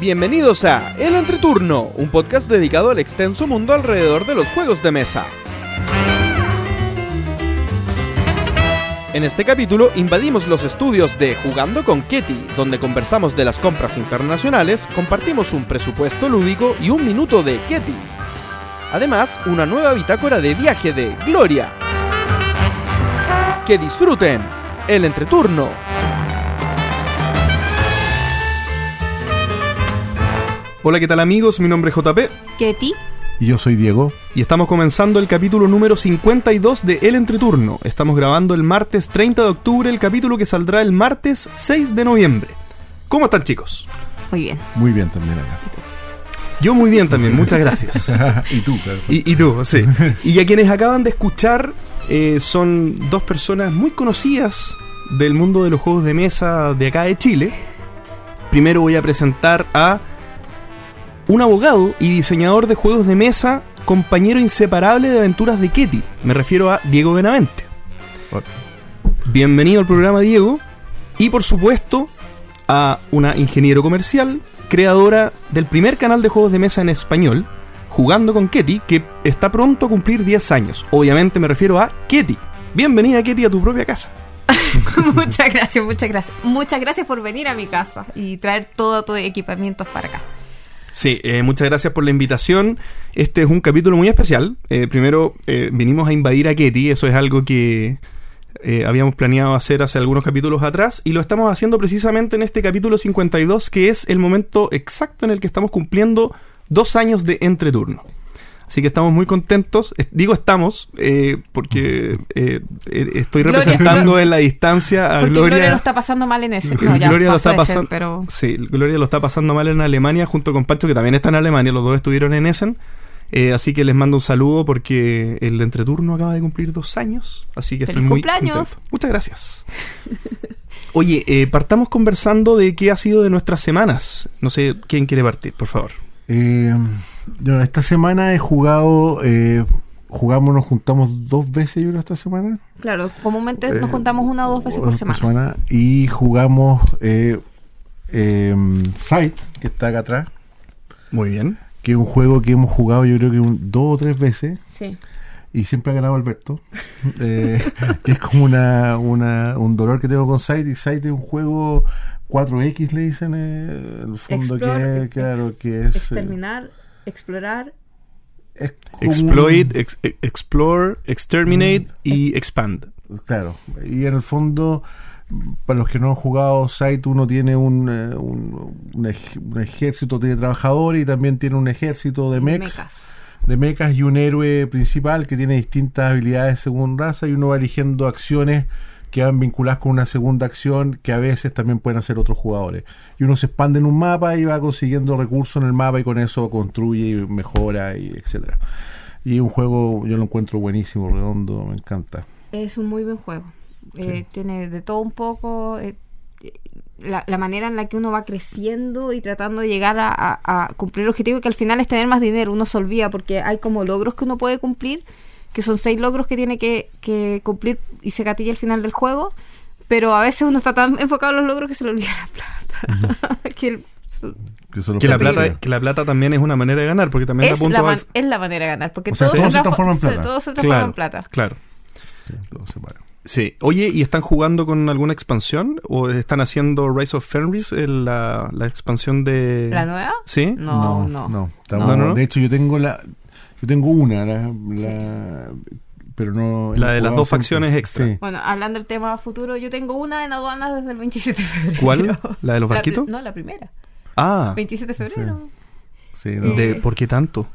Bienvenidos a El Entreturno, un podcast dedicado al extenso mundo alrededor de los juegos de mesa. En este capítulo invadimos los estudios de Jugando con Ketty, donde conversamos de las compras internacionales, compartimos un presupuesto lúdico y un minuto de Ketty. Además, una nueva bitácora de viaje de Gloria. Que disfruten el entreturno. Hola, ¿qué tal amigos? Mi nombre es JP Ketty. Y yo soy Diego. y estamos comenzando el capítulo número 52 de El Entreturno. Estamos grabando el martes 30 de octubre, el capítulo que saldrá el martes 6 de noviembre. ¿Cómo están chicos? Muy bien. Muy bien también acá. Yo muy bien también, muchas gracias. y tú, claro. Y, y tú, sí. Y a quienes acaban de escuchar eh, son dos personas muy conocidas del mundo de los juegos de mesa de acá de Chile. Primero voy a presentar a un abogado y diseñador de juegos de mesa, compañero inseparable de aventuras de Ketty. Me refiero a Diego Benavente. Hola. Bienvenido al programa, Diego. Y por supuesto, a una ingeniero comercial, creadora del primer canal de juegos de mesa en español, Jugando con Ketty, que está pronto a cumplir 10 años. Obviamente me refiero a Ketty. Bienvenida, Ketty, a tu propia casa. muchas gracias, muchas gracias. Muchas gracias por venir a mi casa y traer todo tu equipamiento para acá. Sí, eh, muchas gracias por la invitación. Este es un capítulo muy especial. Eh, primero, eh, vinimos a invadir a Ketty. Eso es algo que eh, habíamos planeado hacer hace algunos capítulos atrás. Y lo estamos haciendo precisamente en este capítulo 52, que es el momento exacto en el que estamos cumpliendo dos años de entreturno. Así que estamos muy contentos. Es- digo estamos eh, porque eh, eh, estoy Gloria- representando en la distancia a Porque Gloria, Gloria. lo está pasando mal en ese. No, ya Gloria lo está ese, pasando. pero Sí, Gloria lo está pasando mal en Alemania junto con Pancho, que también está en Alemania. Los dos estuvieron en Essen. Eh, así que les mando un saludo porque el entreturno acaba de cumplir dos años. Así que estoy ¡Feliz muy cumpleaños! contento. Muchas gracias. Oye, eh, partamos conversando de qué ha sido de nuestras semanas. No sé quién quiere partir, por favor. Eh, yo esta semana he jugado. Eh, jugamos, nos juntamos dos veces, yo creo, esta semana. claro, comúnmente nos Eh, juntamos una o dos veces por Dos semana. Y jugamos eh, eh, Sight, que está acá atrás. Muy bien. Que es un juego que hemos jugado, yo creo que un- dos o tres veces. Sí. Y siempre ha ganado Alberto. Eh, que es como una, una- un dolor que tengo con Sight. Y Sight es un juego 4X, le dicen. eh, el fondo Explore, que, claro, ex- que es. eh, Exterminar, explorar. Exploit, ex- e- explore, exterminate y expand. Claro. Y en el fondo, para los que no han jugado Sight, uno tiene un, eh, un, un ej- un ejército de trabajadores y también tiene un ejército de mechs. mecas. de mechas y un héroe principal que tiene distintas habilidades según raza y uno va eligiendo acciones que van vinculadas con una segunda acción que a veces también pueden hacer otros jugadores. Y uno se expande en un mapa y va consiguiendo recursos en el mapa y con eso construye y mejora y etcétera. Y un juego yo lo encuentro buenísimo, redondo, me encanta. Es un muy buen juego. Eh, tiene de todo un poco. eh, eh, la, la manera en la que uno va creciendo y tratando de llegar a, a- a cumplir el objetivo, que al final es tener más dinero. Uno se olvida porque hay como logros que uno puede cumplir, que son seis logros que tiene que, que cumplir y se gatilla al final del juego. Pero a veces uno está tan enfocado en los logros que se le olvida la plata. que el- Que, eso lo Que la, plata, que la plata también es una manera de ganar, porque también es, la al- man- es la manera de ganar. Porque O sea, todo, todo se transfo- transforma en plata. todo se transforma Claro, en plata. claro. Sí. Oye, ¿y están jugando con alguna expansión? ¿O están haciendo Rise of Fenris, el- la, la expansión de... ¿La nueva? ¿Sí? No, no. estamos- No, no, no. De hecho, yo tengo la. Yo tengo una, la, la- pero no. La de las dos facciones extra. Sí. Bueno, hablando del tema futuro, yo tengo una en aduanas desde el 27 de febrero. ¿Cuál? ¿La de los barquitos? no, la primera. Ah, 27 de febrero. Sí, no. de, Eh, ¿por qué tanto?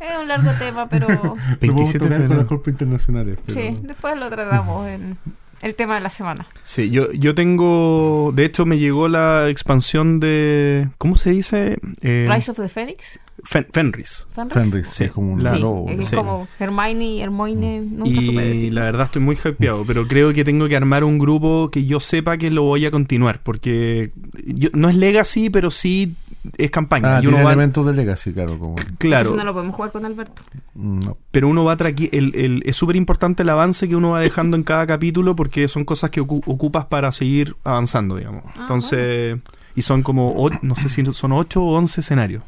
Es un largo tema, pero Lo podemos 27 de tocar con febrero. las internacionales. Pero... sí, después lo tratamos en el tema de la semana. Sí, yo, yo tengo... De hecho, me llegó la expansión de... ¿Cómo se dice? Eh, Rise of the Phoenix. Fen- Fenris. ¿Fenris? Fenris, Sí, es como un la- sí, lobo. es ¿no? Sí. como Hermione y Hermione, nunca supe Y decir. la verdad estoy muy hypeado, pero creo que tengo que armar un grupo que yo sepa que lo voy a continuar, porque yo- no es Legacy, pero sí es campaña. Ah, y uno tiene va, elementos de Legacy, claro. Como, claro, Entonces no lo podemos jugar con Alberto. mm, no. pero uno va traqui el, el- es súper importante el avance que uno va dejando en cada capítulo porque son cosas que ocu- ocupas para seguir avanzando, digamos. Ah, Entonces, Y son como, o- no sé si son 8 o 11 escenarios.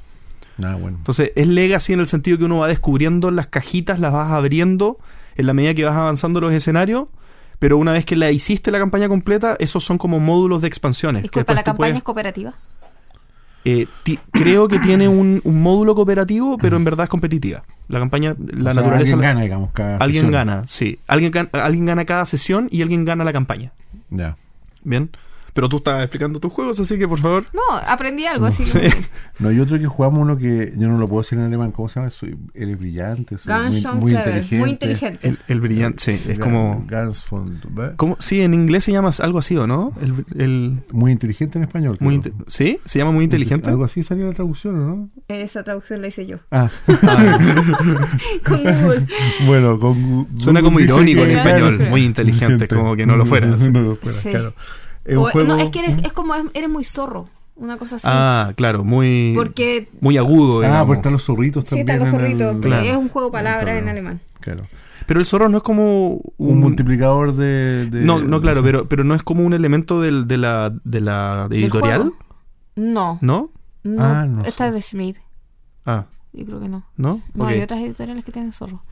Ah, bueno. Entonces es legacy en el sentido que uno va descubriendo las cajitas, las vas abriendo en la medida que vas avanzando los escenarios. Pero una vez que la hiciste la campaña completa, esos son como módulos de expansiones. que Disculpa, ¿la campaña puedes- es cooperativa? Eh, creo que tiene un, un módulo cooperativo, pero en verdad es competitiva. La campaña, la O sea, naturaleza. Alguien gana, digamos, cada alguien sesión. gana, sí. Alguien, alguien gana cada sesión y alguien gana la campaña. Ya. Bien. Pero tú estás explicando tus juegos, así que por favor. No, aprendí algo, así Sí. que... No, hay otro que jugamos uno que yo no lo puedo decir en alemán. ¿Cómo se llama? Soy, eres brillante. Soy muy, muy inteligente. muy inteligente. El, el brillante, sí. Es como. Guns von-. ¿cómo? Sí, en inglés se llama algo así, ¿o no? El, el- Muy inteligente en español. muy inte- ¿Sí? ¿Se llama muy inteligente? Algo así salió la traducción, ¿o no? Esa traducción la hice yo. Ah, Con Google. bueno, con, Suena como irónico en español. Muy inteligente, como que no lo fuera. así. no lo fuera, Sí. claro. Es un O- juego... No, es que eres, es como es- eres muy zorro. Una cosa así. Ah, claro, muy. Porque Muy agudo, Ah, digamos. pues están los zorritos sí, también. están los en el- zorritos. Claro. Es un juego palabra en tablero. alemán. Claro. Pero el zorro no es como un. Un, multiplicador de, de- no, no, claro, de- pero, pero no es como un elemento del, de la, de la ¿Del editorial? No. ¿no? no Ah, no esta sé. es de Schmidt. Ah, Yo creo que no. ¿no? No, hay otras editoriales que tienen zorro.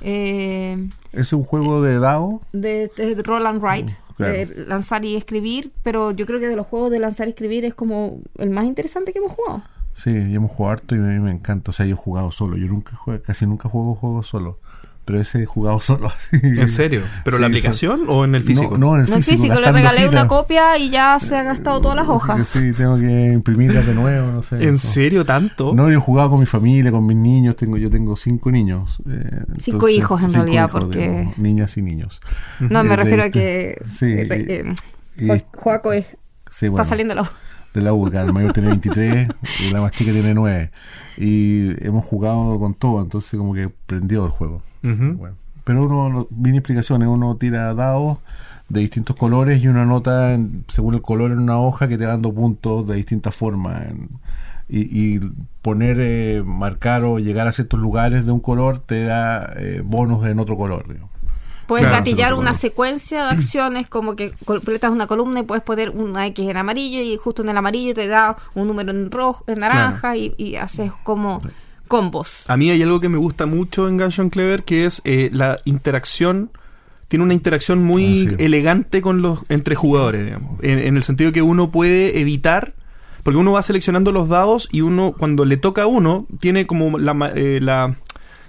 Eh, Es un juego de dado. de, de Roland Wright. Mm, claro. de lanzar y escribir. Pero yo creo que de los juegos de lanzar y escribir es como el más interesante que hemos jugado. Sí, hemos jugado harto y a mí me encanta. O sea, yo he jugado solo. Yo nunca juego, casi nunca juego juegos solo. Pero ese he jugado solo. así. ¿En serio? ¿Pero Sí, la aplicación o en el físico? No, no, en el No es físico. físico, le regalé una copia y ya se ha gastado todas las hojas. Sí, tengo que imprimirlas de nuevo, no sé. ¿En No. serio tanto? No, yo he jugado con mi familia, con mis niños. Tengo, yo tengo cinco niños. eh, Cinco hijos, en cinco realidad, hijos, porque- digamos, niñas y niños. No, me Eh, refiero de- a que sí, eh, y- eh, Ju- Juaco es- Sí, está bueno, saliendo la de la URCA. El mayor tiene 23 y la más chica tiene 9. Y hemos jugado con todo, entonces como que prendió el juego. Bueno, pero uno, no- mini explicaciones, uno tira dados de distintos colores y uno anota en- según el color en una hoja que te va dando puntos de distintas formas. en- y, y poner, eh, marcar o llegar a ciertos lugares de un color te da eh, bonus en otro color. digamos. Puedes Claro, gatillar una secuencia de acciones como que completas una columna y puedes poner una X en amarillo y justo en el amarillo te da un número en rojo, en naranja y, y haces como combos. A mí hay algo que me gusta mucho en Gungeon Clever que es eh, la interacción. Tiene una interacción muy Ah, sí. elegante con los entre jugadores, digamos. En, en el sentido que uno puede evitar. Porque uno va seleccionando los dados y uno, cuando le toca a uno, tiene como la, ma- eh, la,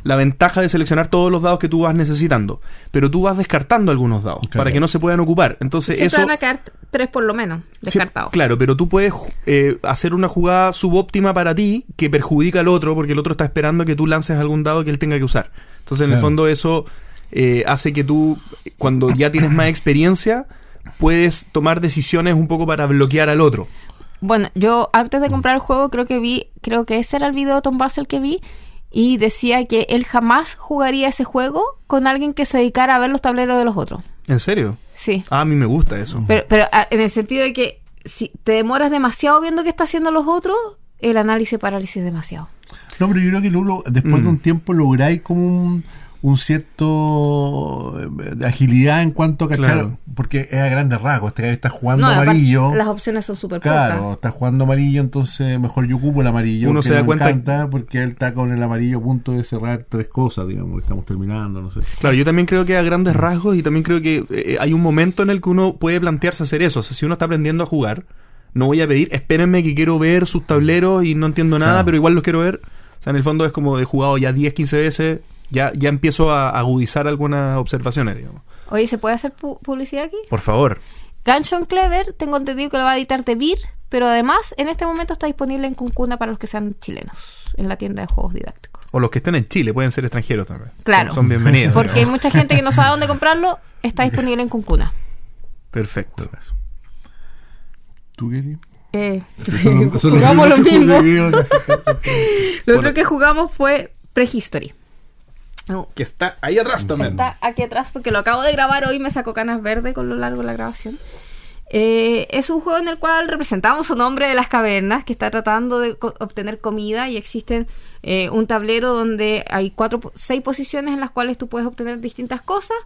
la ventaja de seleccionar todos los dados que tú vas necesitando. Pero tú vas descartando algunos dados para que no se puedan ocupar. Entonces, Siempre eso. van a quedar tres por lo menos Sí, descartados. claro, pero tú puedes eh, hacer una jugada subóptima para ti que perjudica al otro porque el otro está esperando que tú lances algún dado que él tenga que usar. Entonces, en el fondo, eso eh, hace que tú, cuando ya tienes más experiencia, puedes tomar decisiones un poco para bloquear al otro. Bueno, yo antes de comprar el juego creo que vi, creo que ese era el video de Tom Basel que vi y decía que él jamás jugaría ese juego con alguien que se dedicara a ver los tableros de los otros. ¿En serio? Sí. Ah, a mí me gusta eso. Pero, pero ah, en el sentido de que si te demoras demasiado viendo qué está haciendo los otros, el análisis parálisis demasiado. No, pero yo creo que luego, después Mm. de un tiempo lográis como un, un cierto eh, de agilidad en cuanto a cachar, Claro. porque es a grandes rasgos, este está jugando No, amarillo. las opciones son súper Claro, pocas. está jugando amarillo, entonces mejor yo ocupo el amarillo. Uno se da me cuenta- encanta porque él está con el amarillo a punto de cerrar tres cosas, digamos, que estamos terminando, no sé. Claro, yo también creo que a grandes rasgos y también creo que eh, hay un momento en el que uno puede plantearse hacer eso. O sea, si uno está aprendiendo a jugar, no voy a pedir, espérenme que quiero ver sus tableros y no entiendo nada, Claro. pero igual los quiero ver. O sea, en el fondo es como he jugado ya 10, 15 veces, ya, ya empiezo a agudizar algunas observaciones, digamos. Oye, ¿se puede hacer pu- publicidad aquí? Por favor. Gunshot Clever, tengo entendido que lo va a editar de Vir, pero además en este momento está disponible en Cuncuna para los que sean chilenos, en la tienda de juegos didácticos. O los que estén en Chile, pueden ser extranjeros también. Claro. Son, son bienvenidos. Porque hay mucha gente que no sabe dónde comprarlo, está disponible en Cuncuna. Perfecto. ¿Tú, Kelly? Eh, jugamos lo mismo. Lo otro que jugamos fue Prehistory. No, Que está ahí atrás también. Está aquí atrás porque lo acabo de grabar hoy, me sacó canas verdes con lo largo de la grabación. Eh, es un juego en el cual representamos un hombre de las cavernas que está tratando de co- obtener comida y existen eh, un tablero donde hay cuatro, seis posiciones en las cuales tú puedes obtener distintas cosas.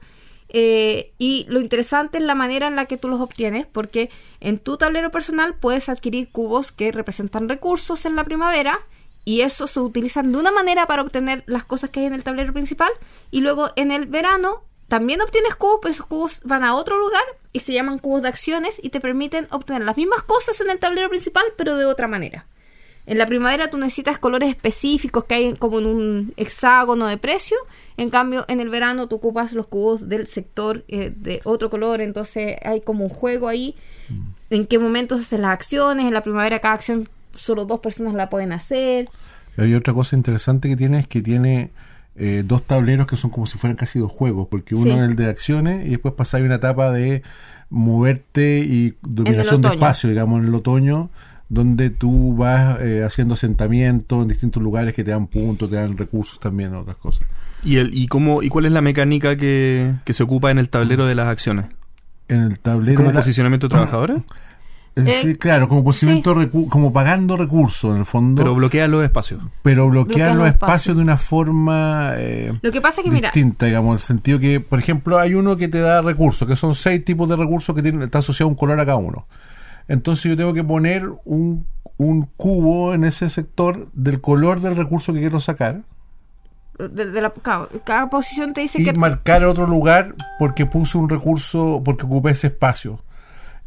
Eh, y lo interesante es la manera en la que tú los obtienes, porque en tu tablero personal puedes adquirir cubos que representan recursos en la primavera y esos se utilizan de una manera para obtener las cosas que hay en el tablero principal y luego en el verano también obtienes cubos, pero esos cubos van a otro lugar y se llaman cubos de acciones y te permiten obtener las mismas cosas en el tablero principal, pero de otra manera. En la primavera tú necesitas colores específicos que hay como en un hexágono de precio. En cambio, en el verano tú ocupas los cubos del sector eh, de otro color. Entonces hay como un juego ahí. En qué momentos haces las acciones. En la primavera cada acción solo dos personas la pueden hacer. Hay otra cosa interesante que tiene es que tiene eh, dos tableros que son como si fueran casi dos juegos, porque uno Sí. es el de acciones y después pasáis una etapa de moverte y dominación de espacio, digamos, en el otoño, donde tú vas eh, haciendo asentamientos en distintos lugares que te dan puntos, te dan recursos también, otras cosas. ¿Y, el, y, cómo, ¿Y cuál es la mecánica que, que se ocupa en el tablero de las acciones? En el tablero... ¿Como posicionamiento de trabajadores? Eh, sí, Eh, claro, como posicionamiento, recu- como pagando recursos en el fondo, Pero pero, bloquea los espacios. bloquean Bloquean los los espacios espacios. de una forma... eh, Lo que pasa es que, mira, distinta, digamos, en el sentido que, por ejemplo, hay uno que te da recursos, que son seis tipos de recursos que tienen, está asociado a un color a cada uno. Entonces yo tengo que poner un, un cubo en ese sector del color del recurso que quiero sacar de, de la, cada, cada posición te dice y que marcar otro lugar porque puse un recurso, porque ocupé ese espacio.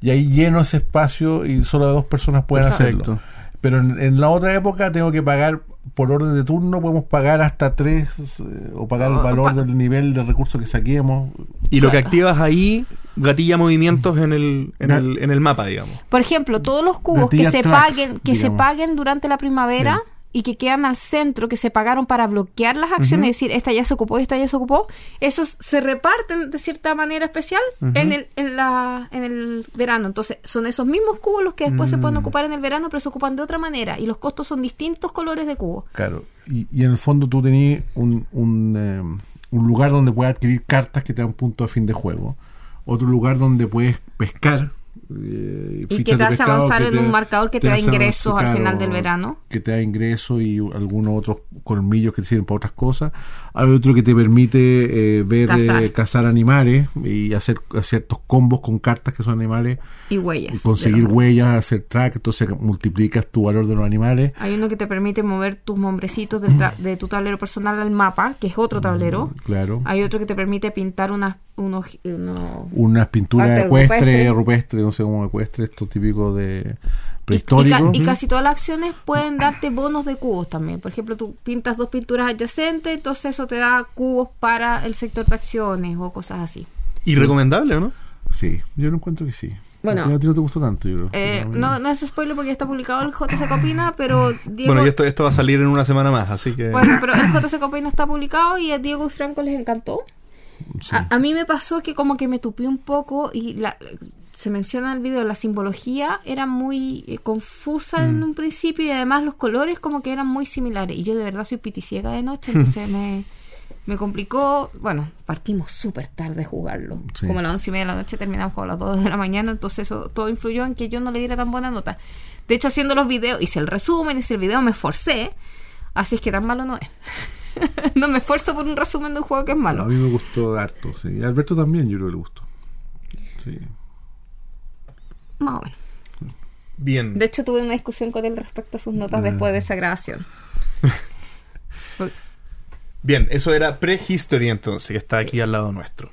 Y ahí lleno ese espacio y solo dos personas pueden hacerlo. Pero en, en la otra época tengo que pagar por orden de turno, podemos pagar hasta tres eh, o pagar el Oh, valor del nivel de recursos que saquemos. Y lo que activas ahí gatilla movimientos en el, en el, en el mapa, digamos. Por ejemplo, todos los cubos que se tracks, paguen, que se paguen durante la primavera Bien. Y que quedan al centro, que se pagaron para bloquear las acciones, es decir, esta ya se ocupó, esta ya se ocupó, esos se reparten de cierta manera especial en, el, en, la, en el verano. Entonces, son esos mismos cubos los que después se Mm. pueden ocupar en el verano, pero se ocupan de otra manera y los costos son distintos colores de cubo. Claro. Y, y en el fondo tú tenías un, un, eh, un lugar donde puedes adquirir cartas que te dan punto a fin de juego. Otro lugar donde puedes pescar. Eh, Y que te hace avanzar en un marcador que te da ingresos al final del verano. Que te da ingresos y algunos otros colmillos que te sirven para otras cosas. Hay otro que te permite eh, ver, Cazar. eh, cazar animales y hacer ciertos combos con cartas que son animales. Y huellas. Y conseguir de huellas, hacer track, entonces multiplicas tu valor de los animales. Hay uno que te permite mover tus nombrecitos del tra- de tu tablero personal al mapa, que es otro tablero. Claro. Hay otro que te permite pintar unas, unos, unos- unas pinturas ecuestres, rupestre. rupestres, no sé cómo ecuestres, esto típico de y, y prehistórico. ca- y casi todas las acciones pueden darte bonos de cubos también. Por ejemplo, tú pintas dos pinturas adyacentes, entonces eso te da cubos para el sector de acciones o cosas así. Y recomendable, ¿o no? Sí, yo lo encuentro que sí. Bueno. a ti no te gustó tanto, yo creo. Eh, no, no es spoiler porque ya está publicado el JC Copina, pero Diego... Bueno, y esto, esto va a salir en una semana más, así que... Bueno, pero el JC Copina está publicado y a Diego y Franco les encantó. Sí. A, a mí me pasó que como que me tupí un poco y la, se menciona en el video, la simbología era muy eh, confusa Mm. en un principio y además los colores como que eran muy similares. Y yo de verdad soy piticiega de noche, entonces me, me complicó. Bueno, partimos súper tarde a jugarlo. Sí. Como a las once y media de la noche terminamos como a las 2 de la mañana, entonces eso todo influyó en que yo no le diera tan buena nota. De hecho, haciendo los videos, hice el resumen, hice el video, me esforcé. Así es que tan malo no es. no me esfuerzo por un resumen de un juego que es malo. A mí me gustó harto, sí. Y a Alberto también yo creo que le gustó. Sí. Más o menos. Bien. De hecho, tuve una discusión con él respecto a sus notas después de esa grabación. Bien, eso era Prehistory entonces, que está aquí al lado nuestro.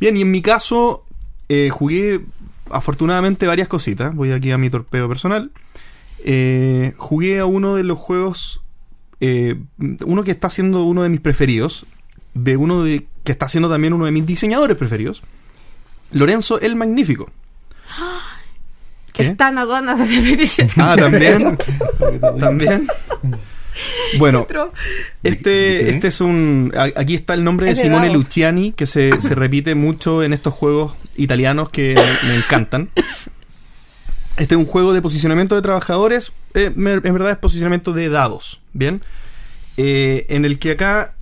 Bien, y en mi caso eh, jugué afortunadamente varias cositas. Voy aquí a mi torpeo personal. Eh, jugué a uno de los juegos, eh, uno que está siendo uno de mis preferidos, de uno de que está siendo también uno de mis diseñadores preferidos, Lorenzo el Magnífico. ¿Qué? Está en aduanas de 27 Ah, también. también. Bueno. Este, este es un. Aquí está el nombre de Simone. Luciani, que se, se repite mucho en estos juegos italianos que me, me encantan. Este es un juego de posicionamiento de trabajadores. eh, en verdad es posicionamiento de dados. Bien. Eh, en el que acá.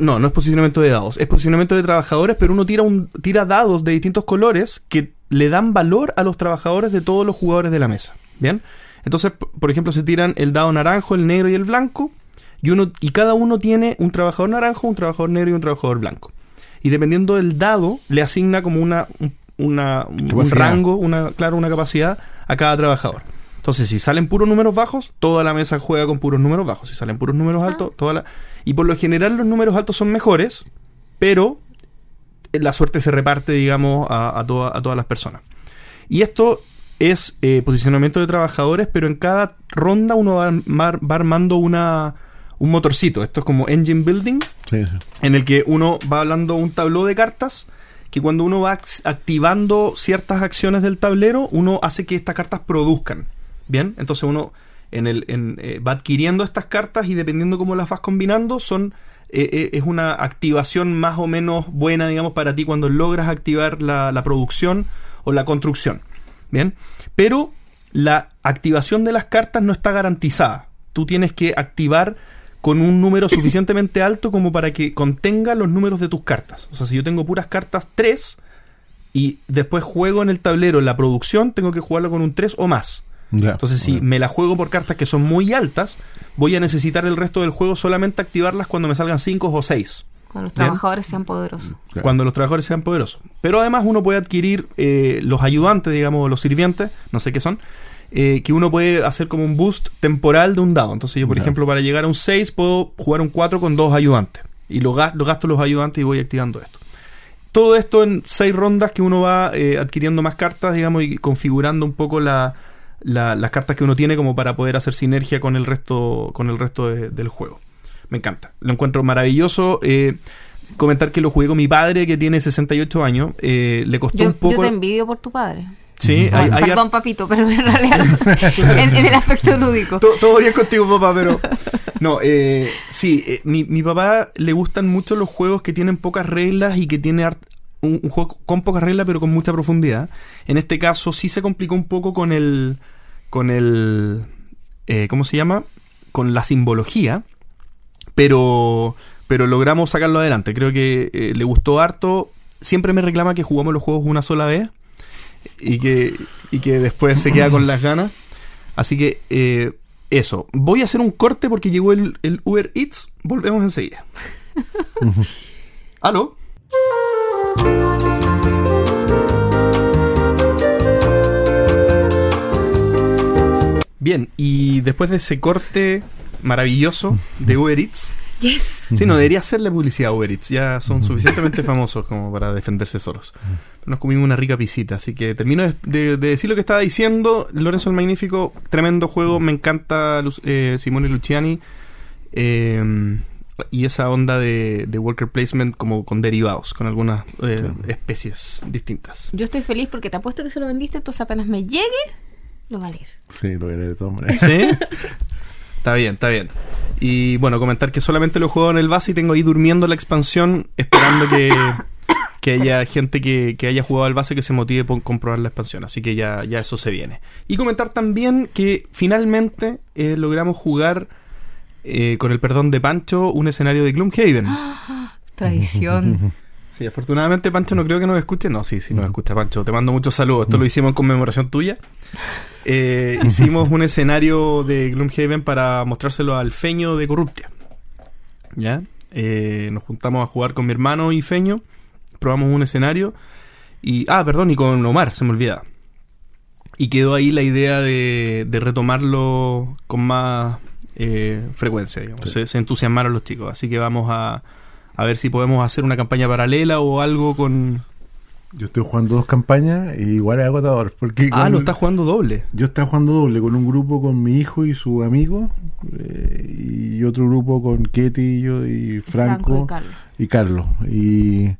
No, no es posicionamiento de dados. Es posicionamiento de trabajadores, pero uno tira, un, tira dados de distintos colores que le dan valor a los trabajadores de todos los jugadores de la mesa. Bien. Entonces, por ejemplo, se tiran el dado naranjo, el negro y el blanco. Y, uno, y cada uno tiene un trabajador naranjo, un trabajador negro y un trabajador blanco. y dependiendo del dado le asigna como una, un, una, un rango, una, claro, una capacidad a cada trabajador. Entonces, si salen puros números bajos, toda la mesa juega con puros números bajos. Si salen puros números altos, toda la... Y por lo general los números altos son mejores, pero la suerte se reparte, digamos, a, a toda- a todas las personas. Y esto es eh, posicionamiento de trabajadores, pero en cada ronda uno va, va- va armando una, un motorcito. Esto es como engine building, Sí, sí. en el que uno va hablando un tablero de cartas que cuando uno va ac- activando ciertas acciones del tablero, uno hace que estas cartas produzcan. Bien, entonces uno en el, en, eh, va adquiriendo estas cartas y dependiendo cómo las vas combinando, son eh, eh, es una activación más o menos buena, digamos, para ti cuando logras activar la, la producción o la construcción. Bien, pero la activación de las cartas no está garantizada. Tú tienes que activar con un número suficientemente alto como para que contenga los números de tus cartas. O sea, si yo tengo puras cartas 3 y después juego en el tablero la producción, tengo que jugarlo con un 3 o más. Entonces, si me la juego por cartas que son muy altas, voy a necesitar el resto del juego solamente activarlas cuando me salgan 5 o 6. Cuando los Bien. trabajadores sean poderosos. Cuando los trabajadores sean poderosos. Pero además uno puede adquirir eh, los ayudantes, digamos, los sirvientes, no sé qué son, eh, que uno puede hacer como un boost temporal de un dado. Entonces yo, por ejemplo, para llegar a un 6 puedo jugar un 4 con dos ayudantes. Y lo, lo gasto los ayudantes y voy activando esto. Todo esto en seis rondas que uno va eh, adquiriendo más cartas, digamos, y configurando un poco la, la- las cartas que uno tiene como para poder hacer sinergia con el resto, con el resto de- del juego. Me encanta. Lo encuentro maravilloso. eh, comentar que lo jugué con mi padre, que tiene 68 años. eh, le costó Yo, un poco. yo te envidio por tu padre. Sí, hay- hay perdón, papito, pero en realidad en, en el aspecto lúdico. To- Todo bien contigo, papá, pero. No, eh, sí, eh, mi, mi papá le gustan mucho los juegos que tienen pocas reglas y que tiene un, un juego con pocas reglas, pero con mucha profundidad. En este caso, sí se complicó un poco con el. con el. eh, ¿Cómo se llama? Con la simbología. Pero. Pero logramos sacarlo adelante. Creo que eh, le gustó harto. Siempre me reclama que jugamos los juegos una sola vez. Y que, y que después se queda con las ganas. Así que eh, eso. Voy a hacer un corte porque llegó el, el Uber Eats. Volvemos enseguida. ¿Aló? Bien, y después de ese corte maravilloso de Uber Eats. Yes. Sí, no debería hacerle publicidad a Uber Eats. Ya son suficientemente famosos como para defenderse solos. Nos comimos una rica pisita, así que termino de, de- de decir lo que estaba diciendo. Lorenzo el Magnífico, tremendo juego. Me encanta eh, Simone Luciani. eh, y esa onda de, de worker placement como con derivados, con algunas eh, Sí. especies distintas. Yo estoy feliz porque te apuesto que se lo vendiste, entonces apenas me llegue, lo va a leer. Sí, lo veré de todas maneras. ¿Sí? está bien, está bien. Y bueno, comentar que solamente lo he jugado en el base y tengo ahí durmiendo la expansión, esperando que, que haya gente que, que haya jugado al base que se motive por comprobar la expansión. Así que ya, ya eso se viene. Y comentar también que finalmente eh, logramos jugar, eh, con el perdón de Pancho, un escenario de Gloomhaven. Tradición. Sí, afortunadamente Pancho no creo que nos escuche. No, sí, sí nos escucha Pancho. Te mando muchos saludos. Esto lo hicimos en conmemoración tuya. Eh, hicimos un escenario de Gloomhaven para mostrárselo al Feño de Corruptia. ¿Ya? Eh, nos juntamos a jugar con mi hermano y Feño. Probamos un escenario. Y, ah, perdón, y con Omar, se me olvidaba. Y quedó ahí la idea de, de retomarlo con más eh, frecuencia, digamos. Sí. Se, se entusiasmaron los chicos. Así que vamos a, a ver si podemos hacer una campaña paralela o algo con... Yo estoy jugando dos campañas y igual es agotador. Porque Ah, lo está jugando doble. Yo estaba jugando doble con un grupo con mi hijo y su amigo eh, y otro grupo con Ketty y yo y Franco, Franco y Carlos. y Carlos. Y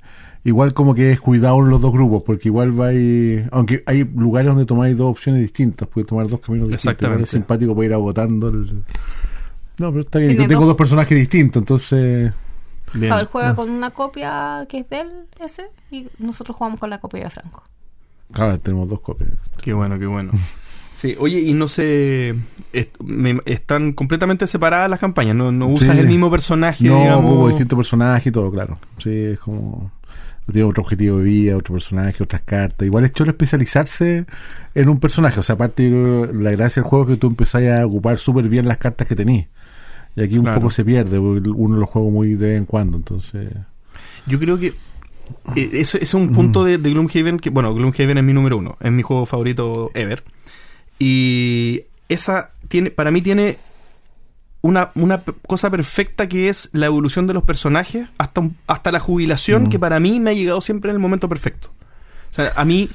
igual como que descuidado en los dos grupos porque igual va y, aunque hay lugares donde tomáis dos opciones distintas, puedes tomar dos caminos distintos. Exactamente. Es simpático para ir agotando el... No, pero está bien. Yo tengo dos- dos personajes distintos, entonces... Bien. Claro, él juega con una copia que es de él, ese, y nosotros jugamos con la copia de Franco. Claro, tenemos dos copias. Qué bueno, qué bueno. Sí, oye, y no se... est- me- están completamente separadas las campañas. No, no usas Sí. el mismo personaje, No, digamos... hubo distintos personajes y todo, claro. Sí, es como. Tiene otro objetivo de vida, otro personaje, otras cartas. Igual es chulo especializarse en un personaje. O sea, aparte, la gracia del juego es que tú empezás a ocupar súper bien las cartas que tenés. Y aquí un Claro. poco se pierde, porque uno lo juega muy de vez en cuando. Entonces, Yo creo que eh, eso, es un punto de, de Gloomhaven que, bueno, Gloomhaven es mi número uno, es mi juego favorito ever. Y esa tiene, para mí tiene una, una cosa perfecta que es la evolución de los personajes hasta, hasta la jubilación, Mm. que para mí me ha llegado siempre en el momento perfecto. O sea, a mí,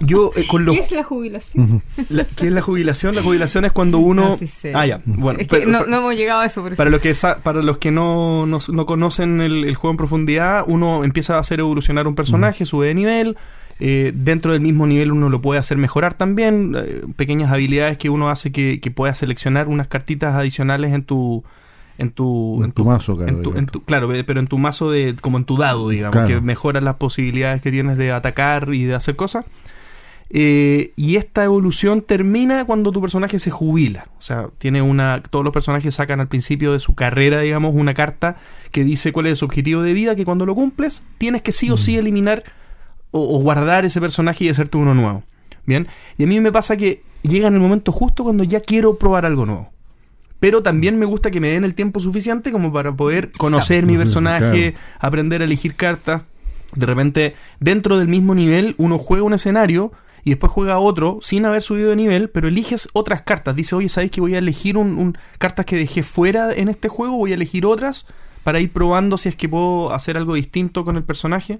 yo eh, con los... ¿Qué es la jubilación? la- ¿Qué es la jubilación? La jubilación es cuando uno... No, sí sé. Ah, ya. Bueno, es que pero- no, hemos llegado a eso, pero para, sí. los que sa- para los que no, no, no conocen el, el juego en profundidad, uno empieza a hacer evolucionar un personaje, sube de nivel. eh, dentro del mismo nivel uno lo puede hacer mejorar también. eh, pequeñas habilidades que uno hace que, que pueda seleccionar unas cartitas adicionales en tu... En tu, En tu mazo, claro, en tu- en tu- claro, eh, pero en tu mazo de como en tu dado, digamos, Claro. que mejoras las posibilidades que tienes de atacar y de hacer cosas. Eh, y esta evolución termina cuando tu personaje se jubila. O sea, tiene una. Todos los personajes sacan al principio de su carrera, digamos, una carta que dice cuál es su objetivo de vida, que cuando lo cumples, tienes que sí o sí eliminar o, o guardar ese personaje y hacerte uno nuevo. Bien. Y a mí me pasa que llega en el momento justo cuando ya quiero probar algo nuevo. Pero también me gusta que me den el tiempo suficiente como para poder conocer mi personaje, aprender a elegir cartas. De repente, dentro del mismo nivel, uno juega un escenario y después juega otro sin haber subido de nivel, pero eliges otras cartas. Dice, oye, ¿sabéis que voy a elegir un, un- cartas que dejé fuera en este juego? Voy a elegir otras para ir probando si es que puedo hacer algo distinto con el personaje.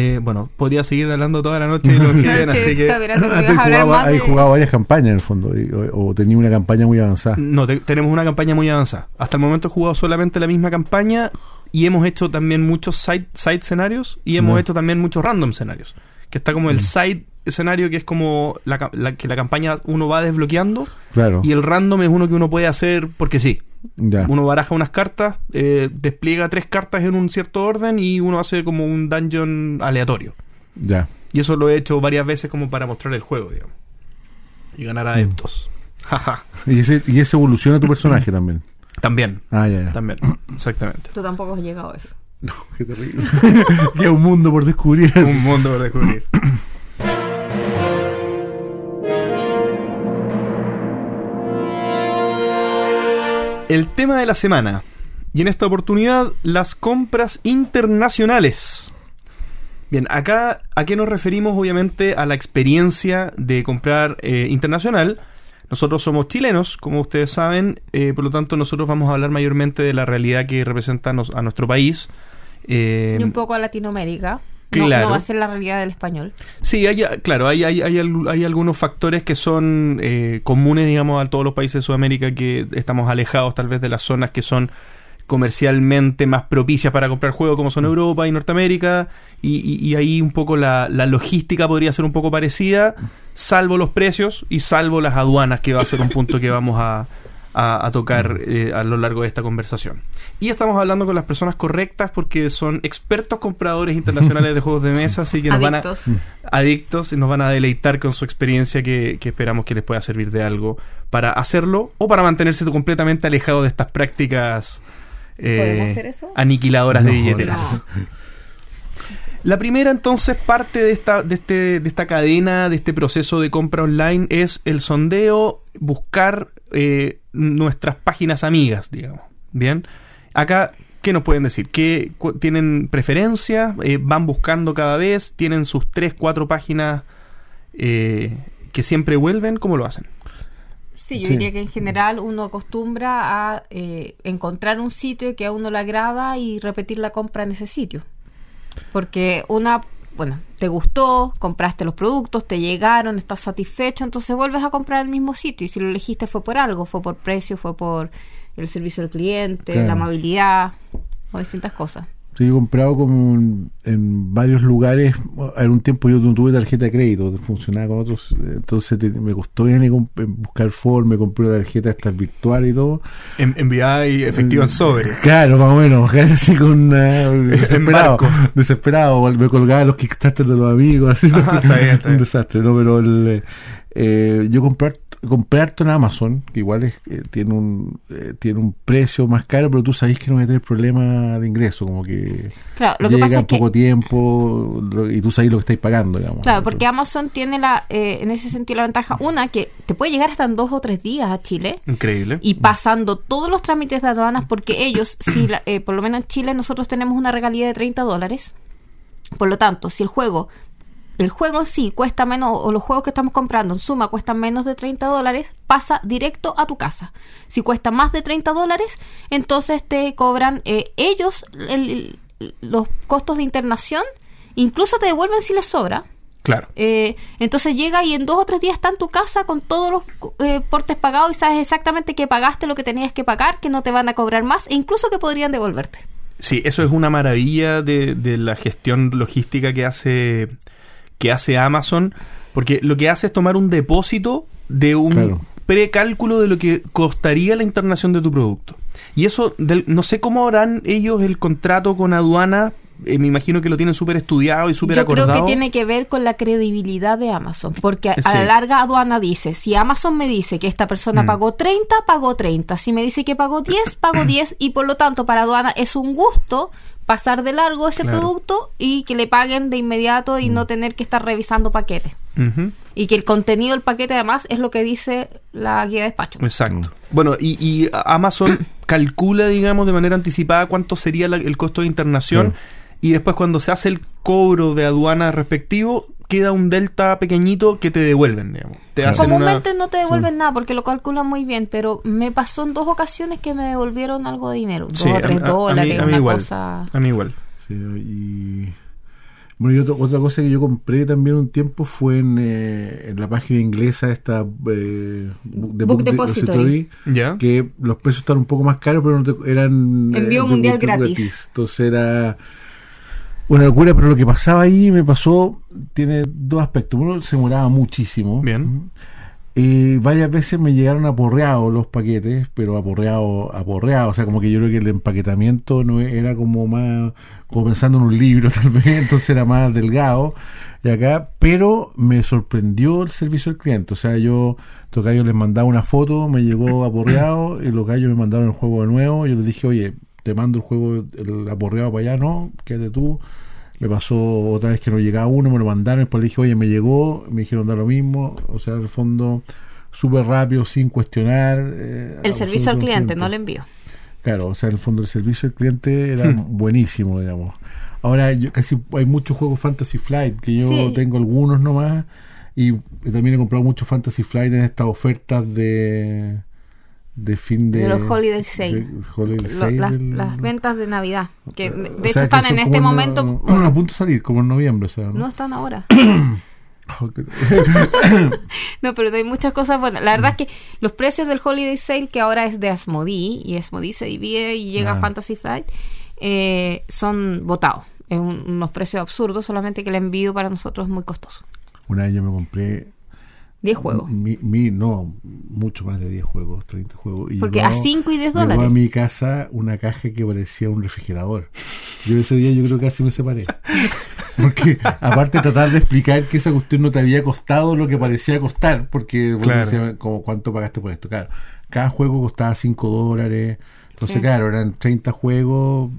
Eh, bueno, podría seguir hablando toda la noche de los que sí, así que... está esperando que Has ibas a hablar jugado, varias campañas en el fondo, y- o, o tenía una campaña muy avanzada. No, te- tenemos una campaña muy avanzada. Hasta el momento he jugado solamente la misma campaña y hemos hecho también muchos side, side escenarios y hemos hecho también muchos random escenarios. Que está como el side escenario que es como la, ca- la- que la campaña uno va desbloqueando Claro. y el random es uno que uno puede hacer porque sí. ya. Uno baraja unas cartas, eh, despliega tres cartas en un cierto orden y uno hace como un dungeon aleatorio. Ya. Y eso lo he hecho varias veces como para mostrar el juego, digamos. Y ganar adeptos. Jaja. Y ese, y ese evoluciona tu personaje también. también. Ah, ya, ya. También, exactamente. Tú tampoco has llegado a eso. No, qué terrible. Queda un mundo por descubrir. Un mundo por descubrir. El tema de la semana. Y en esta oportunidad, las compras internacionales. Bien, acá a qué nos referimos obviamente a la experiencia de comprar eh, internacional. Nosotros somos chilenos, como ustedes saben, eh, por lo tanto nosotros vamos a hablar mayormente de la realidad que representa nos- a nuestro país. Eh, y un poco a Latinoamérica. No, claro. no va a ser la realidad del español. Sí, hay, claro, hay, hay, hay, hay algunos factores que son eh, comunes, digamos, a todos los países de Sudamérica que estamos alejados tal vez de las zonas que son comercialmente más propicias para comprar juegos como son Europa y Norteamérica y, y- y ahí un poco la, la logística podría ser un poco parecida, salvo los precios y salvo las aduanas, que va a ser un punto que vamos a, a- a tocar eh, a lo largo de esta conversación. Y estamos hablando con las personas correctas porque son expertos compradores internacionales de juegos de mesa, así que nos van a Adictos. adictos y nos van a deleitar con su experiencia que, que esperamos que les pueda servir de algo para hacerlo o para mantenerse completamente alejado de estas prácticas eh, ¿Podemos hacer eso? aniquiladoras de No, billeteras. La primera entonces parte de esta, de, este, de esta cadena, de este proceso de compra online es el sondeo, buscar eh, nuestras páginas amigas, digamos. Bien, acá, ¿qué nos pueden decir? ¿Qué, ¿Tienen preferencias? Eh, ¿Van buscando cada vez? ¿Tienen sus tres, cuatro páginas eh, que siempre vuelven? ¿Cómo lo hacen? Sí, yo Sí. diría que en general uno acostumbra a eh, encontrar un sitio que a uno le agrada y repetir la compra en ese sitio. Porque una, bueno, te gustó, compraste los productos, te llegaron, estás satisfecho, entonces vuelves a comprar el mismo sitio. Y si lo elegiste fue por algo, fue por precio, fue por el servicio al cliente, Claro. la amabilidad o distintas cosas. Sí, he comprado como en, en varios lugares. En un tiempo yo no tuve tarjeta de crédito, funcionaba con otros. Entonces te- me costó bien en buscar forma, me compré una tarjeta estas virtual y todo. En, enviada y efectiva en sobre. Claro, más o menos, así con una- desesperado, desesperado, me colgaba los Kickstarter de los amigos, así, Ajá, está bien, está un desastre, ¿no? Pero el, eh, yo compré, harto en Amazon, que igual es, eh, tiene un eh, tiene un precio más caro, pero tú sabes que no va a tener problema de ingreso, como que Claro, lo que llega pasa en es que poco tiempo lo- y tú sabes lo que estáis pagando, digamos. Claro, porque Amazon tiene la, eh, en ese sentido la ventaja, una, que te puede llegar hasta en dos o tres días a Chile Increíble. y pasando todos los trámites de aduanas, porque ellos, si la- eh, por lo menos en Chile nosotros tenemos una regalía de 30 dólares, por lo tanto, si el juego, el juego en sí cuesta menos, o los juegos que estamos comprando en suma cuestan menos de 30 dólares, pasa directo a tu casa. Si cuesta más de 30 dólares, entonces te cobran eh, ellos el- el- los costos de internación, incluso te devuelven si les sobra. Claro. Eh, entonces llega y en dos o tres días está en tu casa con todos los eh, portes pagados y sabes exactamente que pagaste lo que tenías que pagar, que no te van a cobrar más e incluso que podrían devolverte. Sí, eso es una maravilla de, de la gestión logística que hace, que hace Amazon, porque lo que hace es tomar un depósito de un Claro. precálculo de lo que costaría la internación de tu producto. Y eso, del- no sé cómo harán ellos el contrato con aduana, eh, me imagino que lo tienen súper estudiado y súper Yo acordado. creo que tiene que ver con la credibilidad de Amazon, porque a, la larga aduana dice, si Amazon me dice que esta persona Mm. pagó 30, pagó 30, si me dice que pagó 10, pagó 10 y por lo tanto para aduana es un gusto pasar de largo ese Claro. producto y que le paguen de inmediato y no tener que estar revisando paquetes. Y que el contenido del paquete además es lo que dice la guía de despacho. Exacto. Bueno, y, y Amazon calcula, digamos, de manera anticipada cuánto sería la- el costo de internación. Y después cuando se hace el cobro de aduana respectivo, queda un delta pequeñito que te devuelven, digamos. Te una- Comúnmente no te devuelven nada porque lo calculan muy bien, pero me pasó en dos ocasiones que me devolvieron algo de dinero, dos Sí, o tres a- a mí- dólares, a mí una igual. cosa. A mí igual. Sí, y bueno, y otro- otra cosa que yo compré también un tiempo fue en, eh, en la página inglesa esta eh, de Book Depository. ¿Ya? que los precios estaban un poco más caros, pero no te- eran Envío de- mundial gratis. Entonces era una locura, pero lo que pasaba ahí me pasó tiene dos aspectos. Uno se demoraba muchísimo. Bien. Eh, varias veces me llegaron aporreados los paquetes, pero aporreados, aporreados. O sea, como que yo creo que el empaquetamiento no era como más, como pensando en un libro tal vez, entonces era más delgado. Y acá, pero me sorprendió el servicio al cliente. O sea, yo, gallos les mandaba una foto, me llegó aporreado, y los gallos me mandaron el juego de nuevo. Yo les dije, oye, te mando el juego, el aporreado para allá, no, quédate tú. Me pasó otra vez que no llegaba uno, me lo mandaron, después le dije, oye, me llegó, me dijeron da lo mismo, o sea, en el fondo, súper rápido, sin cuestionar. eh, El servicio al cliente, no le envío. Claro, o sea, en el fondo el servicio al cliente era buenísimo, digamos. Ahora yo casi hay muchos juegos Fantasy Flight, que yo Sí. tengo algunos nomás, y también he comprado muchos Fantasy Flight en estas ofertas de de fin de, De los Holiday Sale. Lo- las, del- las ventas de Navidad, que de o de hecho están en este momento, no- a punto de salir, como en noviembre, o sea, ¿no? no están ahora. No, pero hay muchas cosas. Bueno, la verdad es que los precios del Holiday Sale, que ahora es de Asmodee, y Asmodee se divide y llega a Fantasy Flight, eh, son votados. Es un- unos precios absurdos, solamente que el envío para nosotros es muy costoso. Un año me compré 10 juegos. Mi, mi- no, mucho más de 10 juegos, 30 juegos. Y Porque llegó- a 5 y 10 llegó dólares. a mi casa una caja que parecía un refrigerador. Yo ese día yo creo que casi me separé. Porque aparte de tratar de explicar que esa cuestión no te había costado lo que parecía costar, porque vos Claro. decías, como, ¿cuánto pagaste por esto? Claro, cada juego costaba 5 dólares. Entonces, Sí. claro, eran 30 juegos,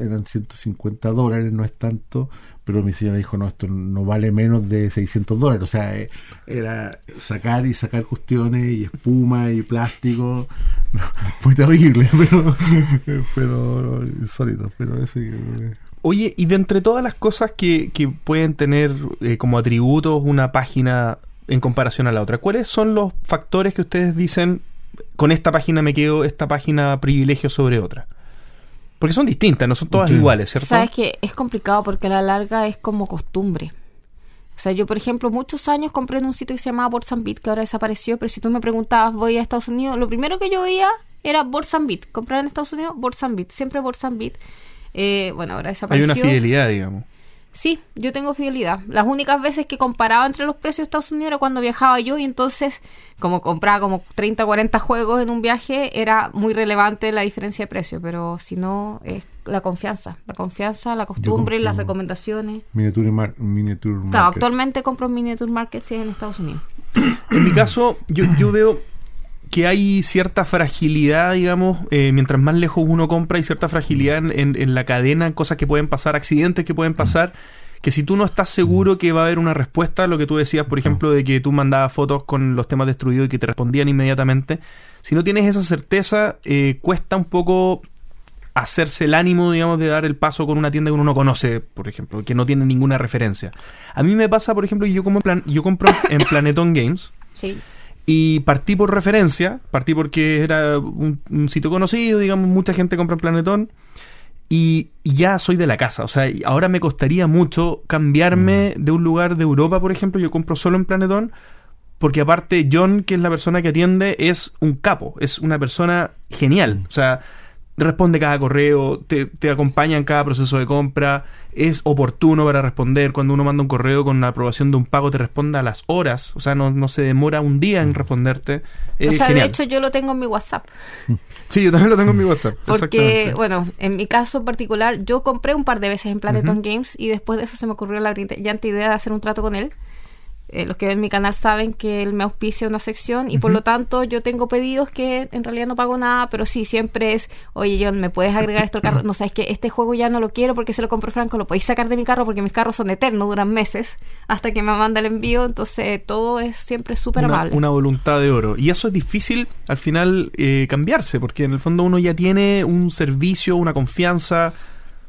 eran 150 dólares, no es tanto, pero mi señora dijo, no, esto no vale menos de 600 dólares. O sea, eh, era sacar y sacar cuestiones y espuma y plástico. Fue terrible, pero, pero insólito, pero eso que- Oye, y de entre todas las cosas que, que pueden tener eh, como atributos una página en comparación a la otra, ¿cuáles son los factores que ustedes dicen, con esta página me quedo, esta página privilegio sobre otra? Porque son distintas, no son todas Sí. iguales, ¿cierto? Sabes que es complicado porque a la larga es como costumbre. O sea, yo, por ejemplo, muchos años compré en un sitio que se llamaba Beat, que ahora desapareció, pero si tú me preguntabas, voy a Estados Unidos, lo primero que yo veía era Beat. Comprar en Estados Unidos, Beat. Siempre Beat. Eh, bueno, ahora Hay desapareció. una fidelidad, digamos. Sí, yo tengo fidelidad. Las únicas veces que comparaba entre los precios de Estados Unidos era cuando viajaba yo y entonces, como compraba como 30 o 40 juegos en un viaje, era muy relevante la diferencia de precio. Pero si no, es la confianza. La confianza, la costumbre, las recomendaciones. Miniature, mar- miniature Claro, market. actualmente compro en Miniature Market si es en Estados Unidos. En mi caso, yo, yo veo que hay cierta fragilidad, digamos, eh, mientras más lejos uno compra, hay cierta fragilidad en, en- la cadena, cosas que pueden pasar, accidentes que pueden pasar, que si tú no estás seguro que va a haber una respuesta lo que tú decías, por ejemplo, de que tú mandabas fotos con los temas destruidos y que te respondían inmediatamente, si no tienes esa certeza, eh, cuesta un poco hacerse el ánimo, digamos, de dar el paso con una tienda que uno no conoce, por ejemplo, que no tiene ninguna referencia. A mí me pasa, por ejemplo, que yo, como plan, yo compro en Planetón Games, Sí. Y partí por referencia, partí porque era un, un sitio conocido, digamos, mucha gente compra en Planetón. Y, ya soy de la casa, o sea, ahora me costaría mucho cambiarme de un lugar de Europa, por ejemplo, yo compro solo en Planetón, porque aparte John, que es la persona que atiende, es un capo, es una persona genial, o sea, responde cada correo, te, te acompaña en cada proceso de compra, es oportuno para responder. Cuando uno manda un correo con la aprobación de un pago, te responde a las horas, o sea, no, no se demora un día en responderte. Es o sea, genial. de hecho yo lo tengo en mi WhatsApp. sí, yo también lo tengo en mi WhatsApp. Porque, bueno, en mi caso particular, yo compré un par de veces en Planeton Games y después de eso se me ocurrió la brillante idea de hacer un trato con él. Eh, los que ven mi canal saben que él me auspicia una sección y por lo tanto yo tengo pedidos que en realidad no pago nada, pero sí, siempre es, oye John, ¿me puedes agregar esto al carro? No sabes que este juego ya no lo quiero porque se lo compró Franco, lo podéis sacar de mi carro porque mis carros son eternos, duran meses hasta que me manda el envío, entonces todo es siempre súper amable. una voluntad de oro. Y eso es difícil al final eh, cambiarse, porque en el fondo uno ya tiene un servicio, una confianza.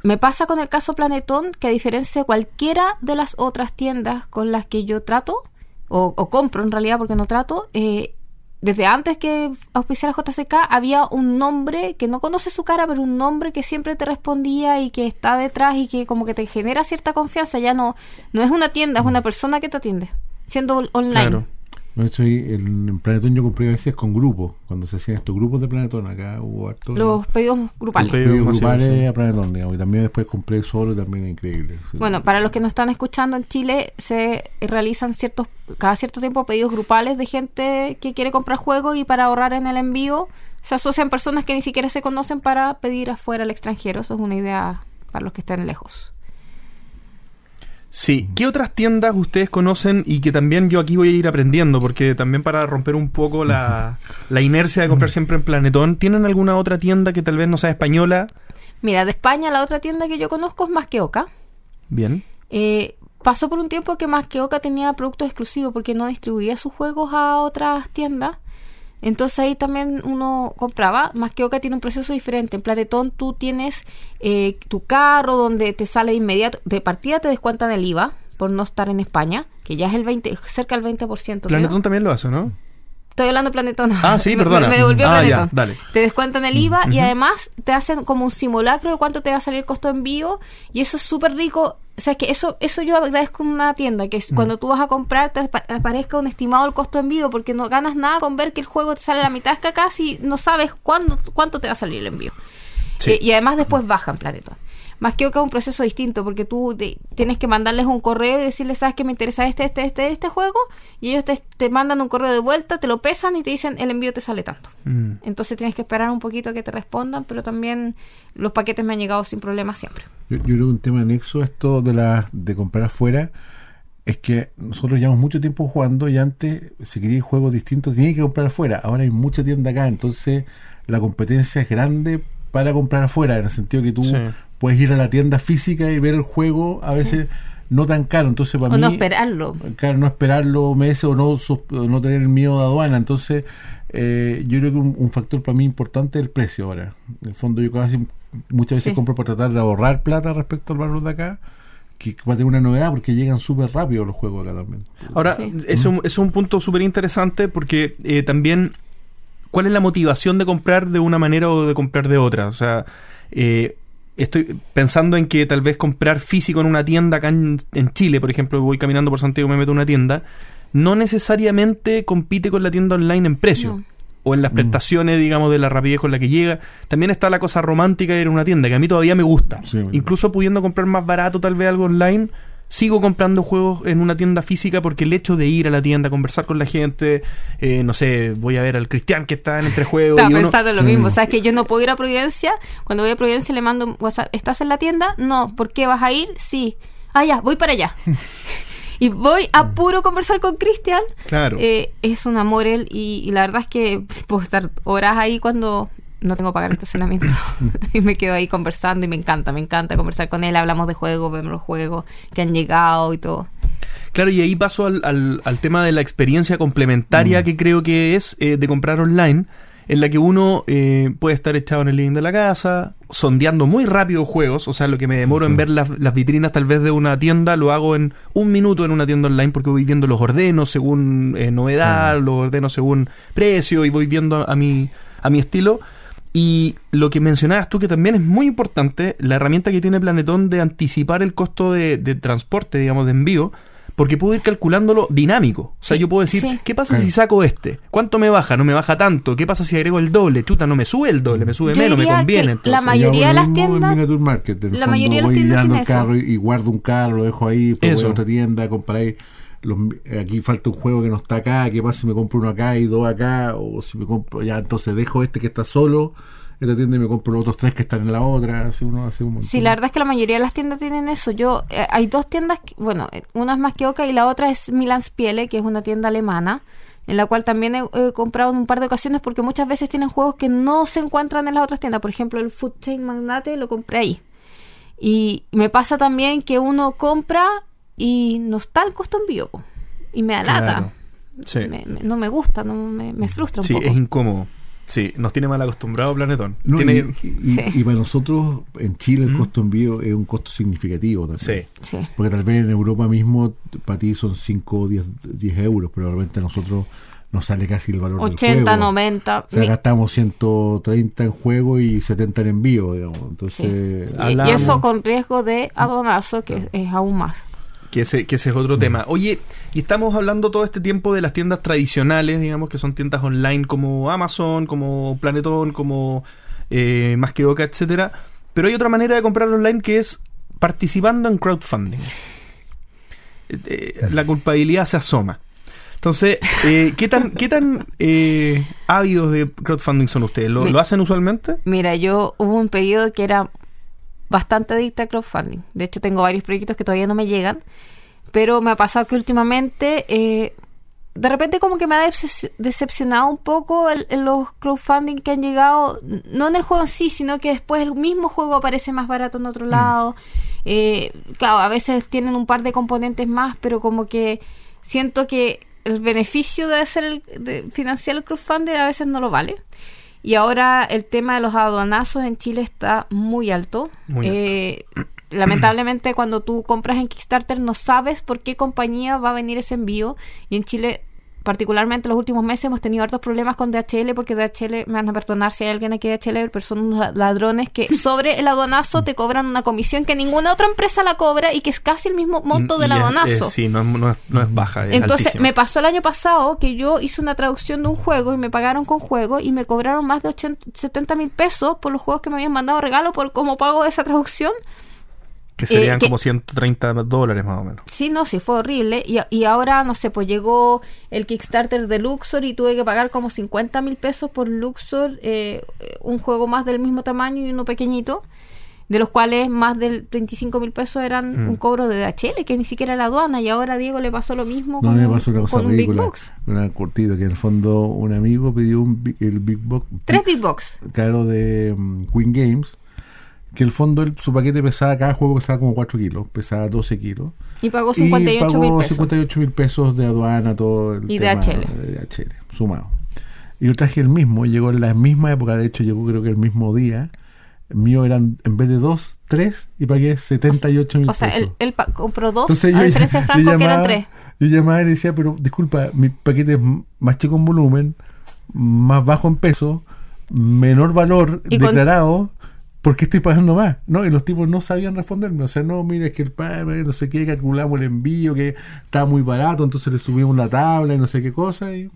Me pasa con el caso Planetón que a diferencia de cualquiera de las otras tiendas con las que yo trato, o, o compro en realidad porque no trato, eh, desde antes que auspiciara JCK había un nombre que no conoce su cara, pero un nombre que siempre te respondía y que está detrás y que como que te genera cierta confianza. Ya no, no es una tienda, es una persona que te atiende, siendo on- online. Claro. De hecho, ahí en, en Planetón yo compré a veces con grupos. Cuando se hacían estos grupos de Planetón, acá hubo harto. Los pedidos grupales. Los pedidos grupales sí. a Planetón, digamos. Y también después compré solo y también es increíble. sí. Bueno, para los que nos están escuchando en Chile, se realizan ciertos, cada cierto tiempo pedidos grupales de gente que quiere comprar juegos y para ahorrar en el envío se asocian personas que ni siquiera se conocen para pedir afuera al extranjero. Eso es una idea para los que estén lejos. Sí. ¿Qué otras tiendas ustedes conocen y que también yo aquí voy a ir aprendiendo? Porque también para romper un poco la, la inercia de comprar siempre en Planetón, ¿tienen alguna otra tienda que tal vez no sea española? Mira, de España la otra tienda que yo conozco es Más que Oca. Bien. Eh, pasó por un tiempo que Más que Oca tenía productos exclusivos porque no distribuía sus juegos a otras tiendas. Entonces ahí también uno compraba. Más que Oca tiene un proceso diferente. En Platetón tú tienes eh, tu carro donde te sale de inmediato. De partida te descuentan el IVA por no estar en España, que ya es el 20, cerca del 20%. creo. Planetón también lo hace, ¿no? Estoy hablando de Planetón. Ah, sí, perdona. Me, me devolvió Ah, Planetón. ya, dale. Te descuentan el IVA y además te hacen como un simulacro de cuánto te va a salir el costo de envío y eso es súper rico. O sea, que eso eso yo agradezco en una tienda, que es cuando tú vas a comprar te apa- aparezca un estimado del costo de envío porque no ganas nada con ver que el juego te sale a la mitad que acá si no sabes cuándo, cuánto te va a salir el envío. Sí. Eh, y además después bajan Planetón. Más que un proceso distinto porque tú te- tienes que mandarles un correo y decirles, ¿sabes que me interesa este, este, este, este juego? Y ellos te, te mandan un correo de vuelta, te lo pesan y te dicen, el envío te sale tanto. Mm. Entonces tienes que esperar un poquito a que te respondan, pero también los paquetes me han llegado sin problema siempre. Yo, yo creo que un tema anexo esto de, la, de comprar afuera es que nosotros llevamos mucho tiempo jugando y antes, si querías juegos distintos, tenías que comprar afuera. Ahora hay mucha tienda acá, entonces la competencia es grande para comprar afuera, en el sentido que tú Sí. puedes ir a la tienda física y ver el juego a veces no tan caro. Entonces, para O mí. no esperarlo. Claro, no esperarlo meses o no, no tener el miedo de aduana. Entonces, eh, yo creo que un, un factor para mí importante es el precio ahora. En el fondo, yo casi muchas veces Sí. compro por tratar de ahorrar plata respecto al valor de acá, que va a tener una novedad porque llegan súper rápido los juegos acá también. Ahora, Sí. es, un, es un punto súper interesante porque eh, también, ¿cuál es la motivación de comprar de una manera o de comprar de otra? O sea, eh, estoy pensando en que tal vez comprar físico en una tienda acá en, en Chile, por ejemplo, voy caminando por Santiago y me meto en una tienda, no necesariamente compite con la tienda online en precio. No. O en las prestaciones, digamos, de la rapidez con la que llega. También está la cosa romántica de ir a una tienda, que a mí todavía me gusta. Sí. Incluso pudiendo comprar más barato tal vez algo online, sigo comprando juegos en una tienda física porque el hecho de ir a la tienda, conversar con la gente, eh, no sé, voy a ver al Cristian que está en entre juegos. Estaba y uno- pensando lo mismo. Sabes que yo no puedo ir a Providencia. Cuando voy a Providencia le mando un WhatsApp. ¿Estás en la tienda? No. ¿Por qué vas a ir? Sí. Ah, ya, voy para allá. y voy a puro conversar con Cristian. Claro. Eh, es un amor él y, y la verdad es que puedo estar horas ahí cuando no tengo que pagar estacionamiento y me quedo ahí conversando y me encanta, me encanta conversar con él, hablamos de juegos, vemos los juegos que han llegado y todo. Claro, y ahí paso al, al, al tema de la experiencia complementaria Mm. que creo que es eh, de comprar online, en la que uno eh, puede estar echado en el living de la casa, sondeando muy rápido juegos, o sea, lo que me demoro en ver las, las vitrinas tal vez de una tienda, lo hago en un minuto en una tienda online porque voy viendo los ordenos según eh, novedad, Claro. los ordenos según precio y voy viendo a mi, a mi estilo. Y lo que mencionabas tú, que también es muy importante, la herramienta que tiene Planetón de anticipar el costo de, de transporte, digamos, de envío, porque puedo ir calculándolo dinámico. O sea, Sí, yo puedo decir, sí. ¿qué pasa Claro. si saco este? ¿Cuánto me baja? ¿No me baja tanto? ¿Qué pasa si agrego el doble? Chuta, no me sube el doble, me sube Yo menos, me conviene. que entonces. la mayoría Yo de las tiendas- Market, la fondo mayoría de las voy tiendas tiene el carro eso. y, y guardo un carro, lo dejo ahí, después voy Eso. a otra tienda, compráis los, aquí falta un juego que no está acá, ¿qué pasa si me compro uno acá y dos acá? O si me compro, ya entonces dejo este que está solo, esta tienda y me compro los otros tres que están en la otra, así uno hace un montón. Sí, la verdad es que la mayoría de las tiendas tienen eso. Yo eh, hay dos tiendas, que- bueno, eh, una es más que Oca y la otra es Milan Spiele, que es una tienda alemana, en la cual también he, he comprado en un par de ocasiones porque muchas veces tienen juegos que no se encuentran en las otras tiendas. Por ejemplo, el Food Chain Magnate lo compré ahí. Y me pasa también que uno compra y no está el costo envío. po. Y me da lata. Claro. Sí, Me- me- no me gusta, no me, me frustra un sí poco. es incómodo. Sí, nos tiene mal acostumbrado Planetón. No, Tiene- y, y- Sí. y para nosotros en Chile el ¿Mm? costo envío es un costo significativo también. Sí. Sí. Porque tal vez en Europa mismo para ti son 5 o 10, 10 euros, pero realmente a nosotros nos sale casi el valor del 80, juego. 90. O sea, Mi- gastamos 130 en juego y 70 en envío, digamos. Entonces, y- y, Hablamos- eso con riesgo de aduanazo, que es, es aún más. Que ese, que ese es otro tema. Oye, y estamos hablando todo este tiempo de las tiendas tradicionales, digamos, que son tiendas online como Amazon, como Planetón, como eh, Más que Oca, etcétera. Pero hay otra manera de comprar online que es participando en crowdfunding. Eh, eh, la culpabilidad se asoma. Entonces, eh, ¿qué tan, qué tan eh, ávidos de crowdfunding son ustedes? ¿Lo, Mi- lo hacen usualmente? Mira, yo hubo un periodo que era bastante adicta a crowdfunding. De hecho, tengo varios proyectos que todavía no me llegan. Pero me ha pasado que últimamente, eh, de repente como que me ha decep- decepcionado un poco el- el- los crowdfunding que han llegado, no en el juego en sí, sino que después el mismo juego aparece más barato en otro lado. Eh, claro, a veces tienen un par de componentes más, pero como que siento que el beneficio de hacer el, de financiar el crowdfunding a veces no lo vale. Y ahora el tema de los aduanazos en Chile está muy alto. Muy Eh, lamentablemente cuando tú compras en Kickstarter no sabes por qué compañía va a venir ese envío. Y en Chile, particularmente los últimos meses, hemos tenido hartos problemas con DHL porque DHL, me van a perdonar si hay alguien aquí de DHL, pero son unos ladrones que sobre el aduanazo te cobran una comisión que ninguna otra empresa la cobra y que es casi el mismo monto del Y es- aduanazo. eh, sí, no, no es, no es baja. es Entonces, altísima. me pasó el año pasado que yo hice una traducción de un juego y me pagaron con juego y me cobraron más de 80, 70 mil pesos por los juegos que me habían mandado regalo por como pago de esa traducción. Que serían eh, que- como 130 dólares más o menos. Sí, no, sí, fue horrible. Y, y ahora, no sé, pues llegó el Kickstarter de Luxor y tuve que pagar como 50 mil pesos por Luxor, eh, un juego más del mismo tamaño y uno pequeñito, de los cuales más del 25 mil pesos eran Mm. un cobro de DHL, que ni siquiera era la aduana. Y ahora a Diego le pasó lo mismo no con, me un- pasó una cosa con un Big ridícula. Box. Una cortita, que en el fondo un amigo pidió un, Big- el Big Box. Tres Big Box. Claro, de mm, Queen Games. Que en el fondo el- su paquete pesaba, cada juego pesaba como 4 kilos, pesaba 12 kilos. Y pagó y 58 mil pesos. 58 mil pesos de aduana, todo el Y tema de DHL, sumado. Y yo traje el mismo, llegó en la misma época, de hecho llegó creo que el mismo día. El mío eran, en vez de dos, tres, y pagué 78 mil O sea, pesos. él, compró dos, Entonces a yo- diferencia de Franco, que eran tres. Yo llamaba y le decía, pero disculpa, mi paquete es más chico en volumen, más bajo en peso, menor valor Y declarado, ¿por qué estoy pagando más? ¿No? Y los tipos no sabían responderme. O sea, no, mira, es que el pa- no sé qué, calculamos el envío, que estaba muy barato, entonces le subimos la tabla y no sé qué cosa, y,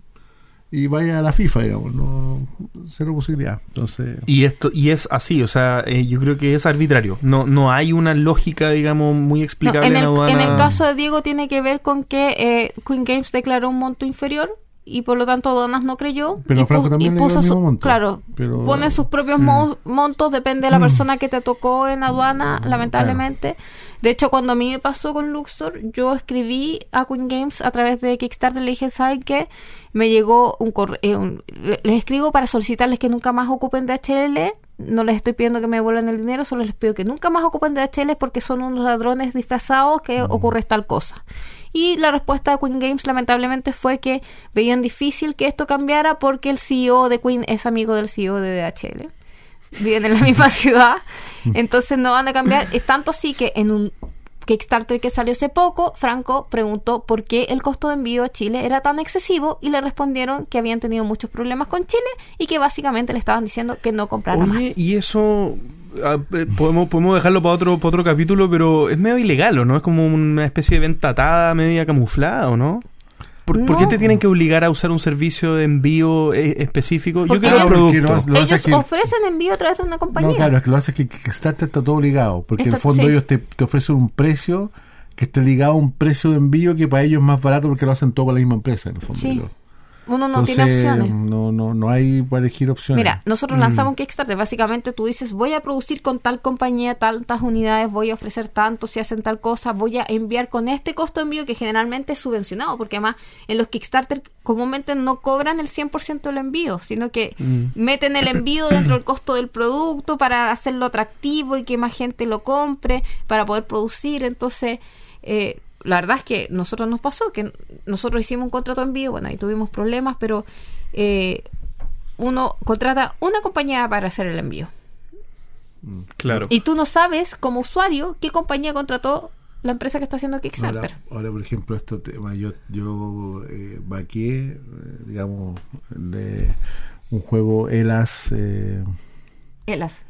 y vaya a la FIFA, digamos, no, cero posibilidad. Entonces, Y esto y es así, o sea, eh, yo creo que es arbitrario. No no hay una lógica, digamos, muy No, explicable en, en, el, aduana. en el caso de Diego tiene que ver con que eh, Queen Games declaró un monto inferior y por lo tanto aduanas no creyó. Pero y, Franco pu- también y le dio puso el mismo su- monto. claro, Pero- pone sus propios Mm. mo- montos, depende de la persona que te tocó en aduana, lamentablemente. De hecho, cuando a mí me pasó con Luxor, yo escribí a Queen Games a través de Kickstarter, le dije, ¿saben qué? Me llegó un correo, les escribo para solicitarles que nunca más ocupen DHL, no les estoy pidiendo que me devuelvan el dinero, solo les pido que nunca más ocupen DHL porque son unos ladrones disfrazados que ocurre tal cosa. Y la respuesta de Queen Games lamentablemente fue que veían difícil que esto cambiara porque el CEO de Queen es amigo del CEO de DHL. Viven en la misma ciudad, entonces no van a cambiar. Es tanto así que en un Kickstarter que salió hace poco, Franco preguntó por qué el costo de envío a Chile era tan excesivo y le respondieron que habían tenido muchos problemas con Chile y que básicamente le estaban diciendo que no comprara más. Oye, y eso ah, eh, podemos, podemos dejarlo para otro, para otro capítulo, pero es medio ilegal, ¿o no? Es como una especie de venta atada, media camuflada, ¿o no? ¿Por, por qué te tienen que obligar a usar un servicio de envío eh, específico? Yo Porque quiero el producto. lo- lo hace Ellos que- ofrecen envío a través de una compañía. No, claro, es que lo hace que Kickstarter está todo ligado, porque en el fondo sí. ellos te, te ofrecen un precio que esté ligado a un precio de envío que para ellos es más barato porque lo hacen todo con la misma empresa, en el fondo. Sí. Uno no Entonces, tiene opciones. No, no, no hay para elegir opciones. Mira, nosotros lanzamos un Kickstarter. Básicamente tú dices, voy a producir con tal compañía tantas unidades, voy a ofrecer tanto si hacen tal cosa, voy a enviar con este costo de envío que generalmente es subvencionado, porque además en los Kickstarter comúnmente no cobran el 100% del envío, sino que meten el envío dentro del costo del producto para hacerlo atractivo y que más gente lo compre, para poder producir. Entonces, eh, la verdad es que nosotros nos pasó, que nosotros hicimos un contrato de envío, bueno, ahí tuvimos problemas, pero... eh, uno contrata una compañía para hacer el envío. Claro. Y tú no sabes, como usuario, qué compañía contrató la empresa que está haciendo Kickstarter. Ahora, ahora, por ejemplo, esto tema, yo, yo eh, vaqué, eh, digamos, de un juego Elas, eh, Helas.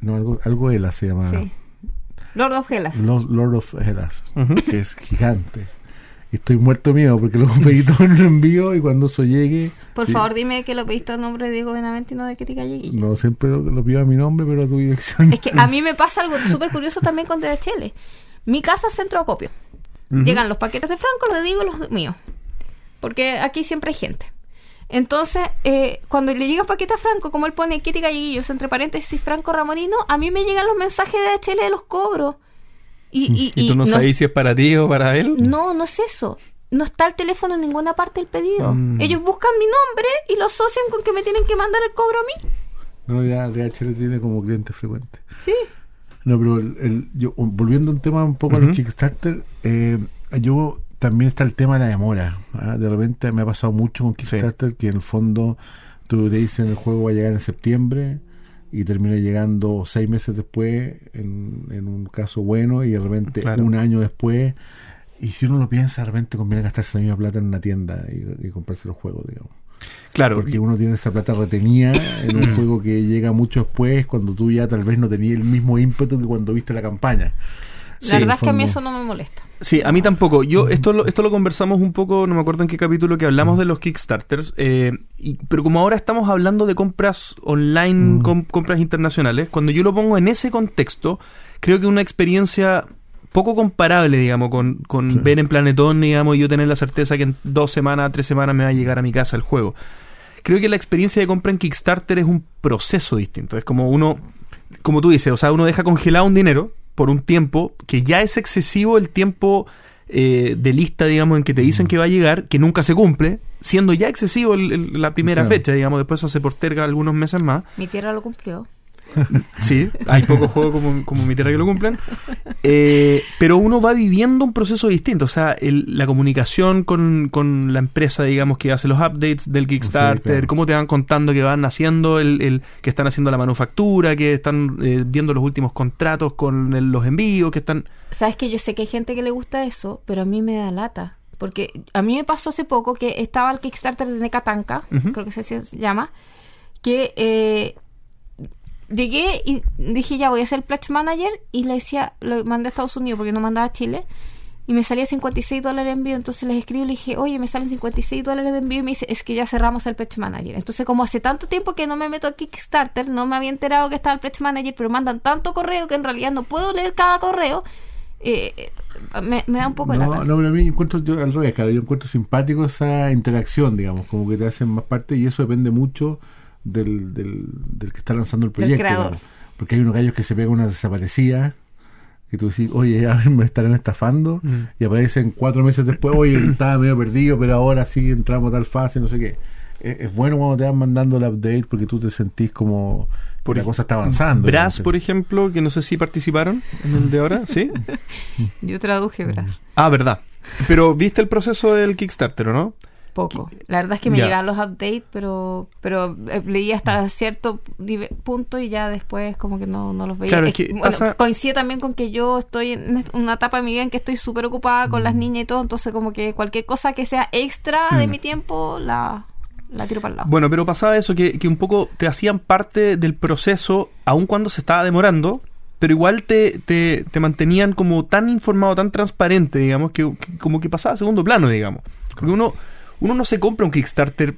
no, algo, algo Elas se llama. Sí. Lord of Helas. Lord, Lord of Hellas, que es gigante. Y estoy muerto mío porque lo pedí todo en un envío y cuando eso llegue. Por sí, favor, dime que lo pediste a nombre de Diego Benavente y no de Ketika Yeguilla. No siempre lo, lo pido a mi nombre, pero a tu dirección. Es que a mí me pasa algo súper curioso también con DHL. Mi casa es centro de acopio. Llegan los paquetes de Franco, los de Diego y los míos. Porque aquí siempre hay gente. Entonces, eh, cuando le llega un paquete a Franco, como él pone Kitty Galleguillos, entre paréntesis Franco Ramonino, a mí me llegan los mensajes de DHL de los cobros. Y, y, ¿Y tú no, no- sabes si es para ti o para él? No, no es eso. No está el teléfono en ninguna parte del pedido. Mm. Ellos buscan mi nombre y lo asocian con que me tienen que mandar el cobro a mí. No, ya DHL tiene como cliente frecuente. Sí. No, pero el, el- yo, volviendo un tema un poco a los. Kickstarter, eh, yo también está el tema de la demora. ¿ah? De repente me ha pasado mucho con Kickstarter que en el fondo tú te dicen el juego va a llegar en septiembre y termina llegando seis meses después en, en un caso bueno y de repente Claro. un año después. Y si uno lo piensa, de repente conviene gastarse esa misma plata en una tienda y, y comprarse los juegos, digamos. Claro. Porque uno tiene esa plata retenida en un juego que llega mucho después, cuando tú ya tal vez no tenías el mismo ímpetu que cuando viste la campaña. La verdad es que a mí eso no me molesta. Sí, a mí tampoco. Yo esto lo, esto lo conversamos un poco, no me acuerdo en qué capítulo que hablamos de los Kickstarters, eh, y- pero como ahora estamos hablando de compras online, Mm. com- compras internacionales, cuando yo lo pongo en ese contexto, creo que una experiencia poco comparable, digamos, con, con Sí. ver en Planetón, digamos, y yo tener la certeza que en dos semanas, tres semanas me va a llegar a mi casa el juego. Creo que la experiencia de compra en Kickstarter es un proceso distinto. Es como uno, como tú dices, o sea, uno deja congelado un dinero por un tiempo que ya es excesivo el tiempo eh, de lista, digamos, en que te dicen que va a llegar, que nunca se cumple, siendo ya excesivo el- el- la primera Claro. fecha, digamos, después eso se posterga algunos meses más. Mi tierra lo cumplió. Sí, hay pocos juegos como, como mi tierra que lo cumplen. Eh, pero uno va viviendo un proceso distinto. O sea, el- la comunicación con, con la empresa, digamos, que hace los updates del Kickstarter, claro. cómo te van contando que van haciendo, el, el- que están haciendo la manufactura, que están eh, viendo los últimos contratos con el- los envíos, que están... Sabes que yo sé que hay gente que le gusta eso, pero a mí me da lata. Porque a mí me pasó hace poco que estaba el Kickstarter de Necatanca, creo que se se llama, que eh, llegué y dije ya voy a ser Pledge Manager y le decía, lo mandé a Estados Unidos porque no mandaba a Chile y me salía 56 dólares de envío, entonces les escribo y le dije, oye, me salen 56 dólares de envío y me dice, es que ya cerramos el Pledge Manager. Entonces como hace tanto tiempo que no me meto a Kickstarter, no me había enterado que estaba el Pledge Manager, pero mandan tanto correo que en realidad no puedo leer cada correo eh, me, me da un poco de No, lata. no, pero a mí encuentro yo, al revés, claro, yo encuentro simpático esa interacción, digamos, como que te hacen más parte y eso depende mucho del, del, del que está lanzando el proyecto. Porque hay unos gallos que se pegan una desaparecida, que tú decís, oye, a ver, me estarán estafando, Mm. y aparecen cuatro meses después, oye, estaba medio perdido, pero ahora sí entramos a tal fase, no sé qué. Es, es bueno cuando te van mandando el update porque tú te sentís como Por que la cosa está avanzando. Brass, por ejemplo, que no sé si participaron en el de ahora, ¿sí? Yo traduje, verás. Ah, verdad. Pero viste el proceso del Kickstarter, ¿o no? Poco. La verdad es que me Ya. llegaban los updates, pero pero eh, leí hasta cierto punto y ya después como que no, no los veía. Claro, es que bueno, pasa- Coincide también con que yo estoy en una etapa de mi vida en que estoy súper ocupada con las niñas y todo, entonces como que cualquier cosa que sea extra de Mm. mi tiempo la, la tiro para el lado. Bueno, pero pasaba eso, que, que un poco te hacían parte del proceso, aun cuando se estaba demorando, pero igual te, te, te mantenían como tan informado, tan transparente, digamos, que, que como que pasaba a segundo plano, digamos. Porque uno, uno no se compra un Kickstarter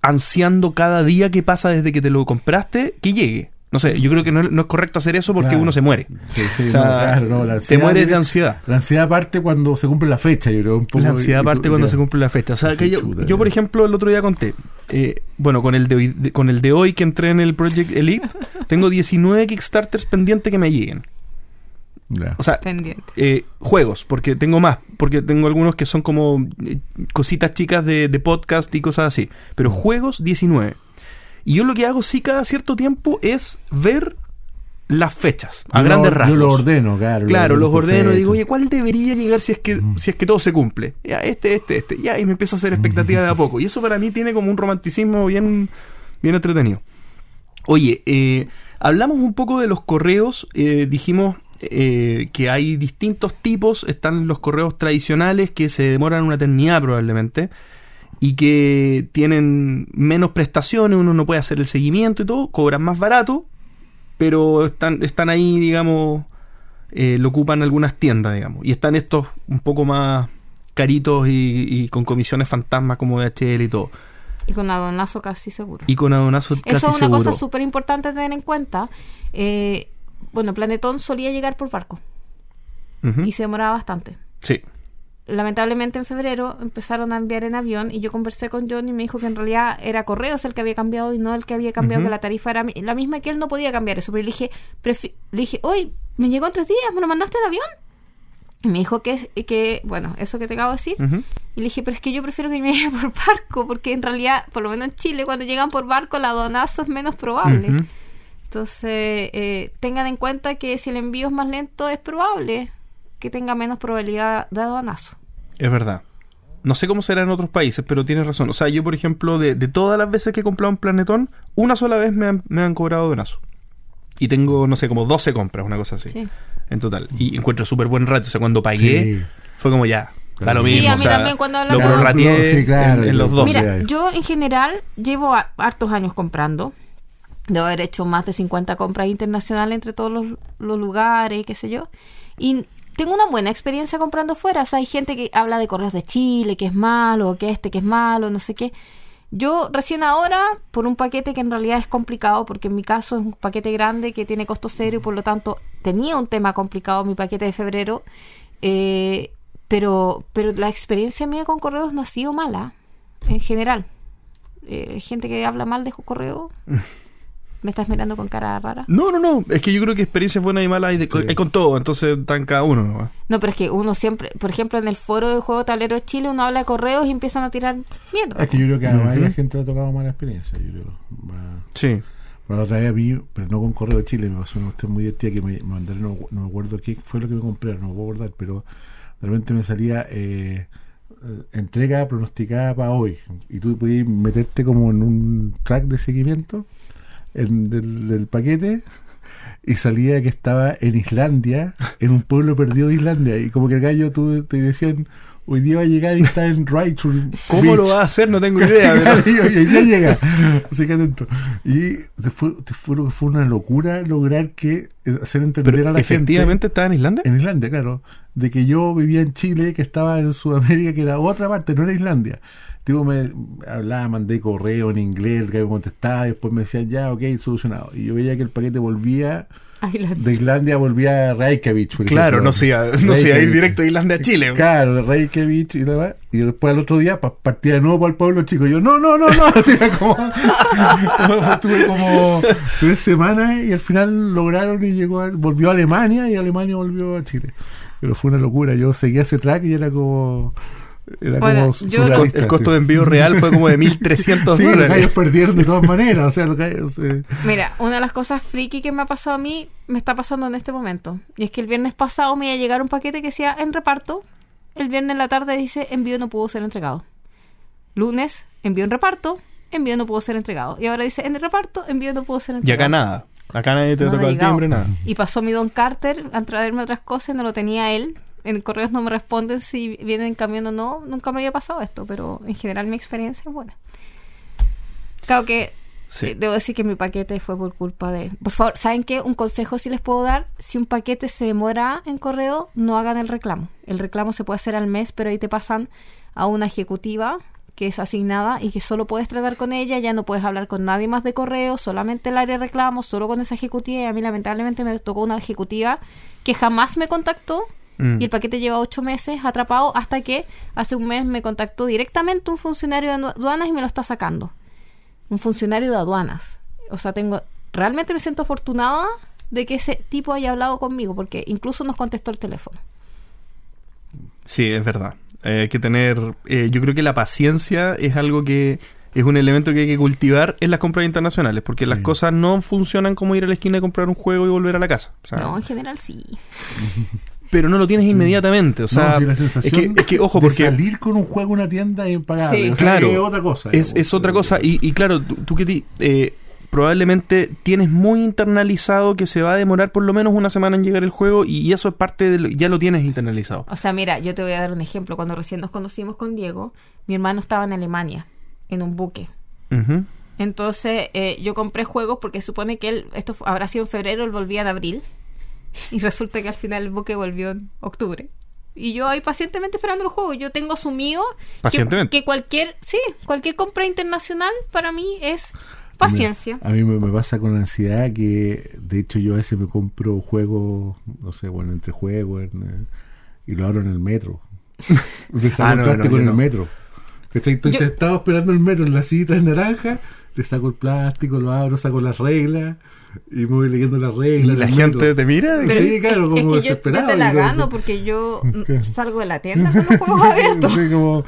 ansiando cada día que pasa desde que te lo compraste que llegue. No sé, yo creo que no, no es correcto hacer eso porque Claro. uno se muere. Sí, sí, O sea, no, claro, no, la te ansiedad mueres de ansiedad. La ansiedad parte cuando se cumple la fecha, yo creo. Un poco, La ansiedad y tú- parte cuando ya. se cumple la fecha. O sea, que yo, chuta, yo, por ejemplo, el otro día conté. eh, bueno, con el, de hoy, de- con el de hoy que entré en el Project Elite, tengo 19 Kickstarters pendientes que me lleguen. O sea, Pendiente. eh, juegos, porque tengo más. Porque tengo algunos que son como eh, cositas chicas de, de podcast y cosas así. Pero Mm. juegos, 19. Y yo lo que hago sí cada cierto tiempo es ver las fechas, a Yo grandes lo- rasgos. Yo lo ordeno, claro. Claro, los ordeno y digo, oye, ¿cuál debería llegar si es que si es que todo se cumple? Ya, este, este, este. Ya, y me empiezo a hacer expectativa de a poco. Y eso para mí tiene como un romanticismo bien, bien entretenido. Oye, eh, hablamos un poco de los correos. eh, dijimos eh, que hay distintos tipos. Están los correos tradicionales que se demoran una eternidad probablemente. Y que tienen menos prestaciones, uno no puede hacer el seguimiento y todo, cobran más barato, pero están, están ahí, digamos, eh, lo ocupan algunas tiendas, digamos. Y están estos un poco más caritos y, y con comisiones fantasmas como DHL y todo. Y con adonazo casi seguro. Y con adonazo casi Eso es una seguro. cosa súper importante tener en cuenta. Eh, bueno, Planetón solía llegar por barco y se demoraba bastante. Sí. lamentablemente en febrero empezaron a enviar en avión y yo conversé con John y me dijo que en realidad era Correos el que había cambiado y no el que había cambiado, que la tarifa era la misma que él no podía cambiar eso. Pero le dije, le dije, hoy me llegó en tres días, ¿me lo mandaste en avión? Y me dijo que, que, bueno, eso que te acabo de decir. Y le dije, pero es que yo prefiero que me llegue por barco, porque en realidad, por lo menos en Chile, cuando llegan por barco, el adonazo es menos probable. Entonces, eh, tengan en cuenta que si el envío es más lento, es probable que tenga menos probabilidad de aduanazo. Es verdad. No sé cómo será en otros países, pero tienes razón. O sea, yo, por ejemplo, de, de todas las veces que he comprado un Planetón, una sola vez me han, me han cobrado donazo. Y tengo, no sé, como 12 compras, una cosa así. Sí. En total. Y encuentro súper buen rato. O sea, cuando pagué, Sí. fue como ya. Da lo Sí, a o mí sea, también cuando lo Sí, claro, en, en los dos. Mira, yo en general llevo a- hartos años comprando. Debo haber hecho más de 50 compras internacionales entre todos los, los lugares y qué sé yo. Y tengo una buena experiencia comprando fuera. O sea, hay gente que habla de correos de Chile, que es malo, que este que es malo, no sé qué. Yo recién ahora, por un paquete que en realidad es complicado, porque en mi caso es un paquete grande que tiene costo cero y por lo tanto tenía un tema complicado mi paquete de febrero. eh, pero, pero la experiencia mía con correos no ha sido mala, en general. Eh, gente que habla mal de correo. ¿Me estás mirando con cara rara? No, no, no. Es que yo creo que experiencias buenas y malas hay, de- Sí. hay con todo. Entonces están cada uno. ¿no? No, pero es que uno siempre, por ejemplo, en el foro de Juego Tablero Chile, uno habla de correos y empiezan a tirar mierda. Es que yo creo que a Ujú. varias gente le ha tocado mala experiencia. Yo creo. Sí. Bueno, la otra vez a mí, pero no con Correo de Chile, me pasó una cuestión muy divertida que me, me mandaron, no, no me acuerdo qué fue lo que me compré, no me puedo acordar, pero de repente me salía eh, eh, entrega pronosticada para hoy. Y tú podías meterte como en un track de seguimiento en- del, del paquete y salía que estaba en Islandia, en un pueblo perdido de Islandia. Y como que el gallo tú, te decían, hoy día va a llegar y está en Rachel. ¿Cómo lo Beach". va a hacer? No tengo idea. Pero- hoy día llega. Así que atento. Y fue, fue, fue una locura lograr que eh, hacer entender Pero a la efectivamente estaba en Islandia. gente. En Islandia, claro. De que yo vivía en Chile, que estaba en Sudamérica, que era otra parte, no era Islandia. Tipo, me hablaba, mandé correo en inglés, que me contestaba, y después me decían, ya, ok, solucionado. Y yo veía que el paquete volvía Islandia. de Islandia volvía a Reykjavik. por Claro, ejemplo. no se iba, no se iba a ir directo de Islandia a Chile. Claro, Reykjavik y demás. Y después al otro día pa- partía de nuevo para el pueblo chico. Yo, no, no, no, no. Así era como. Estuve como tres semanas y al final lograron y llegó a- volvió a Alemania y Alemania volvió a Chile. Pero fue una locura. Yo seguía ese track y era como. Era Bueno, como yo- El, costo sí. de envío real fue como de 1.300 Sí, los dólares. gallos perdieron de todas maneras. O sea, los gallos. eh, Mira, una de las cosas friki que me ha pasado a mí, me está pasando en este momento. Y es que el viernes pasado me iba a llegar un paquete que decía en reparto. El viernes en la tarde dice envío no pudo ser entregado. Lunes, envío en reparto, envío no pudo ser entregado. Y ahora dice en reparto, envío no pudo ser Y entregado. acá nada. Acá nadie te No toca el timbre, nada. Y pasó mi Don Carter a traerme otras cosas y no lo tenía él. En correos no me responden si vienen en camión o no. Nunca me había pasado esto, pero en general mi experiencia es buena. Claro que Sí. eh, debo decir que mi paquete fue por culpa de... Por favor, ¿saben qué? Un consejo si les puedo dar. Si un paquete se demora en correo, no hagan el reclamo. El reclamo se puede hacer al mes, pero ahí te pasan a una ejecutiva que es asignada y que solo puedes tratar con ella, ya no puedes hablar con nadie más de correo, solamente el área de reclamos, solo con esa ejecutiva. Y a mí lamentablemente me tocó una ejecutiva que jamás me contactó Mm. y el paquete lleva ocho meses atrapado hasta que hace un mes me contactó directamente un funcionario de aduanas y me lo está sacando. Un funcionario de aduanas. O sea, tengo realmente me siento afortunada de que ese tipo haya hablado conmigo porque incluso nos contestó el teléfono. Sí, es verdad. Eh, hay que tener. eh, yo creo que la paciencia es algo que es un elemento que hay que cultivar en las compras internacionales, porque las cosas no funcionan como ir a la esquina a comprar un juego y volver a la casa. O sea, no, en general sí. Pero no lo tienes inmediatamente. O sea, no, sí, la es, que, es que, ojo, de porque. salir con un juego a una tienda es impagable. Sí. O sea, Claro. es otra cosa. Es, otra cosa. Y, y claro, tú, tú que ti- eh, probablemente tienes muy internalizado que se va a demorar por lo menos una semana en llegar el juego y, eso es parte de lo, ya lo tienes internalizado. O sea, mira, yo te voy a dar un ejemplo. Cuando recién nos conocimos con Diego, mi hermano estaba en Alemania, en un buque. Entonces, eh, yo compré juegos porque supone que él, esto habrá sido en febrero, él volvía en abril. Y resulta que al final el buque volvió en octubre. Y yo ahí pacientemente esperando los juegos. Yo tengo asumido que- Pacientemente. Que, cualquier, sí, cualquier compra internacional para mí es paciencia. A mí me, me pasa con ansiedad que, de hecho, yo a veces me compro juegos, no sé, bueno, entre juegos en, eh, y lo abro en el metro. Le saco Ah, el no, plástico no, yo en el metro. Entonces Yo- estaba esperando el metro en la sillita de naranja, le saco el plástico, lo abro, saco las reglas y me voy leyendo las Y reglas. la en el gente metro. te mira. Pero- Sí, claro, es como que yo, yo desesperado, te la y gano porque yo mm, Claro. salgo de la tienda con los juegos abiertos. Sí, como,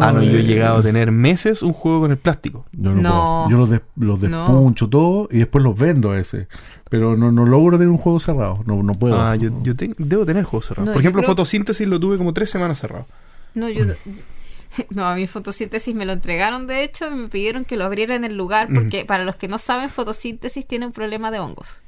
ah, no, yo he eh, llegado a tener meses un juego con el plástico. Yo no, No. puedo. Yo los, des- los No. despuncho todo y después los vendo a ese. Pero no, no logro tener un juego cerrado. No, no puedo. Ah, yo, yo te- debo tener juegos cerrados. No, Por yo ejemplo, creo- fotosíntesis lo tuve como tres semanas cerrado. No, yo. No, a mi fotosíntesis me lo entregaron, de hecho, y me pidieron que lo abriera en el lugar, porque para los que no saben, fotosíntesis tiene un problema de hongos.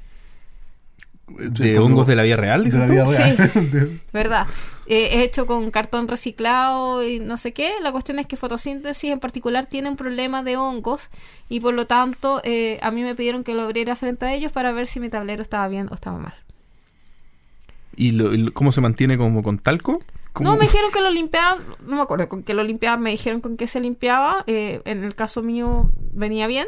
¿De como- hongos de la vida real? de dices la tú? vida real. Sí. ¿Verdad? Eh, es hecho con cartón reciclado y no sé qué. La cuestión es que fotosíntesis en particular tiene un problema de hongos y por lo tanto eh, a mí me pidieron que lo abriera frente a ellos para ver si mi tablero estaba bien o estaba mal. ¿Y, lo- y lo- cómo se mantiene como con talco? ¿Cómo- No, me dijeron que lo limpiaban, no me acuerdo con qué lo limpiaban, me dijeron con qué se limpiaba. eh, en el caso mío venía bien.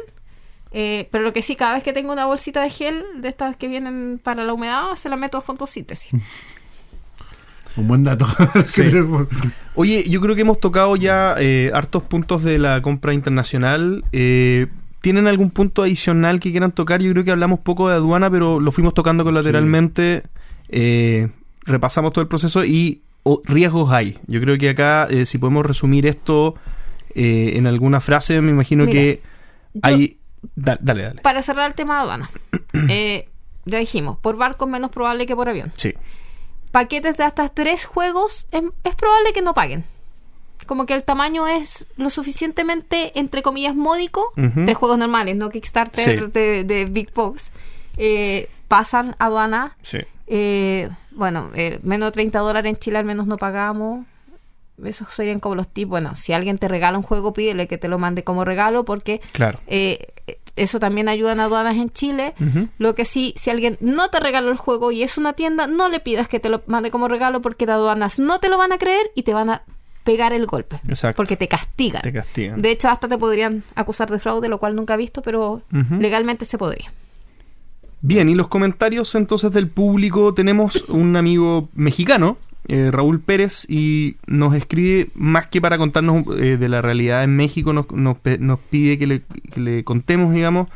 Eh, pero lo que sí, cada vez que tengo una bolsita de gel de estas que vienen para la humedad, se la meto a fotosíntesis. Un buen dato. Sí. Oye, yo creo que hemos tocado ya eh, hartos puntos de la compra internacional. Eh, ¿Tienen algún punto adicional que quieran tocar? Yo creo que hablamos poco de aduana, pero lo fuimos tocando colateralmente. Eh, repasamos todo el proceso y riesgos hay. Yo creo que acá, eh, si podemos resumir esto eh, en alguna frase, me imagino Mira, que hay... da- dale, dale. Para cerrar el tema de aduana, eh, ya dijimos, por barco es menos probable que por avión. Sí. Paquetes de hasta tres juegos es, es probable que no paguen. Como que el tamaño es lo suficientemente, entre comillas, módico. Ujú. Tres juegos normales, no Kickstarter Sí. de, de Big Box. eh, pasan aduana. Sí. Eh, bueno, eh, menos de 30 dólares en Chile al menos no pagamos. Esos serían como los tipos. Bueno, si alguien te regala un juego, pídele que te lo mande como regalo porque Claro. eh, eso también ayuda en aduanas en Chile. Lo que sí, si alguien no te regaló el juego y es una tienda, no le pidas que te lo mande como regalo porque de aduanas no te lo van a creer y te van a pegar el golpe. Exacto. Porque te castigan. Te castigan. De hecho, hasta te podrían acusar de fraude, lo cual nunca he visto, pero legalmente se podría. Bien, y los comentarios entonces del público. Tenemos un amigo mexicano, eh, Raúl Pérez, y nos escribe más que para contarnos eh, de la realidad en México, nos, nos, pide que le, contemos, digamos,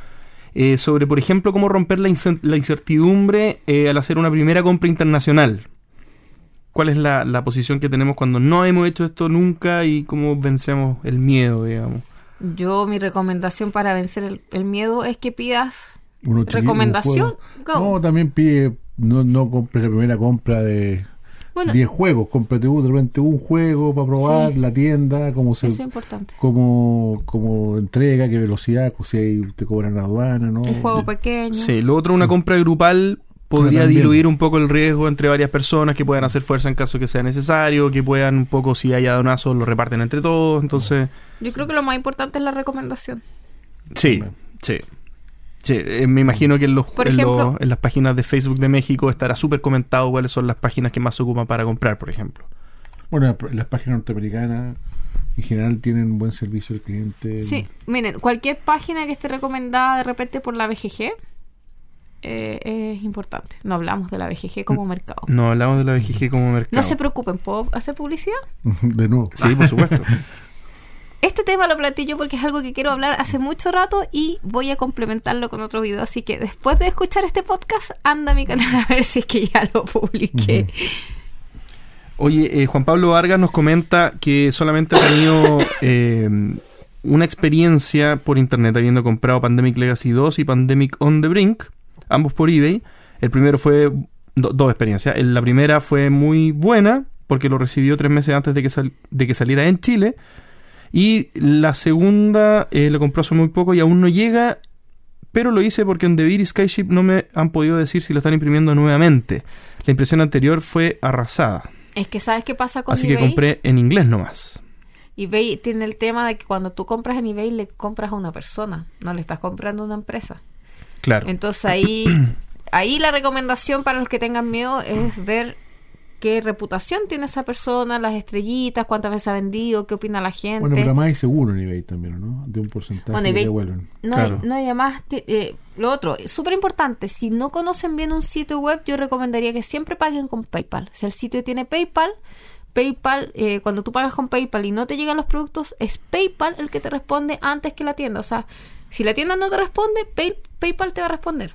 eh, sobre, por ejemplo, cómo romper la, incertidumbre al hacer una primera compra internacional. ¿Cuál es la, posición que tenemos cuando no hemos hecho esto nunca y cómo vencemos el miedo, digamos? Yo, mi recomendación para vencer el miedo es que pidas Uno recomendación. No, también pide, no, no compres la primera compra de Bueno, 10 juegos, cómprate un- de repente un juego para probar, Sí. la tienda, cómo se eso es importante. como, como entrega, qué velocidad, si ahí te cobran la aduana, ¿no? Un juego pequeño. Sí, lo otro, una compra grupal podría también. diluir un poco el riesgo entre varias personas que puedan hacer fuerza en caso que sea necesario, que puedan un poco, si haya donazos, lo reparten entre todos. Entonces, Yo creo que lo más importante es la recomendación. sí, sí. Sí, eh, me imagino que en, los, Por en, ejemplo- los- en las páginas de Facebook de México estará súper comentado cuáles son las páginas que más se ocupan para comprar, por ejemplo. Bueno, las páginas norteamericanas en general tienen buen servicio al cliente. Sí, miren, cualquier página que esté recomendada de repente por la BGG eh, es importante. No hablamos de la BGG como mercado. No hablamos de la BGG como mercado. No se preocupen, ¿puedo hacer publicidad? De nuevo. Sí, por supuesto. Este tema lo planteé yo porque es algo que quiero hablar hace mucho rato y voy a complementarlo con otro video. Así que después de escuchar este podcast, anda a mi canal a ver si es que ya lo publiqué. Oye, eh, Juan Pablo Vargas nos comenta que solamente ha tenido eh, una experiencia por internet habiendo comprado Pandemic Legacy 2 y Pandemic on the Brink, ambos por eBay. El primero fue do- dos experiencias. El- La primera fue muy buena porque lo recibió tres meses antes de que, sal- de que saliera en Chile. Y la segunda eh, lo compró hace muy poco y aún no llega, pero lo hice porque en Devir y Skyship no me han podido decir si lo están imprimiendo nuevamente. La impresión anterior fue arrasada. Es que sabes qué pasa con Así que compré en inglés nomás. eBay tiene el tema de que cuando tú compras en eBay le compras a una persona, no le estás comprando a una empresa. Claro. Entonces ahí, ahí la recomendación para los que tengan miedo es ver qué reputación tiene esa persona, las estrellitas, cuántas veces ha vendido, qué opina la gente. Bueno, pero además hay seguro en eBay también, ¿no? De un porcentaje Bueno, que devuelven. No, Claro. hay, no hay además, te- eh, lo otro, súper importante, si no conocen bien un sitio web, yo recomendaría que siempre paguen con PayPal. Si el sitio tiene PayPal, PayPal, eh, cuando tú pagas con PayPal y no te llegan los productos, es PayPal el que te responde antes que la tienda. O sea, si la tienda no te responde, Pay- PayPal te va a responder.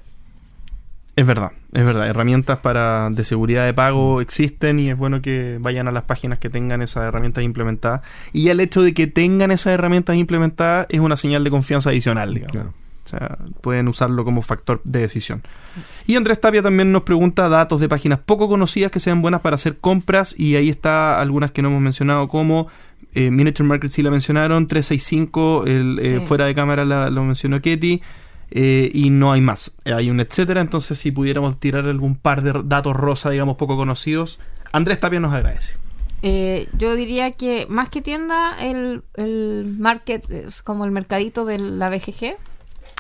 Es verdad, es verdad. Herramientas para de seguridad de pago existen y es bueno que vayan a las páginas que tengan esas herramientas implementadas. Y ya el hecho de que tengan esas herramientas implementadas es una señal de confianza adicional, digamos. Claro. O sea, pueden usarlo como factor de decisión. Y Andrés Tapia también nos pregunta datos de páginas poco conocidas que sean buenas para hacer compras. Y ahí está algunas que no hemos mencionado, como eh, Miniature Market, sí la mencionaron, 365, el, eh, fuera de cámara la- lo mencionó Ketty. Eh, y no hay más. Hay un etcétera. Entonces, si pudiéramos tirar algún par de datos rosa, digamos, poco conocidos, Andrés Tapia nos agradece. Eh, yo diría que más que tienda, el, el market es como el mercadito de la BGG.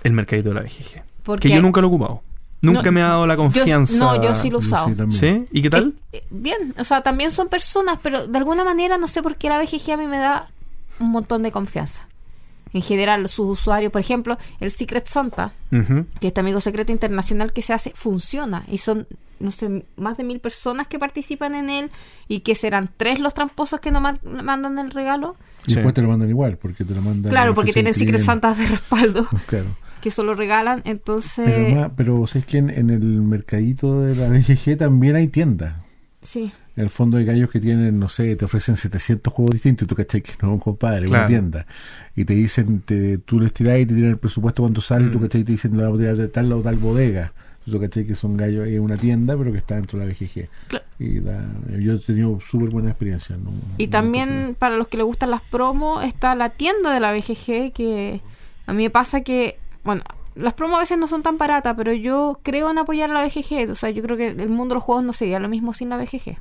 El mercadito de la BGG. Porque que yo nunca lo he ocupado. Nunca No, me ha dado la yo- confianza. no, yo sí lo he usado. ¿Sí? ¿Y qué tal? Eh, eh, bien, o sea, también son personas, pero de alguna manera no sé por qué la BGG a mí me da un montón de confianza. En general, sus usuarios, por ejemplo, el Secret Santa, que este amigo secreto internacional que se hace, funciona. Y son, no sé, más de mil personas que participan en él y que serán tres los tramposos que no mandan el regalo. Y Sí. después te lo mandan igual, porque te lo mandan. Claro, porque tienen Secret. Santas de respaldo Claro. que solo regalan. Entonces, Pero, pero ¿sabes que en, en el mercadito de la BGG también hay tiendas? sí. En el fondo hay gallos que tienen, no sé, te ofrecen 700 juegos distintos y tú cachai que no, compadre, Claro. una tienda. Y te dicen, te, tú les tirás y te tiran el presupuesto cuánto sale y tú Mm. cachai te dicen, lo vamos a tirar de tal o tal bodega. Tú cachai que son gallos en una tienda, pero que está dentro de la BGG. Cla- Y da- yo he tenido súper buena experiencia. no- Y no también para los que les gustan las promos está la tienda de la BGG que a mí me pasa que, bueno, las promos a veces no son tan baratas, pero yo creo en apoyar a la BGG. O sea, yo creo que el mundo de los juegos no sería lo mismo sin la BGG.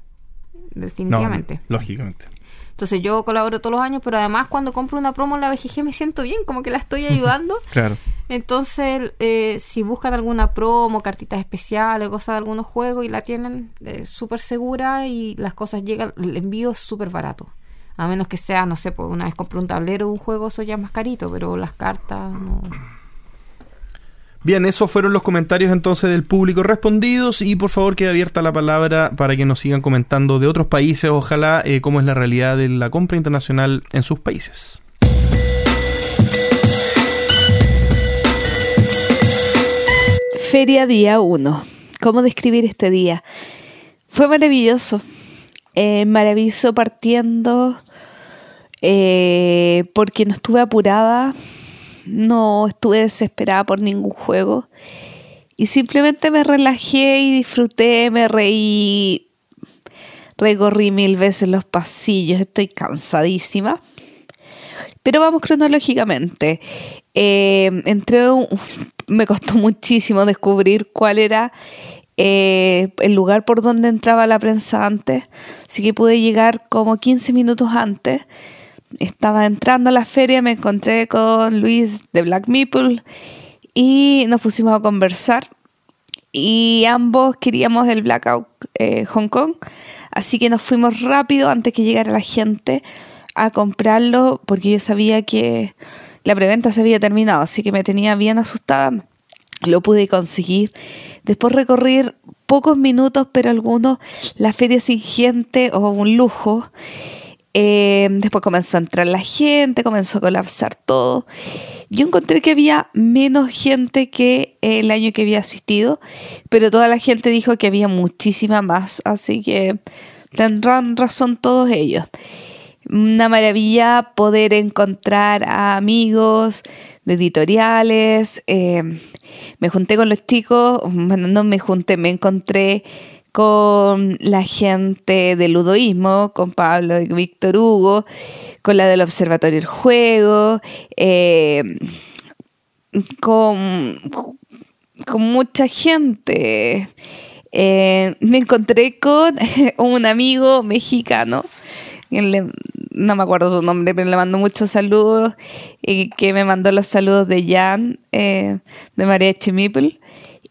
No, Definitivamente. lógicamente. Entonces yo colaboro todos los años, pero además cuando compro una promo en la BGG me siento bien, como que la estoy ayudando. Claro. Entonces, eh, si buscan alguna promo, cartitas especiales, cosas de algunos juegos y la tienen eh, súper segura y las cosas llegan, el envío es súper barato. A menos que sea, no sé, pues una vez compré un tablero un juego, eso ya es más carito, pero las cartas no. Bien, esos fueron los comentarios entonces del público respondidos y por favor quede abierta la palabra para que nos sigan comentando de otros países, ojalá, eh, cómo es la realidad de la compra internacional en sus países. Feria día 1. ¿Cómo describir este día? Fue maravilloso. Eh, maravilloso partiendo eh, porque no estuve apurada no estuve desesperada por ningún juego y simplemente me relajé y disfruté, me reí, recorrí mil veces los pasillos, estoy cansadísima. Pero vamos cronológicamente. Eh, entré, me costó muchísimo descubrir cuál era eh, el lugar por donde entraba la prensa antes, así que pude llegar como 15 minutos antes estaba entrando a la feria, me encontré con Luis de Black Meeple y nos pusimos a conversar. Y ambos queríamos el Blackout eh, Hong Kong, así que nos fuimos rápido antes que llegara la gente a comprarlo porque yo sabía que la preventa se había terminado, así que me tenía bien asustada. Lo pude conseguir. Después recorrer pocos minutos, pero algunos, la feria sin gente o un lujo. Eh, después comenzó a entrar la gente, comenzó a colapsar todo. Yo encontré que había menos gente que el año que había asistido, pero toda la gente dijo que había muchísima más, así que tendrán razón todos ellos. Una maravilla poder encontrar a amigos de editoriales. Eh, me junté con los chicos, bueno, no me junté, me encontré con la gente del ludoísmo, con Pablo y Víctor Hugo, con la del Observatorio del Juego, eh, con, mucha gente. Eh, me encontré con un amigo mexicano, no me acuerdo su nombre, pero le mando muchos saludos, y que me mandó los saludos de Jan, eh, de María Chimipel,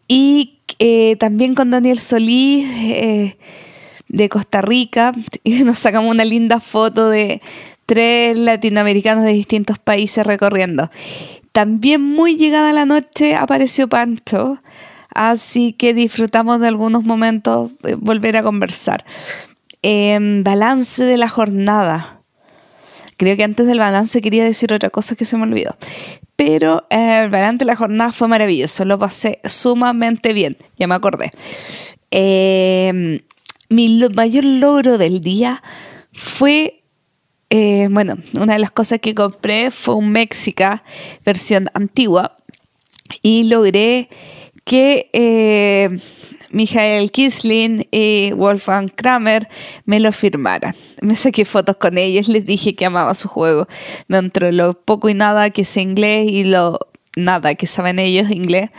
y eh, también con Daniel Solís eh, de Costa Rica y nos sacamos una linda foto de tres latinoamericanos de distintos países recorriendo. También muy llegada la noche apareció Pancho, así que disfrutamos de algunos momentos eh, volver a conversar. balance de la jornada. Creo que antes del balance quería decir otra cosa que se me olvidó pero eh, de la jornada fue maravilloso, lo pasé sumamente bien, ya me acordé. Em, mi mayor logro del día fue, eh, bueno, una de las cosas que compré fue un Mexica versión antigua y logré que eh, Michael Kisling y Wolfgang Kramer me lo firmaran. Me saqué fotos con ellos, les dije que amaba su juego. Dentro de lo poco y nada que sé inglés y lo nada que saben ellos inglés.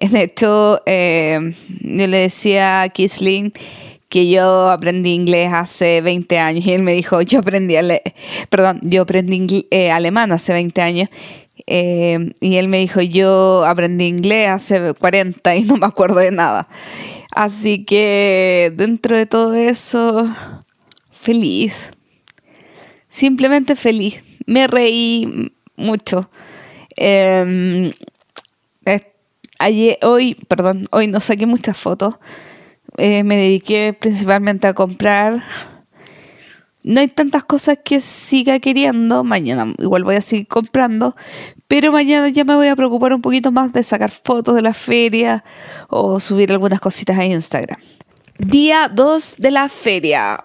De hecho, eh, yo le decía a Kisling que yo aprendí inglés hace 20 años y él me dijo, yo aprendí, perdón, yo aprendí eh, alemán hace 20 años eh, y él me dijo, yo aprendí inglés hace 40 y no me acuerdo de nada. Así que dentro de todo eso, feliz. Simplemente feliz. Me reí mucho. Em, ayer, hoy, perdón, hoy no saqué muchas fotos. Eh, me dediqué principalmente a comprar no hay tantas cosas que siga queriendo. Mañana igual voy a seguir comprando. Pero mañana ya me voy a preocupar un poquito más de sacar fotos de la feria o subir algunas cositas a Instagram. Día 2 de la feria.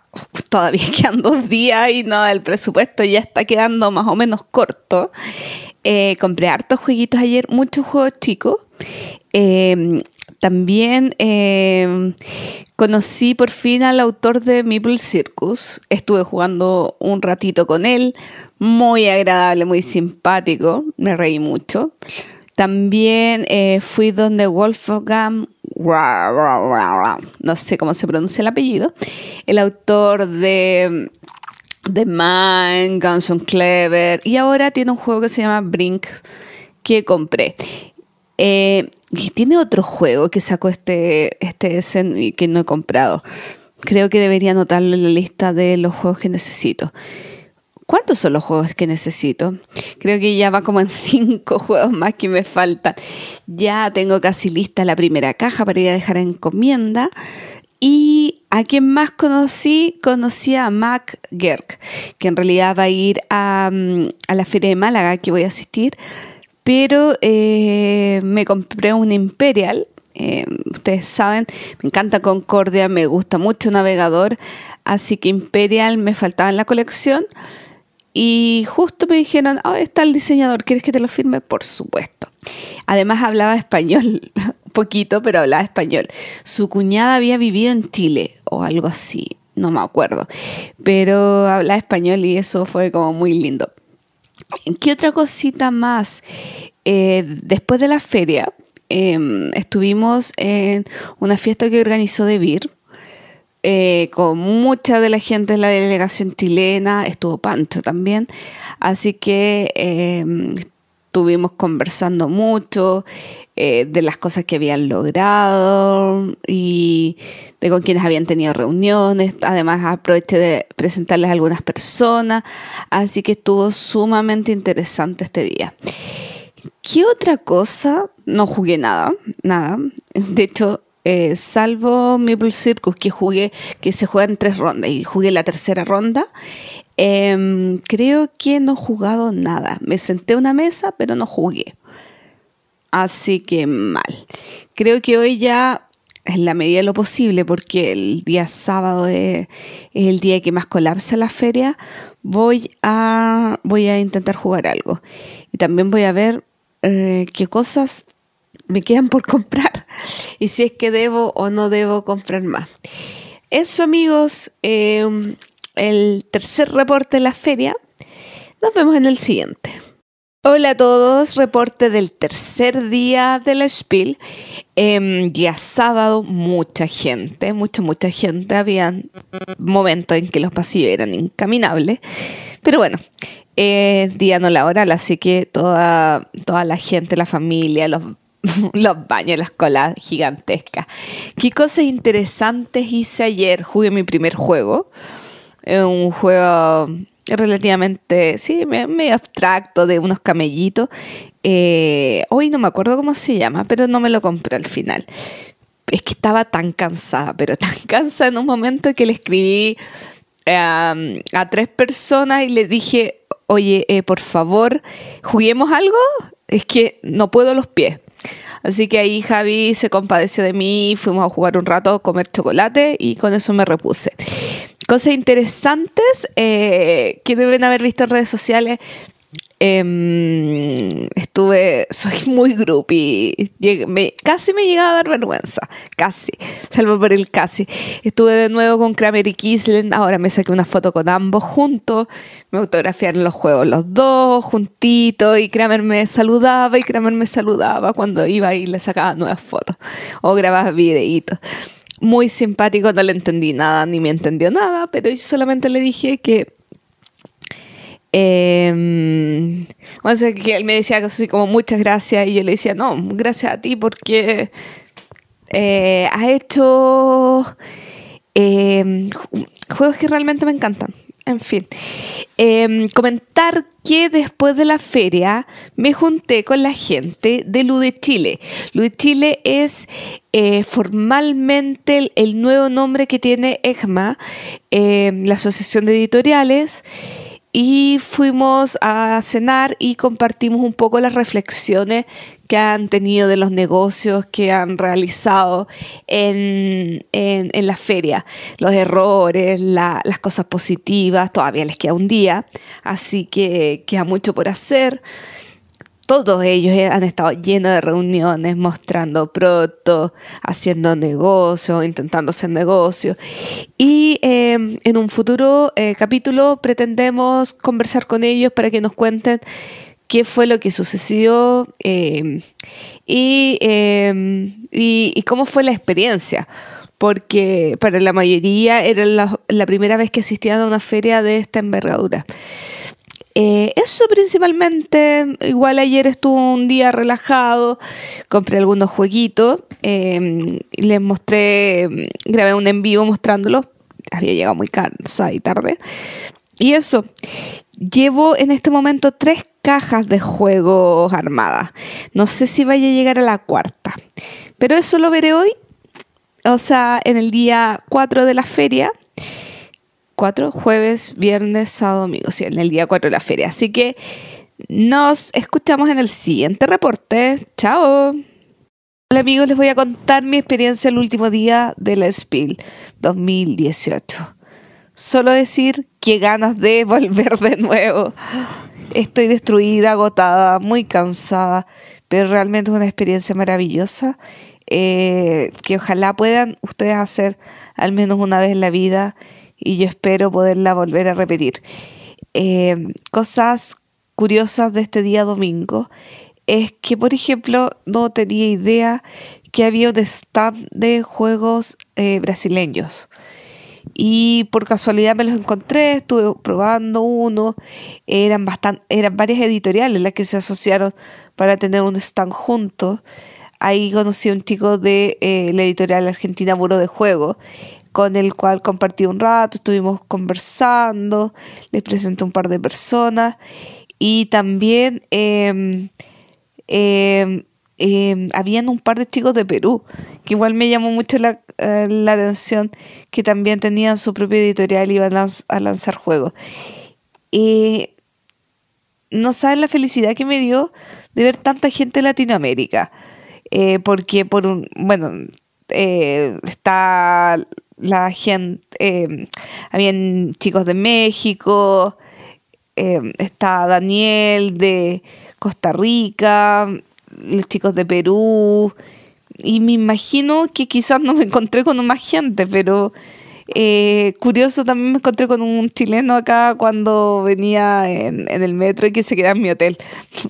todavía quedan dos días y nada, el presupuesto ya está quedando más o menos corto. Eh, compré hartos jueguitos ayer, muchos juegos chicos. Eh, también eh, conocí por fin al autor de Meeple Circus. Estuve jugando un ratito con él. Muy agradable, muy simpático. Me reí mucho. También eh, fui donde Wolfgang, no sé cómo se pronuncia el apellido, el autor de The Man, Guns Clever, y ahora tiene un juego que se llama Brink que compré. Eh, y tiene otro juego que sacó este, este y que no he comprado. Creo que debería anotarlo en la lista de los juegos que necesito. ¿Cuántos son los juegos que necesito? Creo que ya va como en cinco juegos más que me faltan. Ya tengo casi lista la primera caja para ir a dejar encomienda. Y a quien más conocí, conocí a Mac Gerk, que en realidad va a ir mm, a la Feria de Málaga que voy a asistir. Pero eh, me compré un Imperial. Eh, ustedes saben, me encanta Concordia, me gusta mucho Navegador. Así que Imperial me faltaba en la colección. Y justo me dijeron, oh, está el diseñador, ¿quieres que te lo firme? Por supuesto. Además hablaba español, poquito, pero hablaba español. Su cuñada había vivido en Chile o algo así, no me acuerdo. Pero hablaba español y eso fue como muy lindo. ¿Qué otra cosita más? Eh, después de la feria, em, estuvimos en una fiesta que organizó De eh, con mucha de la gente de la delegación chilena, estuvo Pancho también, así que eh, estuvimos conversando mucho eh, de las cosas que habían logrado y de con quienes habían tenido reuniones. Además, aproveché de presentarles a algunas personas, así que estuvo sumamente interesante este día. ¿Qué otra cosa? No jugué nada, nada. De hecho, eh, salvo Maple Circus, que jugué, que se juega en tres rondas, y jugué la tercera ronda, em, creo que no he jugado nada. Me senté a una mesa, pero no jugué. Así que mal. Creo que hoy ya, en la medida de lo posible, porque el día sábado es, el día que más colapsa la feria, voy a, voy a intentar jugar algo. Y también voy a ver eh, qué cosas me quedan por comprar y si es que debo o no debo comprar más. Eso amigos, em, el tercer reporte de la feria. Nos vemos en el siguiente. Hola a todos, reporte del tercer día de la Spiel. Eh, ya sábado, mucha gente, mucha, mucha gente. Había momentos en que los pasillos eran incaminables. Pero bueno, es día no laboral, así que toda, toda la gente, la familia, los los baños, las colas gigantescas. ¿Qué cosas interesantes hice ayer? Jugué mi primer juego. Un juego relativamente, sí, medio abstracto de unos camellitos. Eh, hoy no me acuerdo cómo se llama, pero no me lo compré al final. Es que estaba tan cansada, pero tan cansada en un momento que le escribí eh, a tres personas y le dije, oye, eh, por favor, juguemos algo. Es que no puedo los pies. Así que ahí Javi se compadeció de mí, fuimos a jugar un rato, a comer chocolate y con eso me repuse. Cosas interesantes eh, que deben haber visto en redes sociales. Em, estuve, soy muy groupie, me, casi me llegaba a dar vergüenza, casi, salvo por el casi. Estuve de nuevo con Kramer y Kislen, ahora me saqué una foto con ambos juntos, me autografiaron los juegos los dos juntitos y Kramer me saludaba y Kramer me saludaba cuando iba y le sacaba nuevas fotos o grababa videitos. Muy simpático, no le entendí nada ni me entendió nada, pero yo solamente le dije que eh, que él me decía así como muchas gracias y yo le decía, no, gracias a ti porque eh, has hecho eh, juegos que realmente me encantan. En fin, eh, comentar que después de la feria me junté con la gente de Lude Chile. Lude Chile es eh, formalmente el, nuevo nombre que tiene EGMA, eh, la Asociación de Editoriales y fuimos a cenar y compartimos un poco las reflexiones que han tenido de los negocios que han realizado en, en, la feria, los errores, la, las cosas positivas, todavía les queda un día, así que queda mucho por hacer todos ellos han estado llenos de reuniones, mostrando productos, haciendo negocios, intentando hacer negocios. Y eh, en un futuro eh, capítulo pretendemos conversar con ellos para que nos cuenten qué fue lo que sucedió y, y, y, cómo fue la experiencia. Porque para la mayoría era la, la primera vez que asistían a una feria de esta envergadura. Eh, eso principalmente, igual ayer estuvo un día relajado, compré algunos jueguitos, eh, les mostré, grabé un en vivo mostrándolos, había llegado muy cansada y tarde, y eso, llevo en este momento tres cajas de juegos armadas. No sé si vaya a llegar a la cuarta, pero eso lo veré hoy, o sea, en el día 4 de la feria. 4, jueves, viernes, sábado, domingo, sí, en el día 4 de la feria. Así que nos escuchamos en el siguiente reporte. Chao. Hola amigos, les voy a contar mi experiencia el último día de la Spiel 2018. Solo decir que ganas de volver de nuevo. Estoy destruida, agotada, muy cansada, pero realmente es una experiencia maravillosa eh, que ojalá puedan ustedes hacer al menos una vez en la vida y yo espero poderla volver a repetir. Eh, cosas curiosas de este día domingo es que, por ejemplo, no tenía idea que había un stand de juegos eh, brasileños. Y por casualidad me los encontré, estuve probando uno. Eran, bastante, eran varias editoriales las que se asociaron para tener un stand juntos. Ahí conocí a un chico de eh, la editorial argentina Muro de Juego, con el cual compartí un rato, estuvimos conversando, les presenté un par de personas y también eh, habían un par de chicos de Perú, que igual me llamó mucho la, eh, la atención, que también tenían su propia editorial y iban a, lanzar juegos. No saben la felicidad que me dio de ver tanta gente en Latinoamérica. Eh, porque por un, bueno, eh, está la gente, habían chicos de México, está Daniel de Costa Rica, los chicos de Perú, y me imagino que quizás no me encontré con más gente, pero eh, curioso también me encontré con un chileno acá cuando venía en, el metro y que se quedaba en mi hotel.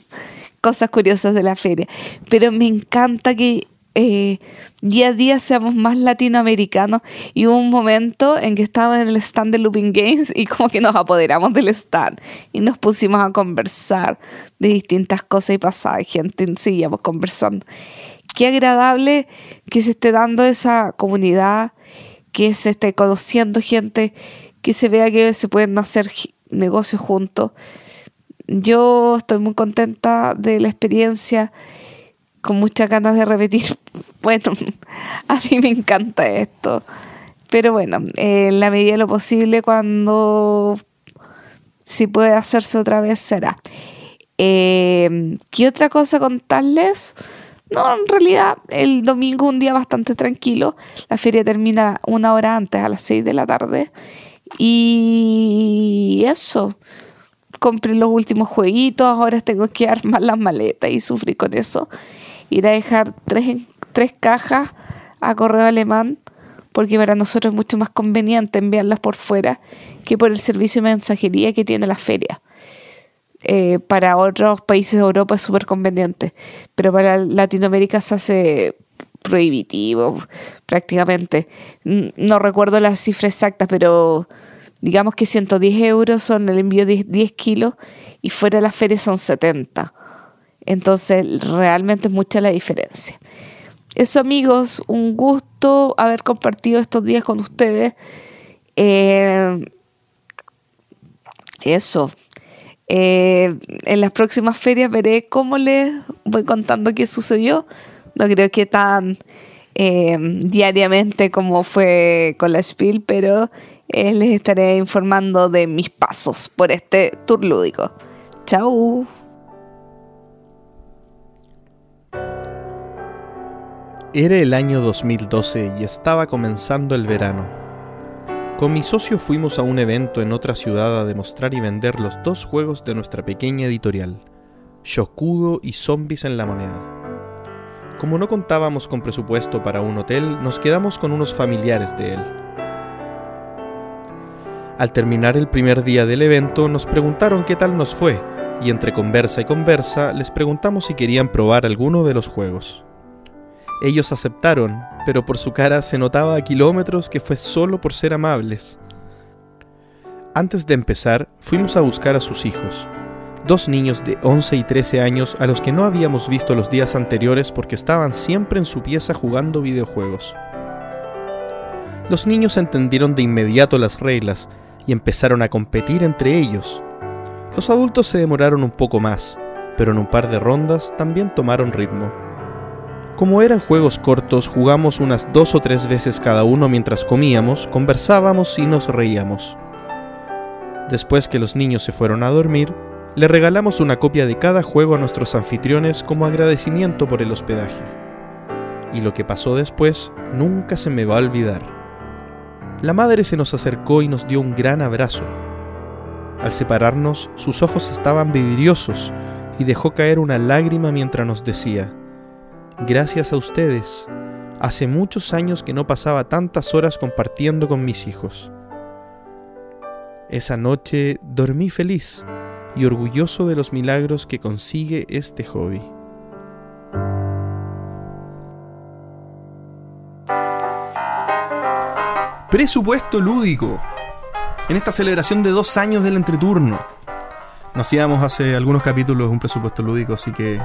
Cosas curiosas de la feria. Pero me encanta que eh, día a día seamos más latinoamericanos y hubo un momento en que estaba en el stand de Looping Games y como que nos apoderamos del stand y nos pusimos a conversar de distintas cosas y pasaba gente seguíamos conversando. Qué agradable que se esté dando esa comunidad que se esté conociendo gente que se vea que se pueden hacer negocios juntos. Yo estoy muy contenta de la experiencia con muchas ganas de repetir. Bueno, a mí me encanta esto. Pero bueno, en la medida de lo posible, cuando si puede hacerse otra vez, será. Eh, ¿Qué otra cosa contarles? No, en realidad el domingo un día bastante tranquilo. La feria termina una hora antes, a las 6 de la tarde. Y eso. Compré los últimos jueguitos, ahora tengo que armar las maletas y sufrir con eso ir a dejar tres, tres cajas a correo alemán, porque para nosotros es mucho más conveniente enviarlas por fuera que por el servicio de mensajería que tiene la feria. Eh, para otros países de Europa es súper conveniente, pero para Latinoamérica se hace prohibitivo prácticamente. No recuerdo la cifra exacta, pero digamos que 110 euros son el envío de 10 kilos y fuera de la feria son 70. Entonces, realmente es mucha la diferencia. Eso amigos, un gusto haber compartido estos días con ustedes. Eh, eso. Eh, en las próximas ferias veré cómo les voy contando qué sucedió. No creo que tan eh, diariamente como fue con la Spiel, pero les estaré informando de mis pasos por este tour lúdico. Chao. Era el año 2012 y estaba comenzando el verano. Con mi socio fuimos a un evento en otra ciudad a demostrar y vender los dos juegos de nuestra pequeña editorial, Shokudo y Zombies en la Moneda. Como no contábamos con presupuesto para un hotel, nos quedamos con unos familiares de él. Al terminar el primer día del evento nos preguntaron qué tal nos fue, y entre conversa y conversa les preguntamos si querían probar alguno de los juegos. Ellos aceptaron, pero por su cara se notaba a kilómetros que fue solo por ser amables. Antes de empezar, fuimos a buscar a sus hijos, dos niños de 11 y 13 años a los que no habíamos visto los días anteriores porque estaban siempre en su pieza jugando videojuegos. Los niños entendieron de inmediato las reglas, y empezaron a competir entre ellos. Los adultos se demoraron un poco más, pero en un par de rondas también tomaron ritmo. Como eran juegos cortos, jugamos unas dos o tres veces cada uno mientras comíamos, conversábamos y nos reíamos. Después que los niños se fueron a dormir, le regalamos una copia de cada juego a nuestros anfitriones como agradecimiento por el hospedaje. Y lo que pasó después nunca se me va a olvidar. La madre se nos acercó y nos dio un gran abrazo. Al separarnos, sus ojos estaban vidriosos y dejó caer una lágrima mientras nos decía, Gracias a ustedes, hace muchos años que no pasaba tantas horas compartiendo con mis hijos. Esa noche dormí feliz y orgulloso de los milagros que consigue este hobby. Presupuesto lúdico. En esta celebración de dos años del entreturno. Nos hacíamos hace algunos capítulos un presupuesto lúdico, así que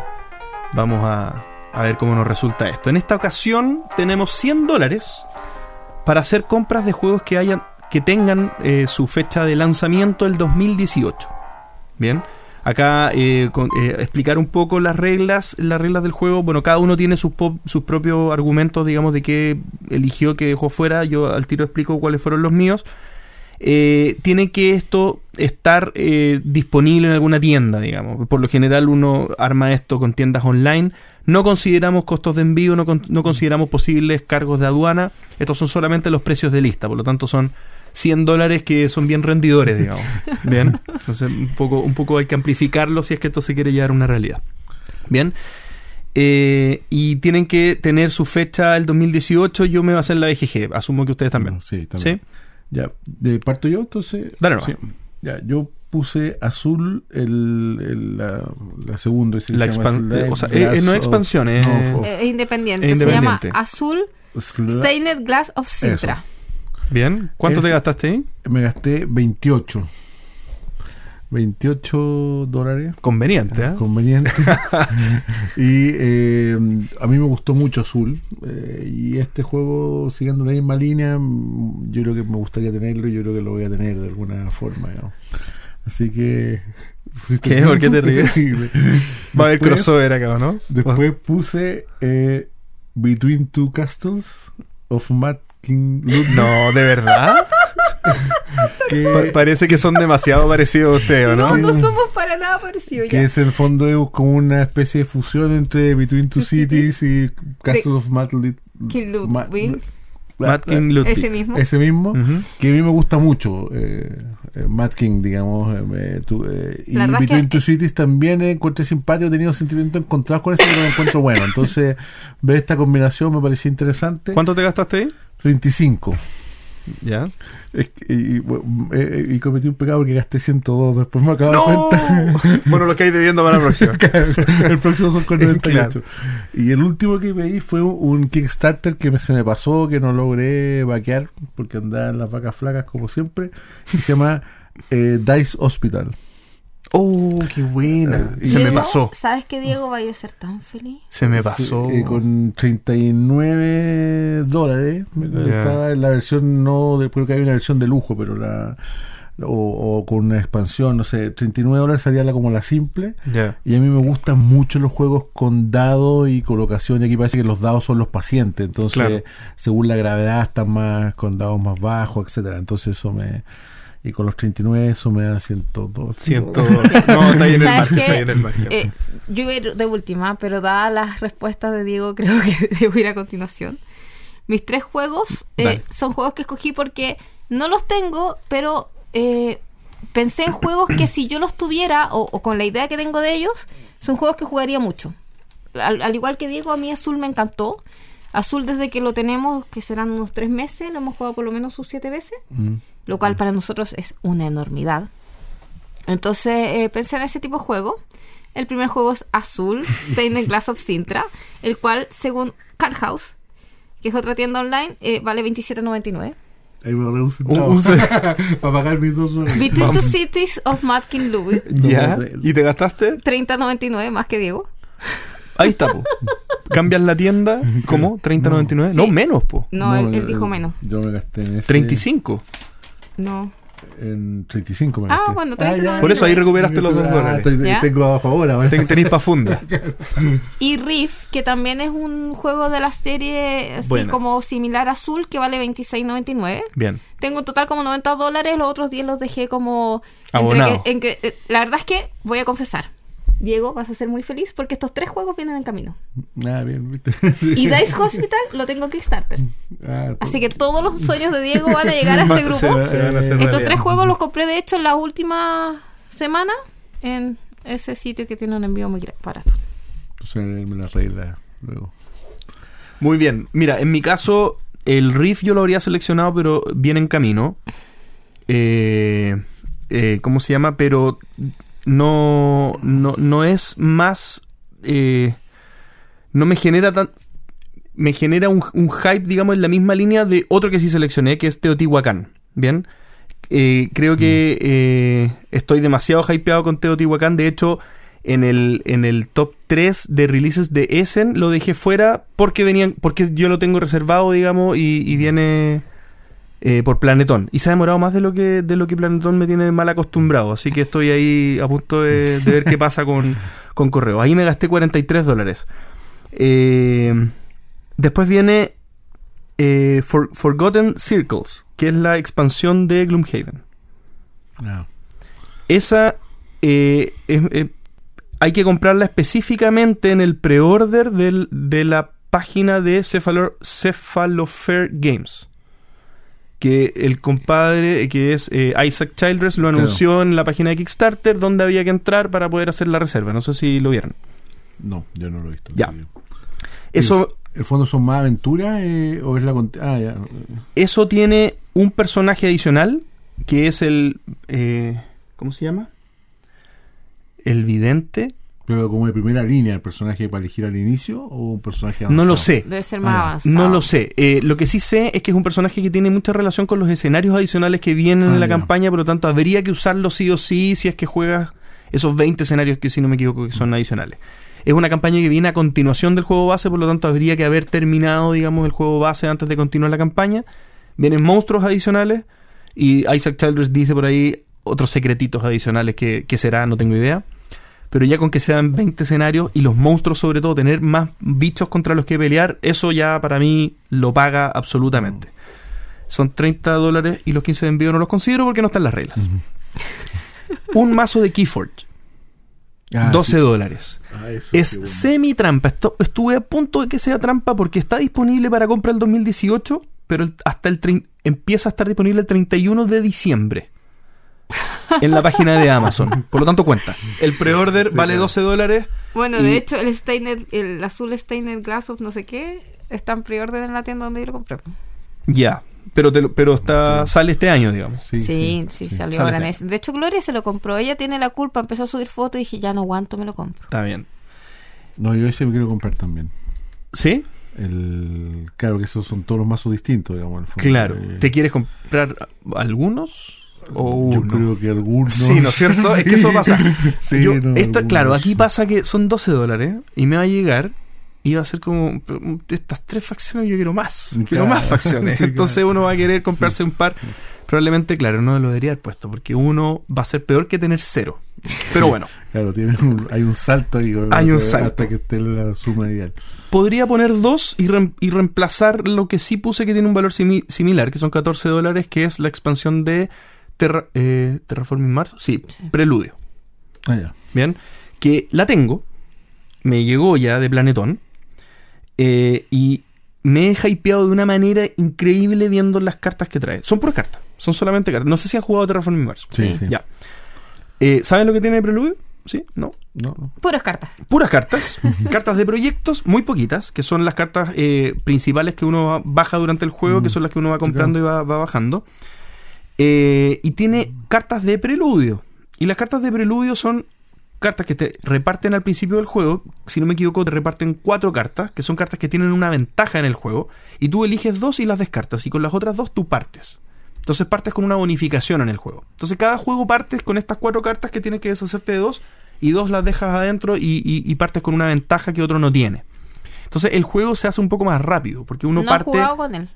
vamos a, a ver cómo nos resulta esto. En esta ocasión tenemos 100 dólares para hacer compras de juegos que hayan que tengan eh, su fecha de lanzamiento el 2018. Bien, acá eh, eh, explicar un poco las reglas, las reglas del juego. Bueno, cada uno tiene sus, sus propios argumentos, digamos, de qué eligió, qué dejó fuera. Yo al tiro explico cuáles fueron los míos. Eh, tiene que esto estar eh, disponible en alguna tienda, digamos. Por lo general uno arma esto con tiendas online. No consideramos costos de envío, no, con- no consideramos posibles cargos de aduana. Estos son solamente los precios de lista, por lo tanto son 100 dólares que son bien rendidores, digamos. Bien, entonces un poco, un poco hay que amplificarlo si es que esto se quiere llevar a una realidad. Bien. Eh, y tienen que tener su fecha el 2018. Yo me basé en la BGG. Asumo que ustedes también. Sí, también. ¿Sí? Ya, de parto yo, entonces. Dale. Sí. Ya, yo puse azul el, el- la, la segunda. La se expan- Slide o sea, eh, eh, no expansión, of- es- Eh, independiente. Se llama. Azul Stained Glass of Sintra. Bien. ¿Cuánto te gastaste ahí? Me gasté 28. 28 dólares. Conveniente, ¿eh? Conveniente. y eh, a mí me gustó mucho Azul. eh, y este juego, siguiendo la misma línea, mm, yo creo que me gustaría tenerlo y yo creo que lo voy a tener de alguna forma. digamos. Así que. ¿Qué? ¿Por qué te ríes? terrible. Va a haber crossover acá, ¿no? Después puse eh, Between Two Castles of Mad King Ludwig. No, ¿de verdad? que, Pa- parece que son demasiado parecidos a ustedes, ¿o No, ¿no? no somos para nada parecidos que ya. es en el fondo es como una especie de fusión entre Between Two Two Cities y Castle of Mad Lit- King Ma- Ludwig. Matt King Ludwig. Ese mismo. Ese mismo, que a mí me gusta mucho. Eh, eh, Mad King, digamos. eh, me- tu- eh, y Between Two Cities también eh, encontré simpático, he tenido sentimientos encontrados con ese, pero lo encuentro bueno. Entonces, ver esta combinación me parecía interesante. ¿Cuánto te gastaste ahí? 35. Ya. Que- y, bueno, eh, y cometí un pecado porque gasté 102. Después me acabo de ¡No! cuenta. bueno, lo que hay debiendo para la próxima. el próximo son con 98. Claro. Y el último que pedí fue un, Kickstarter que me- se me pasó, que no logré vaquear porque andaba en las vacas flacas como siempre. Y se llama eh, Dice Hospital. Oh, qué buena. Eh, Se me pasó. ¿Sabes que Diego vaya a ser tan feliz? Se me pasó. Sí, eh, con 39 dólares. Me- Ya. Estaba en la versión, no, de, creo que hay una versión de lujo, pero la. O, o con una expansión, no sé, 39 dólares salía la, como la simple. Ya. Y a mí me gustan mucho los juegos con dado y colocación. Y aquí parece que los dados son los pacientes. Entonces, Claro. según la gravedad, están más con dados más bajos, etcétera Entonces, eso me. Y con los 39, eso me da 102. Siento. No, está ahí en el ¿Sabes margen. Está ahí en el margen. Eh, yo iba a ir de última, pero dadas las respuestas de Diego, creo que debo ir a continuación. Mis tres juegos eh, son juegos que escogí porque no los tengo, pero eh, pensé en juegos que si yo los tuviera o, o con la idea que tengo de ellos, son juegos que jugaría mucho. Al, al igual que Diego, a mí Azul me encantó. Azul desde que lo tenemos, que serán unos tres meses, lo hemos jugado por lo menos sus siete veces Mm. lo cual para nosotros es una enormidad. Entonces eh, pensé en ese tipo de juego. El primer juego es Azul, Stained Glass of Sintra, el cual, según Card House, que es otra tienda online, eh, vale 27.99. Ahí me un centavo. Para pagar mis dos dólares. Between Two Cities of Mad King Louis, ya. ¿Y te gastaste? 30.99 más que Diego. Ahí está, po. Cambias la tienda, ¿cómo? ¿30.99? No, Sí. menos, po. No, él, él dijo menos. Yo me gasté en ese. 35. No. En 35 me Ah, gasté. bueno, ya. 30 Por eso ahí recuperaste los dos Ah, dólares. estoy- ¿Ya? Tengo a favor ahora. Ten- Tenéis pa' funda. Y Riff, que también es un juego de la serie así como similar a Azul, que vale 26.99. Bien. Tengo en total como 90 dólares, los otros 10 los dejé como... entre Abonado. que- en que- eh, la verdad es que voy a confesar. Diego, vas a ser muy feliz porque estos tres juegos vienen en camino. Ah, bien. Y Dice Hospital lo tengo en Kickstarter. Ah, Así que todos los sueños de Diego van a llegar a este Se grupo. va- se van a hacer Estos tres juegos los compré de hecho en la última semana en ese sitio que tiene un envío muy barato. Entonces me la regla luego. Muy bien. Mira, en mi caso, el riff yo lo habría seleccionado, pero viene en camino. Eh, eh, ¿Cómo se llama? Pero no, no, no es más... eh, no me genera tan... Me genera un, un hype, digamos, en la misma línea de otro que sí seleccioné, que es Teotihuacán. ¿Bien? Eh, creo que eh, estoy demasiado hypeado con Teotihuacán. De hecho, en el, en el top 3 de releases de Essen lo dejé fuera porque venían porque yo lo tengo reservado, digamos, y, y viene eh, por Planetón. Y se ha demorado más de lo que de lo que Planetón me tiene mal acostumbrado. Así que estoy ahí a punto de, de ver qué pasa con, con correo. Ahí me gasté 43 dólares. Eh, después viene eh, For- Forgotten Circles, que es la expansión de Gloomhaven. Ah, Esa eh, es- eh, hay que comprarla específicamente en el pre-order de la página de Cephalofair Games. Que el compadre, eh, que es eh, Isaac Childress, lo Claro. anunció en la página de Kickstarter donde había que entrar para poder hacer la reserva. No sé si lo vieron. no, yo no lo he visto. Ya. Eso, ¿El fondo son más aventuras eh, o es la Ah, ya. eso tiene un personaje adicional que es el. eh, ¿Cómo se llama? El vidente. Pero como de primera línea, el personaje para elegir al inicio o un personaje No lo avanzado? sé. Debe ser Ah, más avanzado. No lo sé. Eh, lo que sí sé es que es un personaje que tiene mucha relación con los escenarios adicionales que vienen Ah, en la ya. campaña, por lo tanto habría que usarlo sí o sí si es que juegas esos 20 escenarios que si no me equivoco que son adicionales. Es una campaña que viene a continuación del juego base, por lo tanto habría que haber terminado, digamos, el juego base antes de continuar la campaña. Vienen monstruos adicionales y Isaac Childress dice por ahí otros secretitos adicionales que, que será, no tengo idea. Pero ya con que sean 20 escenarios y los monstruos sobre todo, tener más bichos contra los que pelear, eso ya para mí lo paga absolutamente. Son 30 dólares y los 15 de envío no los considero porque no están las reglas. Un mazo de Keyforge, Ah, 12 sí. dólares. Ah, Es bueno. semi trampa. Esto- estuve a punto de que sea trampa porque está disponible para compra el 2018, pero el- hasta el trein- empieza a estar disponible el 31 de diciembre en la página de Amazon. Por lo tanto, cuenta. El pre-order Sí, vale claro. 12 dólares. Bueno, Y- de hecho, el Stained, el azul Stained Glass of no sé qué, está en pre-order en la tienda donde yo lo compré. Ya. Pero, te lo- pero está, sale este año, digamos. Sí, Sí, sí, salió ahora ese. De hecho, Gloria se lo compró. Ella tiene la culpa, empezó a subir fotos y dije, ya no aguanto, me lo compro. Está bien. No, yo ese me quiero comprar también. ¿Sí? El, claro que esos son todos los mazos distintos, digamos. en el fondo. Claro. Eh, ¿Te quieres comprar algunos? O yo creo que algunos. Sí, ¿no es cierto? Es que eso pasa. Sí, Yo- no, esta- algunos. claro, aquí pasa que son 12 dólares y me va a llegar y va a ser como estas tres facciones yo quiero más, quiero más facciones. Sí, Entonces claro. uno va a querer comprarse un par. Probablemente, claro, no lo debería haber puesto porque uno va a ser peor que tener cero. Pero bueno, Claro, tiene un- hay un salto ahí, Hay un hasta salto. que esté la suma ideal. podría poner dos y, reemplazar lo que sí puse que tiene un valor simi- similar, que son 14 dólares, que es la expansión de Terra- eh, Terraforming Mars. Sí, Preludio. Ah, ya. Bien, que la tengo, me llegó ya de Planetón, eh, y me he hypeado de una manera increíble viendo las cartas que trae. Son puras cartas, son solamente cartas. No sé si han jugado Terraforming Mars. Sí, Sí. sí. Ya. Eh, ¿Saben lo que tiene Preludio? ¿Sí? ¿No? No, no. Puras cartas. Puras cartas, cartas de proyectos, muy poquitas, que son las cartas eh, principales que uno baja durante el juego, Mm, que son las que uno va comprando y va, va bajando. Eh, y tiene cartas de preludio. Y las cartas de preludio son cartas que te reparten al principio del juego. Si no me equivoco, te reparten cuatro cartas, que son cartas que tienen una ventaja en el juego. Y tú eliges dos y las descartas. Y con las otras dos tú partes. Entonces partes con una bonificación en el juego. Entonces cada juego partes con estas cuatro cartas que tienes que deshacerte de dos. Y dos las dejas adentro y, y- y partes con una ventaja que otro no tiene. Entonces el juego se hace un poco más rápido. Porque uno no he parte... jugado con él.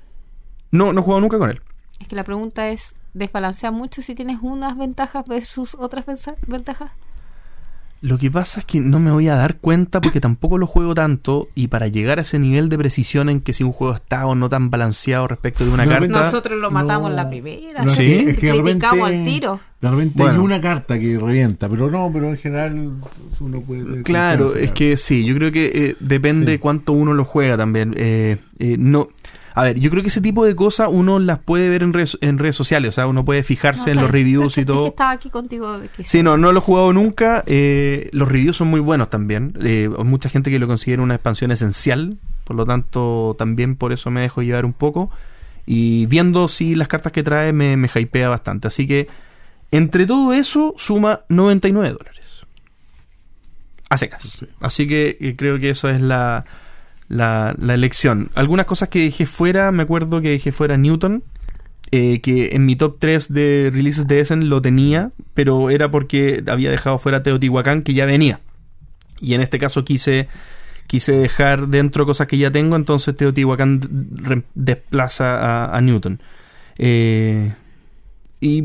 No, no he jugado nunca con él. Es que la pregunta es, ¿desbalancea mucho si tienes unas ventajas versus otras ventajas? Lo que pasa es que no me voy a dar cuenta porque tampoco lo juego tanto y para llegar a ese nivel de precisión en que si un juego está o no tan balanceado respecto de una No, carta... Nosotros lo matamos No, la primera. no, Sí. es que- criticamos repente- al tiro. De repente Bueno. hay una carta que revienta, pero no, pero en general uno puede... Claro, es que sí, yo creo que eh, depende Sí. cuánto uno lo juega también. Eh, eh, no, a ver, yo creo que ese tipo de cosas uno las puede ver en redes, en redes sociales, o sea, uno puede fijarse en los reviews y es que todo. estaba aquí contigo. Sí, no, no lo he jugado nunca. eh, los reviews son muy buenos también. eh, hay mucha gente que lo considera una expansión esencial. Por lo tanto, también por eso me dejo llevar un poco. Y viendo si las cartas que trae me, me hypea bastante. Así que, entre todo eso, suma 99 dólares. A secas. Sí. Así que eh, creo que eso es la, la, la elección. Algunas cosas que dejé fuera, me acuerdo que dejé fuera Newton. eh, que en mi top 3 de releases de Essen lo tenía, pero era porque había dejado fuera Teotihuacán que ya venía. Y en este caso quise quise dejar dentro cosas que ya tengo, entonces Teotihuacán desplaza a, a Newton. Eh, y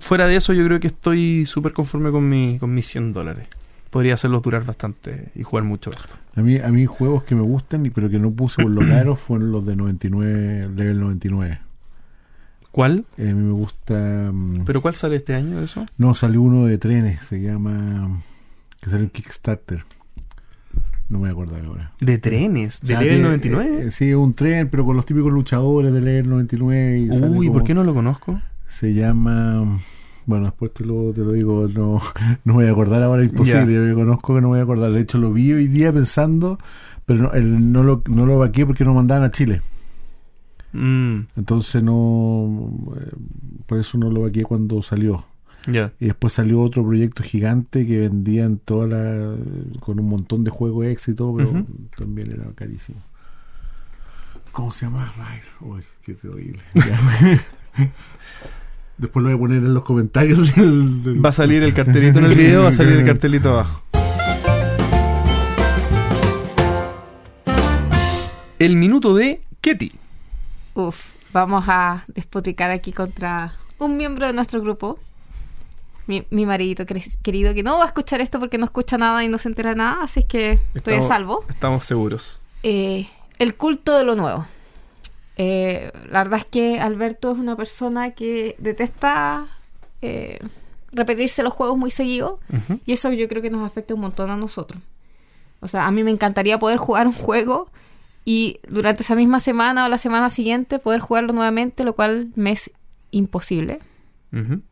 fuera de eso yo creo que estoy súper conforme con, mi, con mis 100 dólares. Podría hacerlos durar bastante y jugar mucho esto. A mí, a mí juegos que me gustan, pero que no puse por lo caro, fueron los de 99, level 99. ¿Cuál? Eh, a mí me gusta... mm, ¿Pero cuál sale este año eso? No, salió uno de trenes, se llama... Que salió en Kickstarter. No me acuerdo ahora. De trenes, O de sea, level que, 99. eh, sí, es un tren, pero con los típicos luchadores de level 99. Y Uy, como- ¿por qué no lo conozco? Se llama... Bueno, después te lo, te lo digo, no, no voy a acordar ahora, imposible, yo me conozco que no voy a acordar. De hecho, lo vi hoy día pensando, pero no, el- no, lo, no lo vaqué porque no mandaban a Chile. Mm, Entonces no... eh, Por eso no lo vaqué cuando salió. ya. Y después salió otro proyecto gigante que vendían toda la... con un montón de juegos todo, pero también era carísimo. ¿Cómo se llama? Ay, uy, qué terrible. Después lo voy a poner en los comentarios del... del- Va a salir el cartelito en el video, va a salir el cartelito abajo. El minuto de Ketty. Uf, vamos a despotricar aquí contra un miembro de nuestro grupo. Mi, mi maridito querido, que no va a escuchar esto porque no escucha nada y no se entera nada, así es que estoy a salvo. Estamos seguros. Eh, el culto de lo nuevo. Eh, la verdad es que Alberto es una persona que detesta eh, repetirse los juegos muy seguido y eso yo creo que nos afecta un montón a nosotros. O sea, a mí me encantaría poder jugar un juego y durante esa misma semana o la semana siguiente poder jugarlo nuevamente, lo cual me es imposible.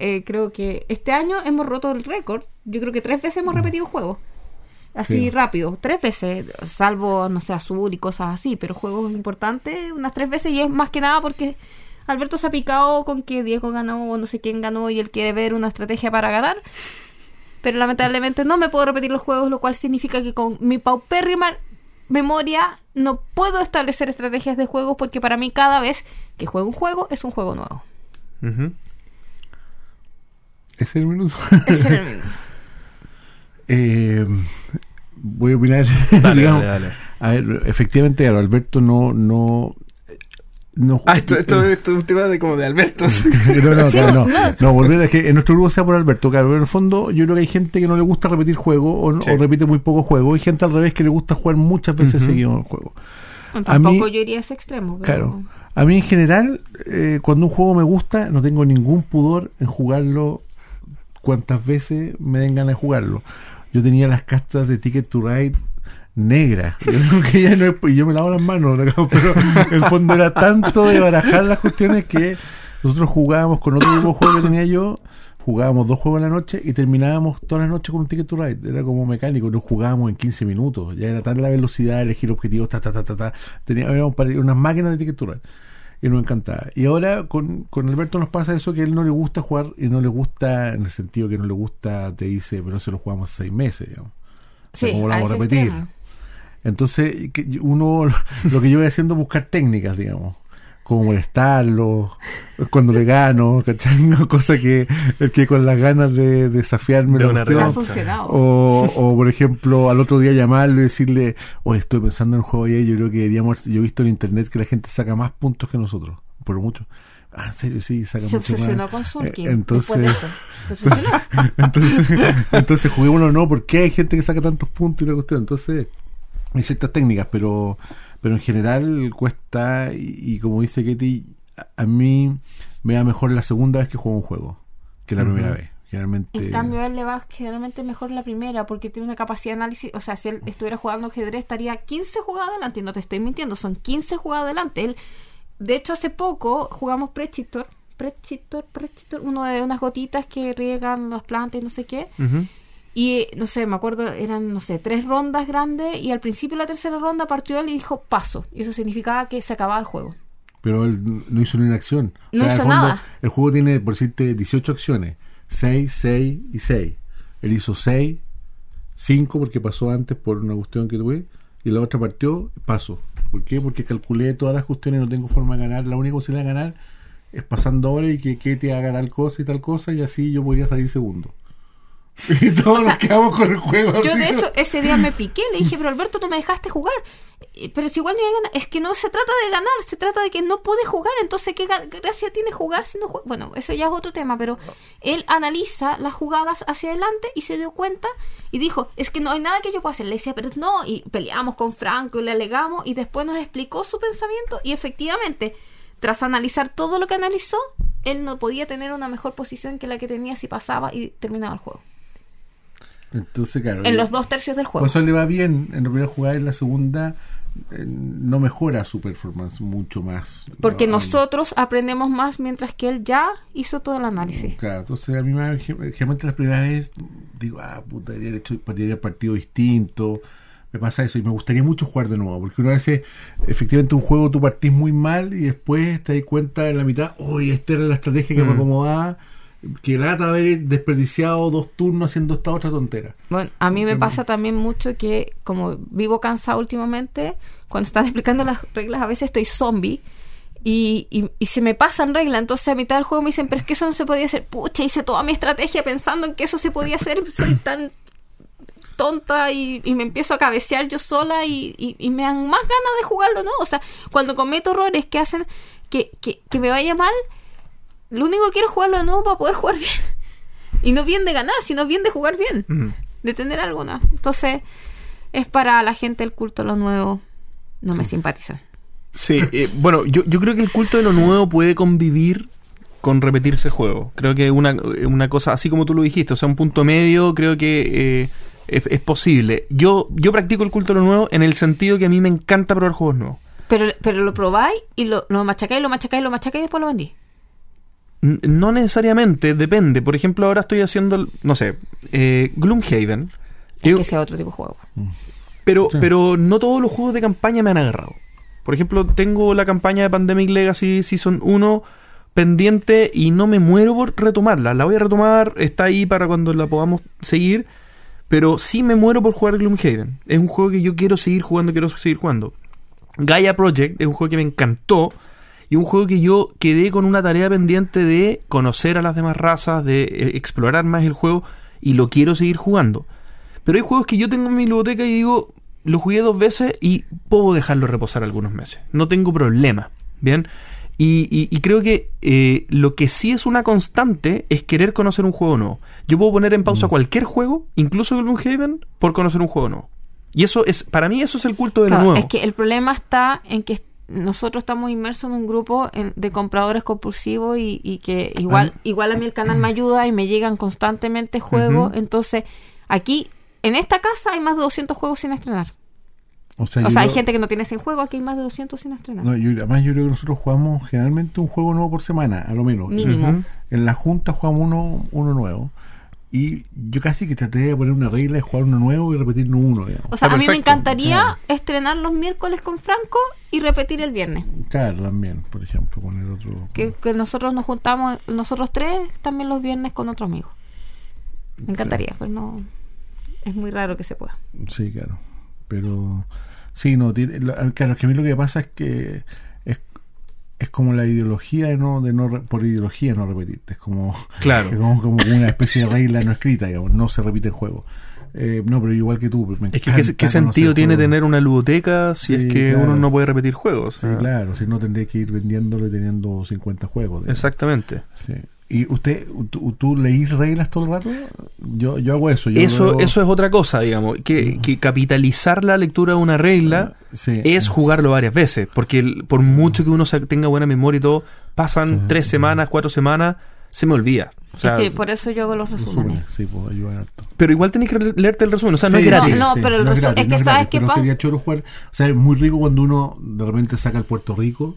Eh, creo que este año hemos roto el récord. Yo creo que tres veces hemos repetido juegos. Así Sí. rápido, tres veces, salvo, no sé, azul y cosas así, pero juegos importantes unas tres veces y es más que nada porque Alberto se ha picado con que Diego ganó o no sé quién ganó y él quiere ver una estrategia para ganar. Pero lamentablemente no me puedo repetir los juegos, lo cual significa que con mi paupérrima memoria no puedo establecer estrategias de juegos porque para mí cada vez que juego un juego es un juego nuevo. Es el minuto. Es el minuto. Eh, voy a opinar. Dale, digamos. dale, dale. A ver, efectivamente, claro, Alberto no... no no, Ah, esto, esto, esto es un tema de como de Alberto. no, no, Sí, claro, no, no. no, volver a que en nuestro grupo sea por Alberto, claro, pero en el fondo yo creo que hay gente que no le gusta repetir juegos o, no- Sí. o repite muy pocos juegos, y gente al revés que le gusta jugar muchas veces Ujú. seguido el juego. Tampoco mí- yo iría a ese extremo. Pero... Claro. A mí en general, eh, cuando un juego me gusta, no tengo ningún pudor en jugarlo cuantas veces me den ganas de jugarlo. Yo tenía las cartas de Ticket to Ride negras. Yo creo no es- y yo me lavo las manos, ¿no? pero el fondo era tanto de barajar las cuestiones que nosotros jugábamos con otro de juego que tenía yo. Jugábamos dos juegos en la noche y terminábamos todas las noches con un Ticket to Ride. Era como mecánico, no jugábamos en 15 minutos. Ya era tan la velocidad, elegir objetivos, ta, ta, ta, ta, ta. Teníamos unas máquinas de Ticket to Ride. Y nos encantaba. Y ahora con, con Alberto nos pasa eso que a él no le gusta jugar y no le gusta, en el sentido que no le gusta, te dice, pero no se lo jugamos hace seis meses, digamos. O sea, Sí, ¿cómo lo a vamos a repetir? Entonces, que uno lo que yo voy haciendo es buscar técnicas, digamos. Como molestarlo, cuando le gano, ¿cachai? Cosa que el que con las ganas de desafiarme De una cuestión, funcionado. o, o, por ejemplo, al otro día llamarlo y decirle, oye, estoy pensando en el juego ayer, yo creo que deberíamos, yo he visto en internet que la gente saca más puntos que nosotros, por mucho. Ah, en serio, sí, saca Se mucho obsesionó más. con Sulking. Eh, entonces, después de eso. Se obsesionó. entonces, entonces juguémoslo no, porque hay gente que saca tantos puntos y la cuestión. Entonces, hay ciertas técnicas, pero pero en general cuesta, y, y como dice Ketty, a, a mí me va mejor la segunda vez que juego un juego que la primera vez. Generalmente. En cambio, a él le va generalmente mejor la primera porque tiene una capacidad de análisis. O sea, si él estuviera jugando ajedrez, estaría 15 jugadas adelante. Y no te estoy mintiendo, son 15 jugadas adelante. Él, de hecho, hace poco jugamos Prechitor. Prechitor, Prechitor, uno de unas gotitas que riegan las plantas y no sé qué. Ujú. Y no sé, me acuerdo, eran, no sé, tres rondas grandes. Y al principio de la tercera ronda partió él y dijo paso. Y eso significaba que se acababa el juego. Pero él no hizo ni una acción. No en el hizo fondo, nada. El juego tiene, por decirte, 18 acciones. 6, 6 y 6. Él hizo 6, 5 porque pasó antes por una cuestión que tuve. Y la otra partió, paso. ¿Por qué? Porque calculé todas las cuestiones, no tengo forma de ganar. La única posibilidad de ganar es pasando ahora y que Ketty haga tal cosa y tal cosa. Y así yo podría salir segundo. Y todos O sea, nos quedamos con el juego. Yo así. de hecho ese día me piqué, le dije, pero Alberto, no me dejaste jugar. Eh, Pero si igual no iba a ganar, es que no se trata de ganar, se trata de que no pude jugar, entonces qué gracia tiene jugar si no juega. Bueno, ese ya es otro tema, pero él analiza las jugadas hacia adelante y se dio cuenta y dijo, es que no hay nada que yo pueda hacer. Le decía, pero no, y peleamos con Franco y le alegamos y después nos explicó su pensamiento y efectivamente, tras analizar todo lo que analizó, él no podía tener una mejor posición que la que tenía si pasaba y terminaba el juego. Entonces, claro. En y- los dos tercios del juego. Pues eso le va bien en la primera jugada y en la segunda eh, no mejora su performance mucho más. Porque No, nosotros aprendemos más mientras que él ya hizo todo el análisis. Claro, entonces a mí me, generalmente la primera vez digo, ah, puta, haber hecho haber partido distinto. Me pasa eso y me gustaría mucho jugar de nuevo, porque una vez efectivamente un juego tú partís muy mal y después te das cuenta en la mitad, oye, esta era la estrategia que me Mm. acomodaba, que lata haber desperdiciado dos turnos haciendo esta otra tontera. Bueno, a mí me pasa también mucho que como vivo cansado últimamente, cuando están explicando las reglas a veces estoy zombie y, y, y se me pasan reglas, entonces a mitad del juego me dicen, pero es que eso no se podía hacer. Pucha, hice toda mi estrategia pensando en que eso se podía hacer, soy tan tonta y, y me empiezo a cabecear yo sola y, y- y me dan más ganas de jugarlo, ¿no? O sea, cuando cometo errores que hacen que, que, que me vaya mal, lo único que quiero es jugarlo de nuevo para poder jugar bien. Y no bien de ganar, sino bien de jugar bien de tener alguna. Entonces, es para la gente el culto a lo nuevo. No me simpatizan. Sí, eh, bueno, yo, yo creo que el culto de lo nuevo puede convivir con repetirse juego. Creo que una, una cosa, así como tú lo dijiste, o sea, un punto medio, creo que eh, es, es posible. Yo, yo practico el culto de lo nuevo en el sentido que a mí me encanta probar juegos nuevos. Pero, pero lo probáis y lo, lo machacáis, lo machacáis, lo machacáis y después lo vendí. No necesariamente, depende. Por ejemplo, ahora estoy haciendo, no sé, eh, Gloomhaven. Es Yo- que sea otro tipo de juego. Pero, Sí. pero no todos los juegos de campaña me han agarrado. Por ejemplo, tengo la campaña de Pandemic Legacy Season 1 pendiente y no me muero por retomarla. La voy a retomar, está ahí para cuando la podamos seguir. Pero sí me muero por jugar Gloomhaven. Es un juego que yo quiero seguir jugando, quiero seguir jugando. Gaia Project es un juego que me encantó. Y un juego que yo quedé con una tarea pendiente de conocer a las demás razas, de eh, explorar más el juego. Y lo quiero seguir jugando. Pero hay juegos que yo tengo en mi biblioteca y digo, lo jugué dos veces y puedo dejarlo reposar algunos meses. No tengo problema. Bien. Y, y- y creo que eh, lo que sí es una constante es querer conocer un juego nuevo. Yo puedo poner en pausa cualquier juego, incluso Gloomhaven, por conocer un juego nuevo. Y eso es, para mí, eso es el culto de lo Claro, nuevo. es que el problema está en que nosotros estamos inmersos en un grupo en- de compradores compulsivos y, y que igual, Ah. igual a mí el canal me ayuda y me llegan constantemente juegos. Entonces, aquí, en esta casa hay más de 200 juegos sin estrenar. O sea, O sea, hay creo- gente que no tiene 100 juegos, aquí hay más de 200 sin estrenar. no, yo- además yo creo que nosotros jugamos generalmente un juego nuevo por semana, a lo menos. Mínimo. En la junta jugamos uno, uno nuevo. Y yo casi que traté de poner una regla de jugar uno nuevo y repetir uno, digamos. O sea, Está a mí me encantaría claro. estrenar los miércoles con Franco y repetir el viernes. Claro, también, por ejemplo, poner otro. Que, que nosotros nos juntamos, nosotros tres, también los viernes con otro amigo. Me encantaría, pero no. Es muy raro que se pueda. Sí, claro. Pero sí, no, tiene, claro, es que a mí lo que pasa es que es, como la ideología de no, de no re- por ideología no repetirte. Es como, Claro. es como, como una especie de regla no escrita, digamos, no se repite el juego. Eh, no, pero igual que tú. me Es que, ¿qué, encanta qué sentido tiene tener una ludoteca si Sí, es que claro. uno no puede repetir juegos? Sí, Ah, claro, si no tendría que ir vendiéndolo y teniendo 50 juegos. digamos. Exactamente. Sí. ¿Y usted, tú, tú leís reglas todo el rato? Yo, yo hago eso. Yo Eso, luego- eso es otra cosa, digamos. Que, que capitalizar la lectura de una regla Sí. es jugarlo varias veces. Porque el- por mucho que uno tenga buena memoria y todo, pasan Sí, tres semanas, cuatro semanas, se me olvida. O sea, es que por eso yo hago los resúmenes. Sí, pues ayuda harto. Pero igual tenés que le- leerte el resumen. O sea, no Sí, es gratis. No, pero el no resu- gratis, es no que gratis, ¿sabes pasa? sería choro jugar. O sea, es muy rico cuando uno de repente saca el Puerto Rico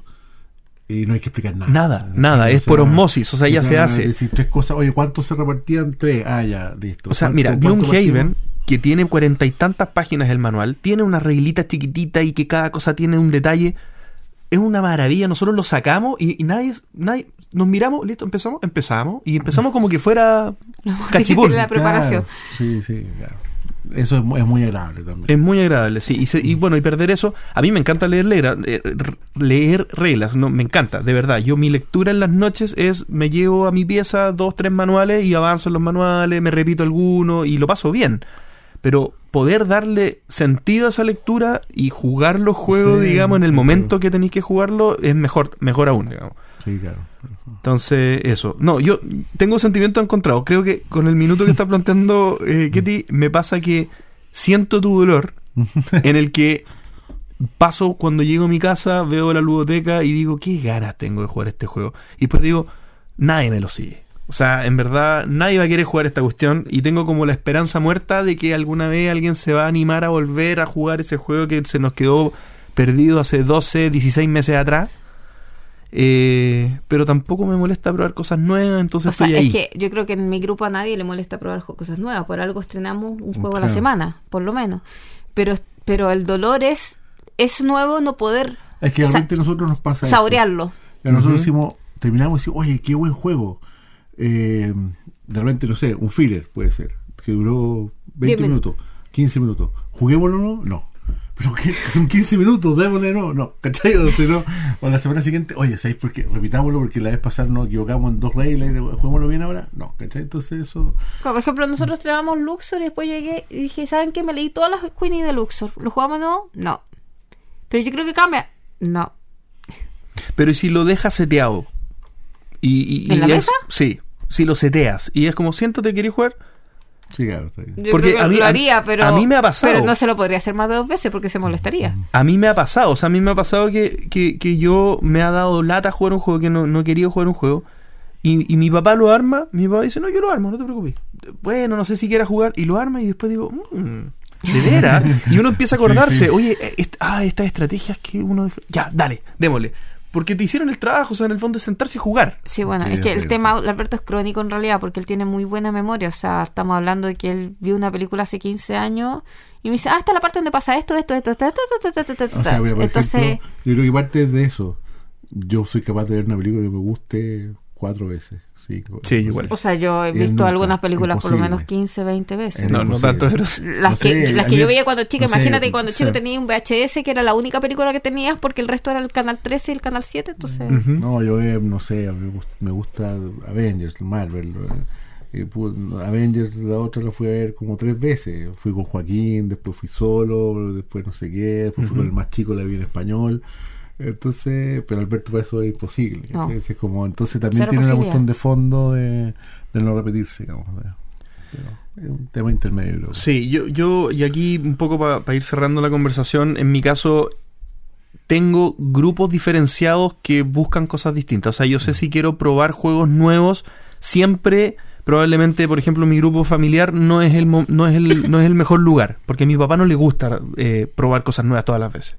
y no hay que explicar nada. Nada, nada, es por osmosis, o sea, ya se hace. Decir tres cosas, oye, ¿cuántos se repartían? Tres. Ah, ya, listo. O sea, ¿Cuánto- mira, cuánto Gloomhaven, que tiene cuarenta y tantas páginas el manual, tiene una reglita chiquitita y que cada cosa tiene un detalle. Es una maravilla. Nosotros lo sacamos y, y nadie, nadie, nos miramos, listo, empezamos, empezamos y empezamos como que fuera cachipún. la preparación. Claro, sí, sí, claro. Eso es, es muy agradable también. Es muy agradable, sí. Y, se- y bueno, y perder eso. A mí me encanta leer, leer, eh, leer reglas, no, me encanta, de verdad. Yo mi lectura en las noches es, me llevo a mi pieza dos, tres manuales y avanzo en los manuales, me repito alguno y lo paso bien. Pero poder darle sentido a esa lectura y jugar los juegos, Sí, digamos, en el momento que tenéis que jugarlo, es mejor, mejor aún, digamos. Sí, claro. Entonces, eso. No, yo tengo sentimientos encontrados. Creo que con el minuto que está planteando eh, Ketty, me pasa que siento tu dolor en el que paso cuando llego a mi casa, veo la ludoteca y digo, qué ganas tengo de jugar este juego. Y después digo, nadie me lo sigue. O sea, en verdad, nadie va a querer jugar esta cuestión y tengo como la esperanza muerta de que alguna vez alguien se va a animar a volver a jugar ese juego que se nos quedó perdido hace 12, 16 meses atrás. Eh, pero tampoco me molesta probar cosas nuevas, entonces O sea, estoy ahí. es que yo creo que en mi grupo a nadie le molesta probar cosas nuevas. Por algo estrenamos un juego a la semana, por lo menos. Pero, pero el dolor es, es nuevo no poder Es que realmente a nosotros nos pasa esto. saborearlo. Que Nosotros Ujú. decimos, terminamos y decimos, oye, qué buen juego. Eh, de repente, no sé, un filler puede ser, que duró 20 Diez minutos, 15 minutos. ¿Juguémoslo o no? No. Pero ¿qué? son 15 minutos, démosle no, no, ¿cachai? O, no, o la semana siguiente, oye, ¿sabéis por qué? Repitámoslo porque la vez pasada nos equivocamos en dos reglas y juguémoslo bien ahora. No, ¿cachai? Entonces eso... Como, Por ejemplo, nosotros estrenamos Luxor y después llegué y dije, ¿saben qué? Me leí todas las Queenie de Luxor. ¿Lo jugamos de nuevo? No. Pero yo creo que cambia. No. Pero ¿y si lo dejas seteado? Y, y- ¿En y la es- mesa? Sí, si lo seteas. Y es como, siéntate, ¿querés jugar? Sí, claro, está bien. Yo Porque creo que a mí- lo a- haría, pero... a mí me ha pasado. Pero no se lo podría hacer más de dos veces porque se molestaría. A mí me ha pasado, o sea, a mí me ha pasado que, que, que yo me ha dado lata jugar un juego que no, no he querido jugar un juego. Y, y mi papá lo arma, mi papá dice, no, yo lo armo, no te preocupes. Bueno, no sé si quiera jugar, y lo arma, y después digo, "Mm, de veras. Y uno empieza a acordarse, Sí, sí. oye, est- ah, estas estrategias que uno dijo, ya, dale, démosle porque te hicieron el trabajo, o sea, en el fondo es sentarse y jugar. Sí, bueno, es que el tema, Alberto, es crónico en realidad, porque él tiene muy buena memoria, o sea, estamos hablando de que él vio una película hace 15 años y me dice, ah, está la parte donde pasa esto, esto, esto, esto. O sea, mira, por Entonces, ejemplo, yo creo que parte de eso, yo soy capaz de ver una película que me guste cuatro veces. Sí, Sí, igual. o sea, yo he visto nunca, algunas películas por lo menos 15, 20 veces. No, no tanto, pero... Las No que, sé, las que mí- yo veía cuando chica, no sé, imagínate que cuando chico sea- tenía un VHS que era la única película que tenías porque el resto era el canal 13 y el canal 7, entonces... No, yo eh, no sé, me gust- me gusta Avengers, Marvel. eh, Avengers, la otra la fui a ver como tres veces. Fui con Joaquín, después fui solo, después no sé qué, después fui con el más chico, la vi en español. Entonces, pero Alberto para eso es imposible. No. Entonces, es como, entonces también Cero tiene una cuestión de fondo de, de no repetirse, digamos. de- pero es un tema intermedio. creo. Sí, yo, yo y aquí un poco para ir cerrando la conversación, en mi caso tengo grupos diferenciados que buscan cosas distintas. O sea, yo sé si quiero probar juegos nuevos, siempre probablemente, por ejemplo, mi grupo familiar no es el, mo- no es el, no es el mejor lugar, porque a mi papá no le gusta eh, probar cosas nuevas todas las veces.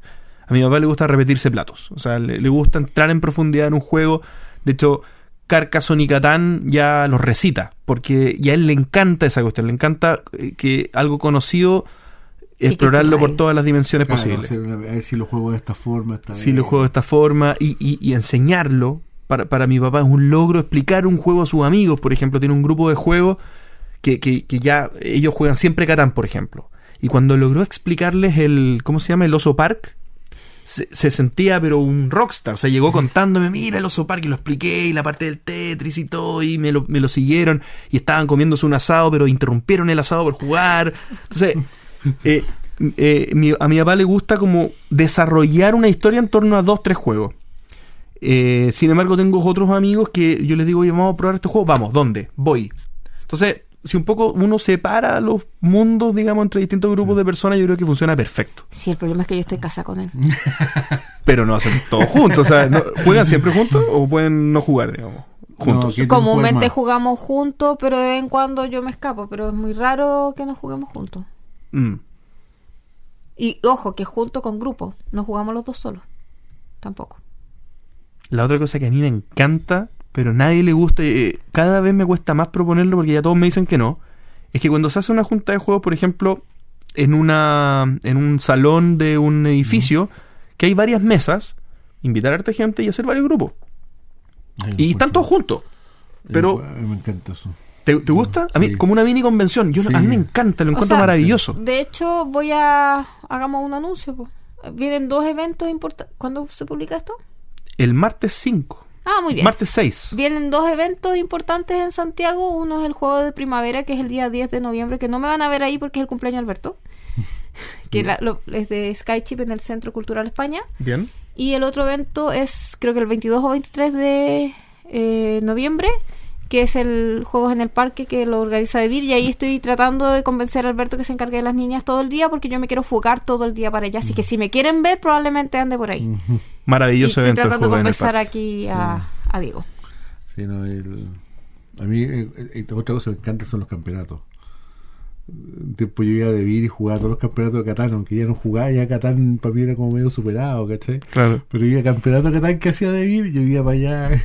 A mi papá le gusta repetirse platos. O sea, le, le gusta entrar en profundidad en un juego. De hecho, Carcassonne y Catán ya los recita, porque ya a él le encanta esa cuestión, le encanta eh, que algo conocido, explorarlo por todas las dimensiones Claro, posibles. a ver si lo juego de esta forma. Si lo juego de esta forma y, y- y enseñarlo, para, para mi papá es un logro explicar un juego a sus amigos, por ejemplo, tiene un grupo de juegos que, que, que ya ellos juegan siempre Catán, por ejemplo. Y cuando logró explicarles el, ¿cómo se llama? El oso park, se, se sentía pero un rockstar. O sea, llegó contándome, mira el oso parque, lo expliqué, y la parte del Tetris y todo, y me lo, me lo siguieron, y estaban comiéndose un asado, pero interrumpieron el asado por jugar. Entonces, eh, eh, mi- a mi papá le gusta como desarrollar una historia en torno a dos, tres juegos. Eh, sin embargo, tengo otros amigos que yo les digo, oye, vamos a probar este juego, vamos, ¿dónde? Voy. Entonces, si un poco uno separa los mundos, digamos, entre distintos grupos de personas, yo creo que funciona perfecto. Sí, el problema es que yo estoy casada con él. Pero no hacen todos juntos. O sea, ¿no- ¿juegan siempre juntos o pueden no jugar, digamos? Juntos. ¿qué te Comúnmente jugamos juntos, pero de vez en cuando yo me escapo. Pero es muy raro que nos juguemos juntos. Mm. Y ojo, que junto con grupo. No jugamos los dos solos. Tampoco. La otra cosa que a mí me encanta, pero a nadie le gusta, eh, cada vez me cuesta más proponerlo porque ya todos me dicen que no, es que cuando se hace una junta de juegos, por ejemplo, en una en un salón de un edificio, que hay varias mesas, invitar a esta gente y hacer varios grupos. Ay, Y están todos juntos. Pero, Ay, me encanta eso. ¿te, te gusta? A mí, Sí. como una mini convención. Yo, A mí me encanta, lo O encuentro sea, maravilloso. De hecho, voy a... Hagamos un anuncio. po. Vienen dos eventos importantes. ¿Cuándo se publica esto? El martes 5. Ah, muy bien. Martes 6. Vienen dos eventos importantes en Santiago. Uno es el juego de primavera, que es el día 10 de noviembre, que no me van a ver ahí porque es el cumpleaños de Alberto. que la- lo- es de Skychip en el Centro Cultural España. Bien. Y el otro evento es, creo que el 22 o 23 de eh, noviembre, que es el Juegos en el Parque que lo organiza Devir. Y ahí estoy tratando de convencer a Alberto que se encargue de las niñas todo el día, porque yo me quiero fugar todo el día para allá. Así que si me quieren ver, probablemente ande por ahí. Y Maravilloso estoy evento. el tratando de conversar aquí a, a Diego. Sí, no, el- a mí eh, eh, otra cosa que me encanta son los campeonatos. Un tiempo yo iba a Debir y jugaba todos los campeonatos de Catán, aunque ya no jugaba, ya Catán para mí era como medio superado, ¿cachai? Claro. Pero iba a campeonato de Catán que hacía Debir, yo iba para allá.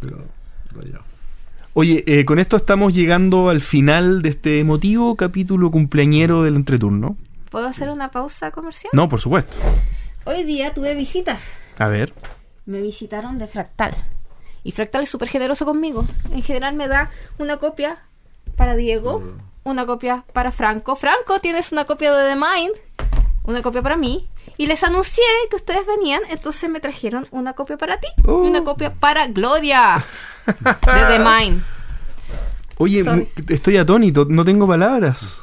Pero, vaya. Oye, eh, con esto estamos llegando al final de este emotivo capítulo cumpleañero del entreturno. ¿Puedo hacer una pausa comercial? No, por supuesto. Hoy día tuve visitas. A ver. Me visitaron de Fractal. Y Fractal es súper generoso conmigo. En general me da una copia para Diego, una copia para Franco. Franco, tienes una copia de The Mind, una copia para mí. Y les anuncié que ustedes venían, entonces me trajeron una copia para ti Oh. y una copia para Gloria de The Mind. Oye, estoy atónito, no tengo palabras.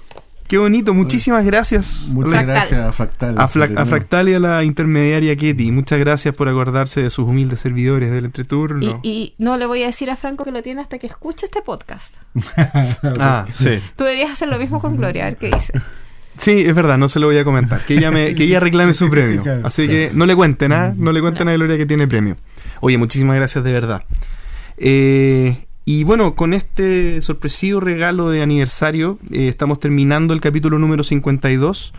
Qué bonito, muchísimas gracias. Muchas Fractal. gracias a Fractal. A, Fla- Fractal y a la intermediaria Ketty. Muchas gracias por acordarse de sus humildes servidores del entreturno. Y, y no le voy a decir a Franco que lo tiene hasta que escuche este podcast. Ah, sí. Tú deberías hacer lo mismo con Gloria, a ver qué dice. Sí, es verdad, no se lo voy a comentar. Que ella, me, que ella reclame su premio. Así que no le cuenten, ¿ah? No le cuenten a Gloria que tiene premio. Oye, muchísimas gracias de verdad. Eh, y bueno, con este sorpresivo regalo de aniversario, eh, estamos terminando el capítulo número 52.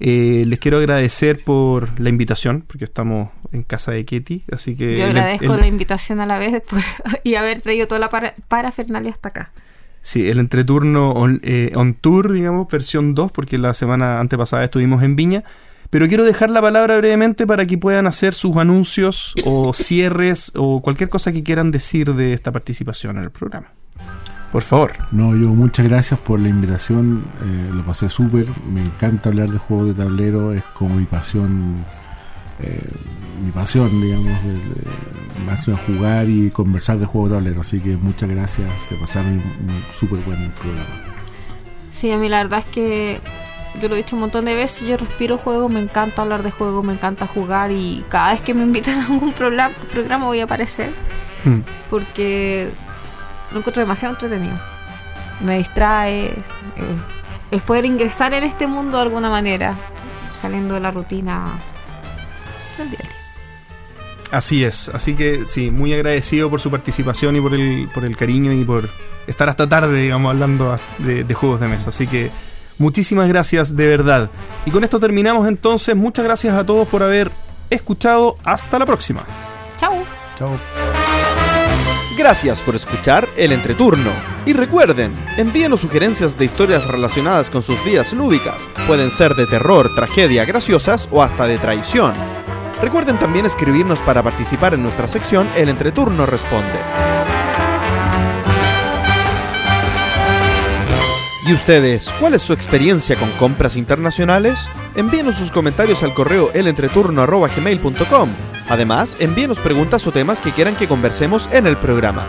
Eh, les quiero agradecer por la invitación, porque estamos en casa de Ketty, así que... Yo el- agradezco el- la invitación a la vez por- y haber traído toda la para, parafernalia hasta acá. Sí, el entreturno on, eh, tour, digamos, versión 2, porque la semana antepasada estuvimos en Viña. Pero quiero dejar la palabra brevemente para que puedan hacer sus anuncios o cierres o cualquier cosa que quieran decir de esta participación en el programa. Por favor. No, yo muchas gracias por la invitación, eh, lo pasé súper, me encanta hablar de juegos de tablero, es como mi pasión, mi pasión, digamos, de, de- máximo jugar y conversar de juegos de tablero, así que muchas gracias, se pasaron un, un súper buen programa. Sí, a mí la verdad es que yo lo he dicho un montón de veces, yo respiro juego, me encanta hablar de juego, me encanta jugar y cada vez que me invitan a algún programa, programa voy a aparecer Hmm. porque lo encuentro demasiado entretenido. Me distrae, eh, es poder ingresar en este mundo de alguna manera, saliendo de la rutina del. Así es, así que sí, muy agradecido por su participación y por el, por el cariño y por estar hasta tarde, digamos, hablando de, de juegos de mesa. Así que muchísimas gracias de verdad. Y con esto terminamos entonces. Muchas gracias a todos por haber escuchado. Hasta la próxima. Chao. Chao. Gracias por escuchar el entreturno. Y recuerden, envíenos sugerencias de historias relacionadas con sus vidas lúdicas. Pueden ser de terror, tragedia, graciosas o hasta de traición. Recuerden también escribirnos para participar en nuestra sección El entreturno responde. ¿Y ustedes, cuál es su experiencia con compras internacionales? Envíenos sus comentarios al correo elentreturno.gmail.com. Además, envíenos preguntas o temas que quieran que conversemos en el programa.